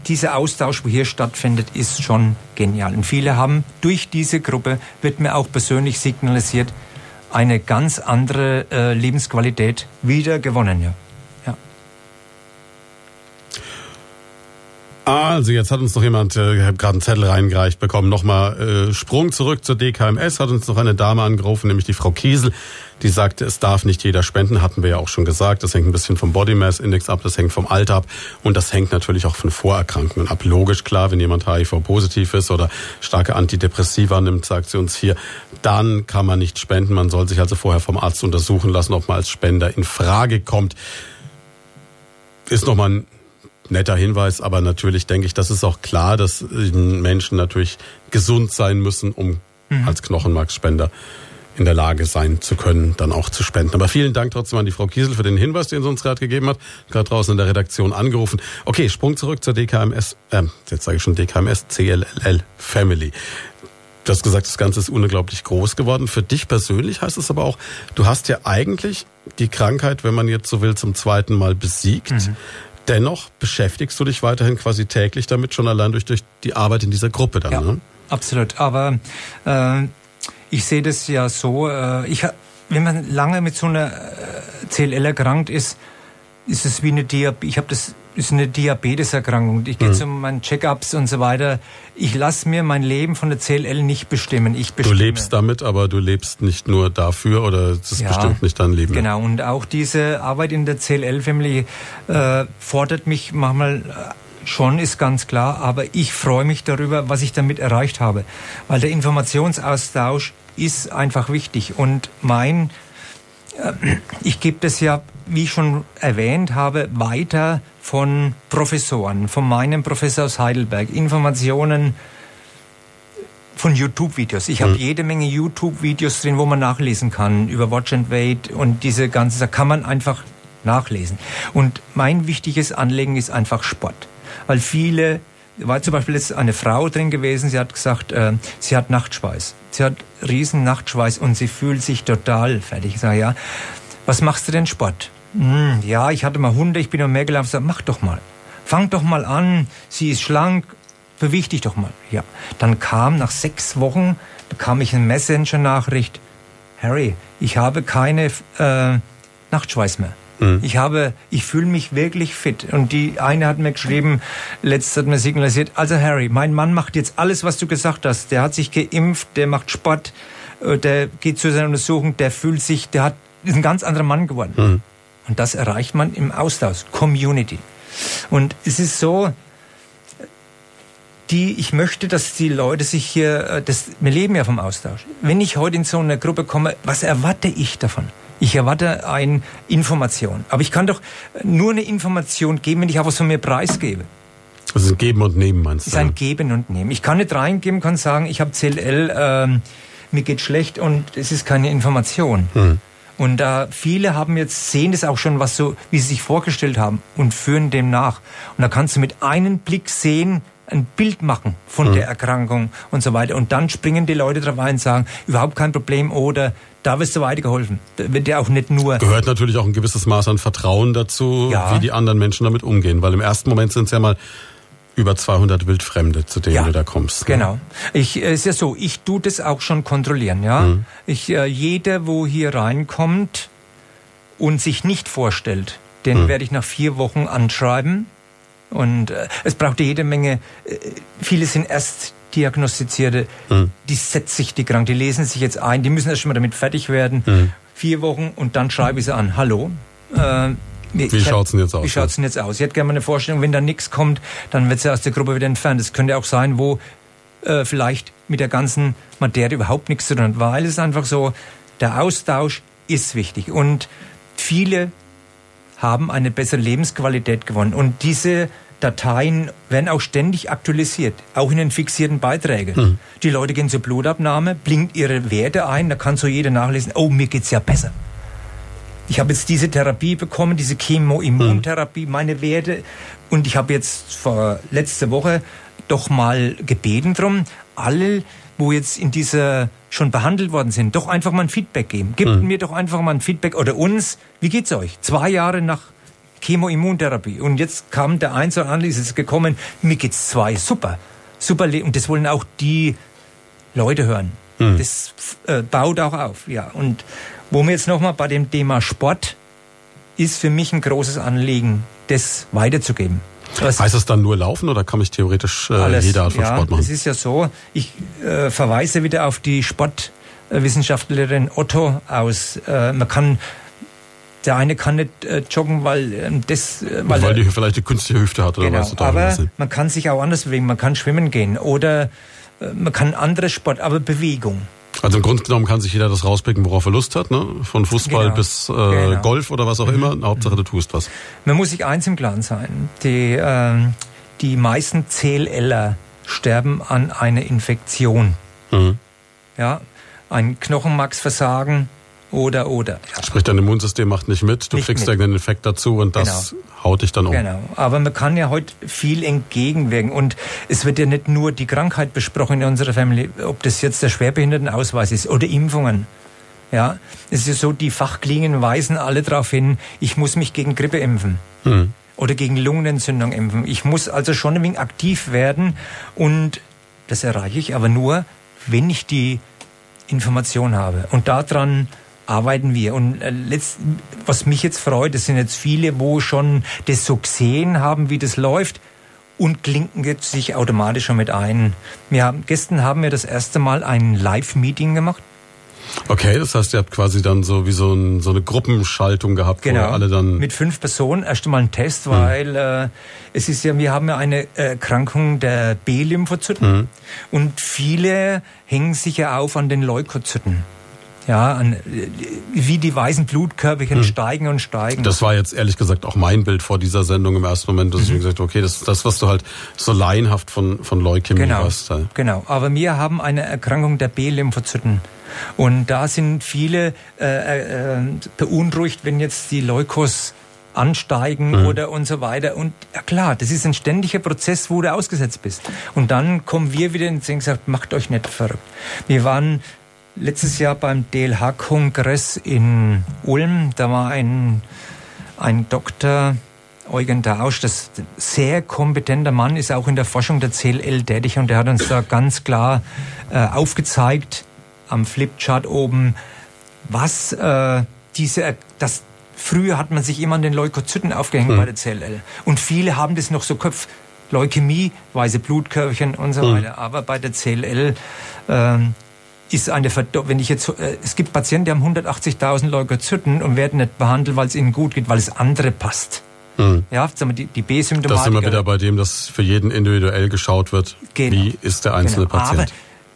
[SPEAKER 3] dieser Austausch, wo hier stattfindet, ist schon genial. Und viele haben durch diese Gruppe, wird mir auch persönlich signalisiert, eine ganz andere äh, Lebensqualität wieder gewonnen. Ja.
[SPEAKER 2] Also jetzt hat uns noch jemand, äh, ich habe gerade einen Zettel reingereicht bekommen, nochmal äh, Sprung zurück zur DKMS, hat uns noch eine Dame angerufen, nämlich die Frau Kiesel, die sagte, es darf nicht jeder spenden, hatten wir ja auch schon gesagt, das hängt ein bisschen vom Body Mass Index ab, das hängt vom Alter ab und das hängt natürlich auch von Vorerkrankungen ab. Logisch klar, wenn jemand HIV-positiv ist oder starke Antidepressiva nimmt, sagt sie uns hier, dann kann man nicht spenden, man soll sich also vorher vom Arzt untersuchen lassen, ob man als Spender in Frage kommt. Ist nochmal ein netter Hinweis, aber natürlich denke ich, das ist auch klar, dass Menschen natürlich gesund sein müssen, um mhm. als Knochenmarksspender in der Lage sein zu können, dann auch zu spenden. Aber vielen Dank trotzdem an die Frau Kiesel für den Hinweis, den sie uns gerade gegeben hat. Gerade draußen in der Redaktion angerufen. Okay, Sprung zurück zur DKMS, äh, jetzt sage ich schon DKMS, CLL Family. Du hast gesagt, das Ganze ist unglaublich groß geworden. Für dich persönlich heißt es aber auch, du hast ja eigentlich die Krankheit, wenn man jetzt so will, zum zweiten Mal besiegt. Mhm. Dennoch beschäftigst du dich weiterhin quasi täglich damit, schon allein durch, durch die Arbeit in dieser Gruppe dann.
[SPEAKER 3] Ja,
[SPEAKER 2] ne?
[SPEAKER 3] absolut. Aber äh, ich sehe das ja so, äh, ich, wenn man lange mit so einer äh, CLL erkrankt ist, ist es wie eine Diabetes. Ich habe das ist eine Diabeteserkrankung. Ich gehe mhm. zu meinen Check-ups und so weiter. Ich lasse mir mein Leben von der CLL nicht bestimmen. Ich bestimme.
[SPEAKER 2] Du lebst damit, aber du lebst nicht nur dafür oder das ist ja, bestimmt nicht dein Leben.
[SPEAKER 3] Genau. Und auch diese Arbeit in der CLL-Family äh, fordert mich manchmal äh, schon, ist ganz klar. Aber ich freue mich darüber, was ich damit erreicht habe, weil der Informationsaustausch ist einfach wichtig. Und mein, äh, ich gebe das ja, wie ich schon erwähnt habe, weiter von Professoren, von meinem Professor aus Heidelberg, Informationen von YouTube-Videos. Ich habe hm. jede Menge YouTube-Videos drin, wo man nachlesen kann über Watch and Wait und diese ganze, da kann man einfach nachlesen. Und mein wichtiges Anliegen ist einfach Sport, weil viele war zum Beispiel jetzt eine Frau drin gewesen, sie hat gesagt, äh, sie hat Nachtschweiß. Sie hat riesen Nachtschweiß und sie fühlt sich total fertig. Ich sage, ja, was machst du denn Sport? Hm, ja, ich hatte mal Hunde, ich bin noch mehr gelaufen. Ich sage, mach doch mal. Fang doch mal an, sie ist schlank, beweg dich doch mal. Ja, dann kam nach sechs Wochen, bekam ich eine Messenger-Nachricht, Harry, ich habe keine äh, Nachtschweiß mehr. Mhm. Ich habe, ich fühle mich wirklich fit. Und die eine hat mir geschrieben, letztes hat mir signalisiert, also Harry, mein Mann macht jetzt alles, was du gesagt hast. Der hat sich geimpft, der macht Sport, äh, der geht zu seiner Untersuchung, der fühlt sich, der hat, ist ein ganz anderer Mann geworden. Mhm. Und das erreicht man im Austausch, Community. Und es ist so, die, ich möchte, dass die Leute sich hier, äh, das, wir leben ja vom Austausch. Wenn ich heute in so eine Gruppe komme, was erwarte ich davon? Ich erwarte eine Information. Aber ich kann doch nur eine Information geben, wenn ich auch was von mir preisgebe.
[SPEAKER 2] Das ist ein Geben und Nehmen, meinst du?
[SPEAKER 3] Das ist ein Geben und Nehmen. Ich kann nicht reingeben, kann sagen, ich habe CLL, ähm, mir geht schlecht und es ist keine Information. Hm. Und äh, viele haben jetzt, sehen das auch schon, was so, wie sie sich vorgestellt haben und führen dem nach. Und da kannst du mit einem Blick sehen, ein Bild machen von mhm. der Erkrankung und so weiter. Und dann springen die Leute drauf ein und sagen, überhaupt kein Problem oder da wirst du weitergeholfen. Da wird ja auch nicht nur.
[SPEAKER 2] Gehört natürlich auch ein gewisses Maß an Vertrauen dazu, ja. wie die anderen Menschen damit umgehen. Weil im ersten Moment sind es ja mal über 200 Wildfremde, zu denen ja, du da kommst.
[SPEAKER 3] Ne? Genau. Ich, es ist ja so, ich tu das auch schon kontrollieren, ja. Mhm. Ich, äh, jeder, wo hier reinkommt und sich nicht vorstellt, den mhm. werde ich nach vier Wochen anschreiben und äh, es braucht jede Menge, äh, viele sind erst diagnostizierte, mhm. die setzt sich die krank, die lesen sich jetzt ein, die müssen erst schon mal damit fertig werden. Mhm. Vier Wochen und dann schreibe ich sie an. Hallo.
[SPEAKER 2] Äh, wie schaut's denn jetzt aus?
[SPEAKER 3] Wie schaut's denn jetzt aus? Ich hätte gerne mal eine Vorstellung, wenn da nichts kommt, dann wird sie aus der Gruppe wieder entfernt. Das könnte auch sein, wo äh, vielleicht mit der ganzen Materie überhaupt nichts zu tun hat, weil es einfach so, der Austausch ist wichtig und viele haben eine bessere Lebensqualität gewonnen. Und diese Dateien werden auch ständig aktualisiert, auch in den fixierten Beiträgen. Mhm. Die Leute gehen zur Blutabnahme, blinkt ihre Werte ein, da kann so jeder nachlesen, oh, mir geht's ja besser. Ich habe jetzt diese Therapie bekommen, diese Chemoimmuntherapie, mhm. meine Werte. Und ich habe jetzt vor letzte Woche doch mal gebeten drum, alle, wo jetzt in dieser schon behandelt worden sind, doch einfach mal ein Feedback geben. Gebt mhm. mir doch einfach mal ein Feedback oder uns. Wie geht's euch? Zwei Jahre nach Chemoimmuntherapie. Und jetzt kam der Eins und andere, ist es gekommen, mir geht's zwei. Super. Super. Und das wollen auch die Leute hören. Mhm. Das äh, baut auch auf, ja. Und wo wir jetzt nochmal bei dem Thema Sport ist für mich ein großes Anliegen, das weiterzugeben.
[SPEAKER 2] Was heißt das dann nur Laufen oder kann ich theoretisch äh, alles, jede Art von
[SPEAKER 3] ja,
[SPEAKER 2] Sport machen?
[SPEAKER 3] Es ist ja so, ich äh, verweise wieder auf die Sportwissenschaftlerin Otto aus. Äh, man kann der eine kann nicht äh, joggen, weil äh, das,
[SPEAKER 2] äh, weil, weil die vielleicht die künstliche Hüfte hat oder
[SPEAKER 3] genau, was. Aber man kann sich auch anders bewegen. Man kann schwimmen gehen oder äh, man kann andere Sport, aber Bewegung.
[SPEAKER 2] Also im Grunde genommen kann sich jeder das rauspicken, worauf er Lust hat, ne? Von Fußball
[SPEAKER 3] Genau.
[SPEAKER 2] bis äh,
[SPEAKER 3] Genau.
[SPEAKER 2] Golf oder was auch immer. Hauptsache du tust was.
[SPEAKER 3] Man muss sich eins im Klaren sein. Die, ähm, die meisten CLLer sterben an einer Infektion.
[SPEAKER 2] Mhm.
[SPEAKER 3] Ja, ein Knochenmarksversagen oder oder. Ja.
[SPEAKER 2] Sprich, dein Immunsystem macht nicht mit, du
[SPEAKER 3] Nicht
[SPEAKER 2] kriegst
[SPEAKER 3] mit.
[SPEAKER 2] irgendeinen Infekt dazu und das haut dich dann um.
[SPEAKER 3] Genau. Aber man kann ja heute viel entgegenwirken. Und es wird ja nicht nur die Krankheit besprochen in unserer Family, ob das jetzt der Schwerbehindertenausweis ist oder Impfungen. Ja, es ist ja so, die Fachkliniken weisen alle darauf hin, ich muss mich gegen Grippe impfen.
[SPEAKER 2] Mhm.
[SPEAKER 3] Oder gegen Lungenentzündung impfen. Ich muss also schon ein wenig aktiv werden und das erreiche ich aber nur, wenn ich die Information habe. Und daran arbeiten wir. Und äh, letzt, was mich jetzt freut, das sind jetzt viele, wo schon das so gesehen haben, wie das läuft und klinken jetzt sich automatisch schon mit ein. Wir haben, gestern haben wir das erste Mal ein Live-Meeting gemacht.
[SPEAKER 2] Okay, das heißt, ihr habt quasi dann so wie so, ein, so eine Gruppenschaltung gehabt, wo ihr alle dann.
[SPEAKER 3] Genau. Mit fünf Personen erst einmal ein Test, weil äh, es ist ja, wir haben ja eine Erkrankung der B-Lymphozyten und viele hängen sich ja auf an den Leukozyten. Ja, an, äh, wie die weißen Blutkörperchen steigen und steigen.
[SPEAKER 2] Das war jetzt ehrlich gesagt auch mein Bild vor dieser Sendung im ersten Moment, dass ich mir gesagt okay, das ist das, was du halt so laienhaft von, von Leukämie
[SPEAKER 3] Genau,
[SPEAKER 2] hast. halt.
[SPEAKER 3] genau. Aber wir haben eine Erkrankung der B-Lymphozyten. Und da sind viele äh, äh, beunruhigt, wenn jetzt die Leukos ansteigen oder und so weiter. Und ja klar, das ist ein ständiger Prozess, wo du ausgesetzt bist. Und dann kommen wir wieder und sagen, gesagt, macht euch nicht verrückt. Wir waren letztes Jahr beim DLH-Kongress in Ulm. Da war ein, ein Doktor, Eugen Dausch, das sehr kompetenter Mann, ist auch in der Forschung der CLL tätig und der hat uns da ganz klar äh, aufgezeigt am Flipchart oben, was äh, diese, das früher hat man sich immer an den Leukozyten aufgehängt bei der CLL und viele haben das noch so Kopf. Leukämie, weiße Blutkörperchen und so weiter. Aber bei der CLL ähm, ist eine wenn ich jetzt äh, es gibt Patienten, die haben 180.000 Leukozyten und werden nicht behandelt, weil es ihnen gut geht, weil es andere passt.
[SPEAKER 2] Mhm.
[SPEAKER 3] Ja, sagen wir, die, die
[SPEAKER 2] Das sind wir
[SPEAKER 3] B-Symptomatik.
[SPEAKER 2] wieder bei dem, dass für jeden individuell geschaut wird,
[SPEAKER 3] Genau.
[SPEAKER 2] wie ist der einzelne
[SPEAKER 3] Genau. Aber
[SPEAKER 2] Patient.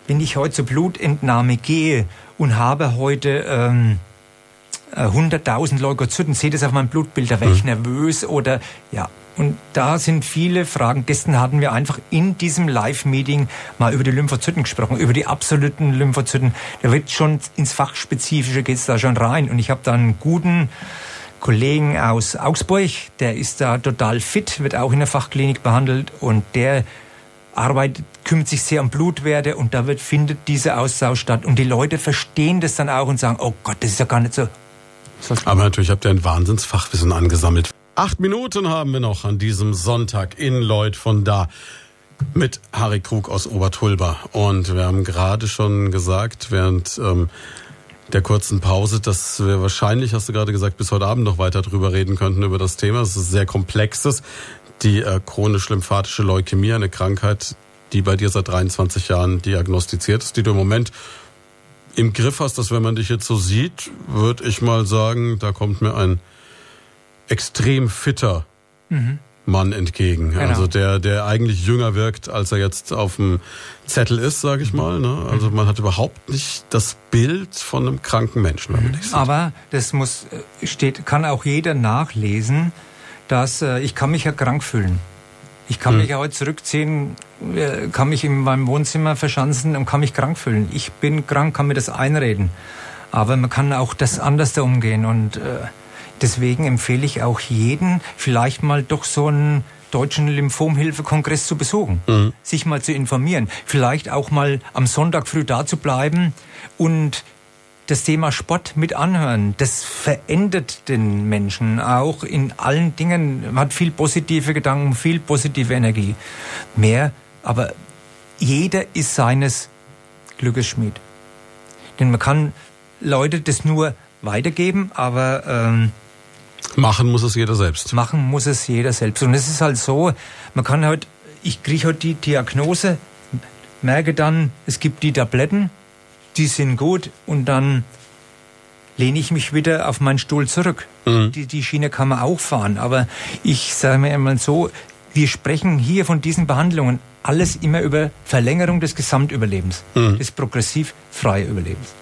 [SPEAKER 3] wenn ich heute zur Blutentnahme gehe und habe heute ähm, äh, 100.000 Leukozyten, sehe das auf meinem Blutbild, da wäre
[SPEAKER 2] Mhm.
[SPEAKER 3] ich nervös oder ja. Und da sind viele Fragen. Gestern hatten wir einfach in diesem Live-Meeting mal über die Lymphozyten gesprochen, über die absoluten Lymphozyten. Da wird schon ins Fachspezifische geht's da schon rein. Und ich habe da einen guten Kollegen aus Augsburg, der ist da total fit, wird auch in der Fachklinik behandelt und der arbeitet, kümmert sich sehr um Blutwerte und da wird, findet dieser Austausch statt. Und die Leute verstehen das dann auch und sagen, oh Gott, das ist ja gar nicht so.
[SPEAKER 2] Aber natürlich habt ihr ein Wahnsinnsfachwissen angesammelt. Acht Minuten haben wir noch an diesem Sonntag in Lloyd von da mit Harry Krug aus Obertulba. Und wir haben gerade schon gesagt, während ähm, der kurzen Pause, dass wir wahrscheinlich, hast du gerade gesagt, bis heute Abend noch weiter drüber reden könnten über das Thema. Es ist sehr komplexes. Die äh, chronisch-lymphatische Leukämie, eine Krankheit, die bei dir seit 23 Jahren diagnostiziert ist, die du im Moment im Griff hast, dass wenn man dich jetzt so sieht, würde ich mal sagen, da kommt mir ein extrem fitter Mann entgegen.
[SPEAKER 3] Genau.
[SPEAKER 2] Also der, der eigentlich jünger wirkt, als er jetzt auf dem Zettel ist, sage ich mal. Ne? Also man hat überhaupt nicht das Bild von einem kranken Menschen, sieht.
[SPEAKER 3] Aber das muss, äh, steht, kann auch jeder nachlesen, dass äh, ich kann mich ja krank fühlen. Ich kann mich ja heute zurückziehen, äh, kann mich in meinem Wohnzimmer verschanzen und kann mich krank fühlen. Ich bin krank, kann mir das einreden. Aber man kann auch das anders da umgehen und äh, deswegen empfehle ich auch jeden, vielleicht mal doch so einen deutschen Lymphomhilfekongress zu besuchen, sich mal zu informieren, vielleicht auch mal am Sonntag früh da zu bleiben und das Thema Sport mit anhören. Das verändert den Menschen auch in allen Dingen. Man hat viel positive Gedanken, viel positive Energie. Mehr, aber jeder ist seines Glückes Schmied. Denn man kann Leute das nur weitergeben, aber ähm,
[SPEAKER 2] Machen muss es jeder selbst.
[SPEAKER 3] machen muss es jeder selbst. Und es ist halt so, man kann halt, ich kriege halt die Diagnose, merke dann, es gibt die Tabletten, die sind gut und dann lehne ich mich wieder auf meinen Stuhl zurück. Die, die Schiene kann man auch fahren, aber ich sage mir einmal so, wir sprechen hier von diesen Behandlungen alles immer über Verlängerung des Gesamtüberlebens, mhm. des progressiv freien Überlebens.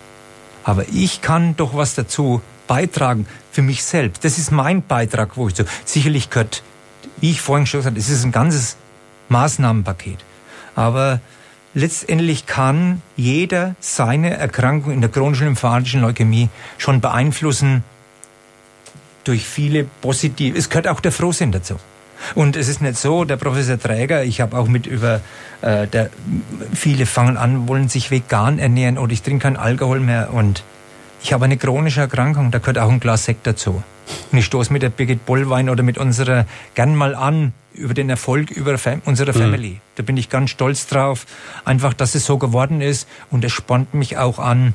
[SPEAKER 3] Aber ich kann doch was dazu beitragen für mich selbst. Das ist mein Beitrag, wo ich so, sicherlich gehört, wie ich vorhin schon gesagt habe, es ist ein ganzes Maßnahmenpaket. Aber letztendlich kann jeder seine Erkrankung in der chronischen lymphatischen Leukämie schon beeinflussen durch viele positive, es gehört auch der Frohsinn dazu. Und es ist nicht so, der Professor Träger, ich habe auch mit über, äh, der, viele fangen an, wollen sich vegan ernähren oder ich trinke keinen Alkohol mehr und ich habe eine chronische Erkrankung, da gehört auch ein Glas Sekt dazu. Und ich stoße mit der Birgit Bollwein oder mit unserer gern mal an über den Erfolg über Fam unserer mhm. Family. Da bin ich ganz stolz drauf, einfach, dass es so geworden ist und es spornt mich auch an,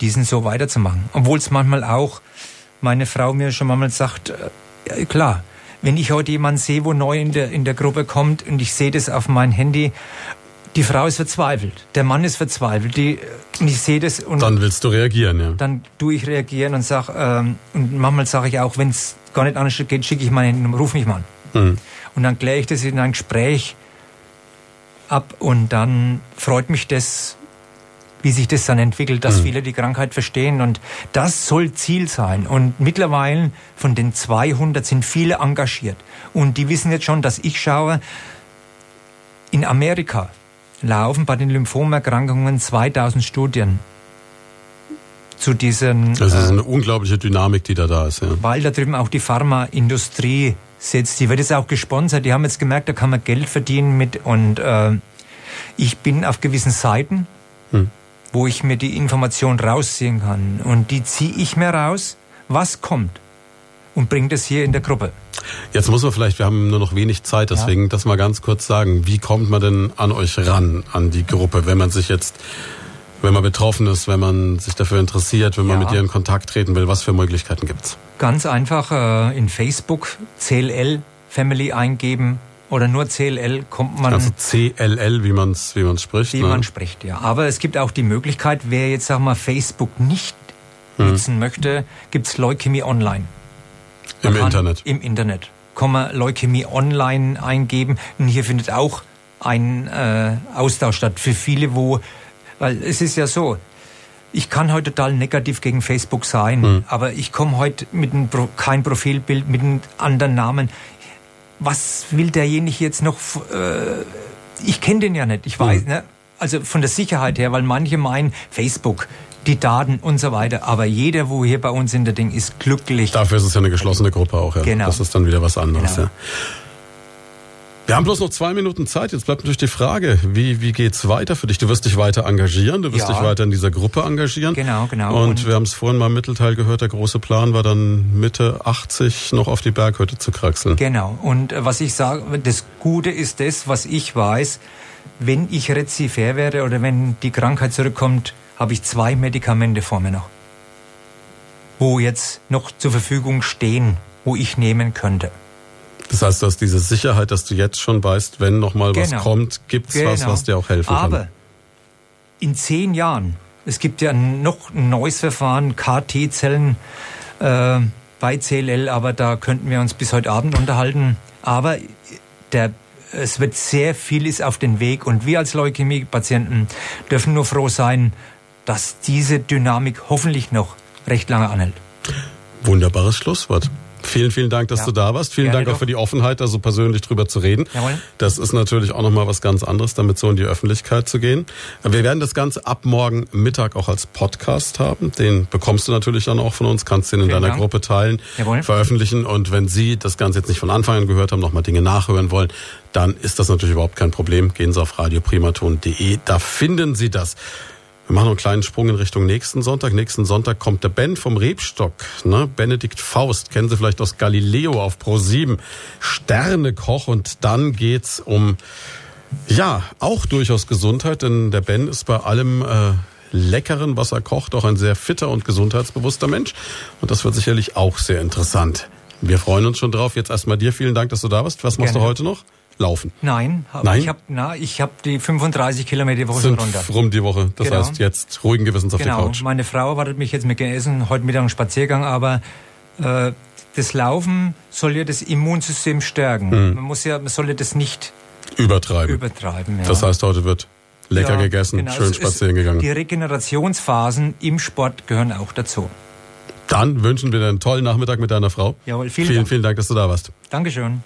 [SPEAKER 3] diesen so weiterzumachen. Obwohl es manchmal auch meine Frau mir schon manchmal sagt, äh, klar, wenn ich heute jemanden sehe, wo neu in der, in der Gruppe kommt und ich sehe das auf mein Handy, die Frau ist verzweifelt, der Mann ist verzweifelt, die, ich sehe das und
[SPEAKER 2] dann willst du reagieren, ja.
[SPEAKER 3] Dann tue ich reagieren und sag ähm, und manchmal sage ich auch, wenn es gar nicht anders geht, schicke ich mein Handy, ruf mich mal an. Mhm. Und dann kläre ich das in ein Gespräch ab und dann freut mich das, wie sich das dann entwickelt, dass mhm. viele die Krankheit verstehen und das soll Ziel sein. Und mittlerweile von den 200 sind viele engagiert und die wissen jetzt schon, dass ich schaue, in Amerika laufen bei den Lymphomerkrankungen 2000 Studien zu diesen.
[SPEAKER 2] Das ist eine äh, unglaubliche Dynamik, die da da ist. Ja.
[SPEAKER 3] Weil da drüben auch die Pharmaindustrie sitzt. Die wird jetzt auch gesponsert. Die haben jetzt gemerkt, da kann man Geld verdienen mit. Und äh, ich bin auf gewissen Seiten, hm wo ich mir die Information rausziehen kann. Und die ziehe ich mir raus, was kommt und bringe das hier in der Gruppe.
[SPEAKER 2] Jetzt muss man vielleicht, wir haben nur noch wenig Zeit, deswegen ja. das mal ganz kurz sagen. Wie kommt man denn an euch ran, an die Gruppe, wenn man sich jetzt, wenn man betroffen ist, wenn man sich dafür interessiert, wenn man ja. mit ihr in Kontakt treten will? Was für Möglichkeiten gibt's?
[SPEAKER 3] Ganz einfach äh, in Facebook CLL Family eingeben, oder nur CLL kommt man.
[SPEAKER 2] Also CLL, wie man es wie man's spricht.
[SPEAKER 3] Wie ne? man spricht, ja. Aber es gibt auch die Möglichkeit, wer jetzt sag mal Facebook nicht hm. nutzen möchte, gibt's Leukämie Online.
[SPEAKER 2] Man Im Internet.
[SPEAKER 3] Im Internet. Kann man Leukämie Online eingeben. Und hier findet auch ein äh, Austausch statt für viele, wo, weil es ist ja so, ich kann heute total negativ gegen Facebook sein, hm. aber ich komme heute mit einem Pro kein Profilbild, mit einem anderen Namen was will derjenige jetzt noch? Äh, ich kenne den ja nicht, ich weiß, mhm. ne? Also von der Sicherheit her, weil manche meinen, Facebook, die Daten und so weiter. Aber jeder, wo hier bei uns in der Ding ist, glücklich.
[SPEAKER 2] Dafür ist es ja eine geschlossene Gruppe auch, ja. Genau. Das ist dann wieder was anderes, genau. ja. Wir haben bloß noch zwei Minuten Zeit. Jetzt bleibt natürlich die Frage, wie, wie geht's weiter für dich? Du wirst dich weiter engagieren, du wirst ja. dich weiter in dieser Gruppe engagieren.
[SPEAKER 3] Genau, genau.
[SPEAKER 2] Und, und wir haben es vorhin mal im Mittelteil gehört, der große Plan war dann Mitte 80 noch auf die Berghütte zu kraxeln.
[SPEAKER 3] Genau. Und äh, was ich sage, das Gute ist das, was ich weiß, wenn ich rezifär wäre oder wenn die Krankheit zurückkommt, habe ich zwei Medikamente vor mir noch, wo jetzt noch zur Verfügung stehen, wo ich nehmen könnte.
[SPEAKER 2] Das heißt, du hast diese Sicherheit, dass du jetzt schon weißt, wenn noch mal genau. was kommt, gibt's genau. was, was dir auch helfen
[SPEAKER 3] Aber
[SPEAKER 2] kann.
[SPEAKER 3] Aber in zehn Jahren, es gibt ja noch ein neues Verfahren, KT-Zellen äh, bei CLL, aber da könnten wir uns bis heute Abend unterhalten. Aber der, es wird sehr vieles auf den Weg und wir als Leukämie-Patienten dürfen nur froh sein, dass diese Dynamik hoffentlich noch recht lange anhält.
[SPEAKER 2] Wunderbares Schlusswort. Vielen, vielen Dank, dass ja. du da warst. Vielen Gerne Dank auch für die Offenheit, da so persönlich drüber zu reden. Jawohl. Das ist natürlich auch nochmal was ganz anderes, damit so in die Öffentlichkeit zu gehen. Wir werden das Ganze ab morgen Mittag auch als Podcast haben. Den bekommst du natürlich dann auch von uns, kannst den in vielen deiner Dank. Gruppe teilen, Jawohl. veröffentlichen. Und wenn Sie das Ganze jetzt nicht von Anfang an gehört haben, nochmal Dinge nachhören wollen, dann ist das natürlich überhaupt kein Problem. Gehen Sie auf radioprimaton.de, da finden Sie das. Wir machen noch einen kleinen Sprung in Richtung nächsten Sonntag. Nächsten Sonntag kommt der Ben vom Rebstock. Ne? Benedikt Faust, kennen Sie vielleicht aus Galileo auf Pro 7. Sternekoch und dann geht's um, ja, auch durchaus Gesundheit, denn der Ben ist bei allem äh, Leckeren, was er kocht, auch ein sehr fitter und gesundheitsbewusster Mensch. Und das wird sicherlich auch sehr interessant. Wir freuen uns schon drauf. Jetzt erstmal dir vielen Dank, dass du da bist. Was machst Gerne. du heute noch? Laufen?
[SPEAKER 3] Nein, Nein? ich habe hab die 35 Kilometer die Woche
[SPEAKER 2] Sind runter. rum die Woche. Das genau. heißt jetzt ruhigen Gewissens auf
[SPEAKER 3] genau.
[SPEAKER 2] die Couch.
[SPEAKER 3] Meine Frau erwartet mich jetzt mit Essen, heute Mittag einen Spaziergang, aber äh, das Laufen soll ja das Immunsystem stärken.
[SPEAKER 2] Hm.
[SPEAKER 3] Man muss ja, man soll ja das nicht
[SPEAKER 2] Übertreiben.
[SPEAKER 3] übertreiben. Ja.
[SPEAKER 2] Das heißt, heute wird lecker
[SPEAKER 3] Ja,
[SPEAKER 2] gegessen,
[SPEAKER 3] genau.
[SPEAKER 2] schön
[SPEAKER 3] Es ist-
[SPEAKER 2] spazieren gegangen.
[SPEAKER 3] Die Regenerationsphasen im Sport gehören auch dazu.
[SPEAKER 2] Dann wünschen wir dir einen tollen Nachmittag mit deiner Frau.
[SPEAKER 3] Jawohl, vielen
[SPEAKER 2] vielen,
[SPEAKER 3] Dank.
[SPEAKER 2] vielen Dank, dass du da warst.
[SPEAKER 3] Dankeschön.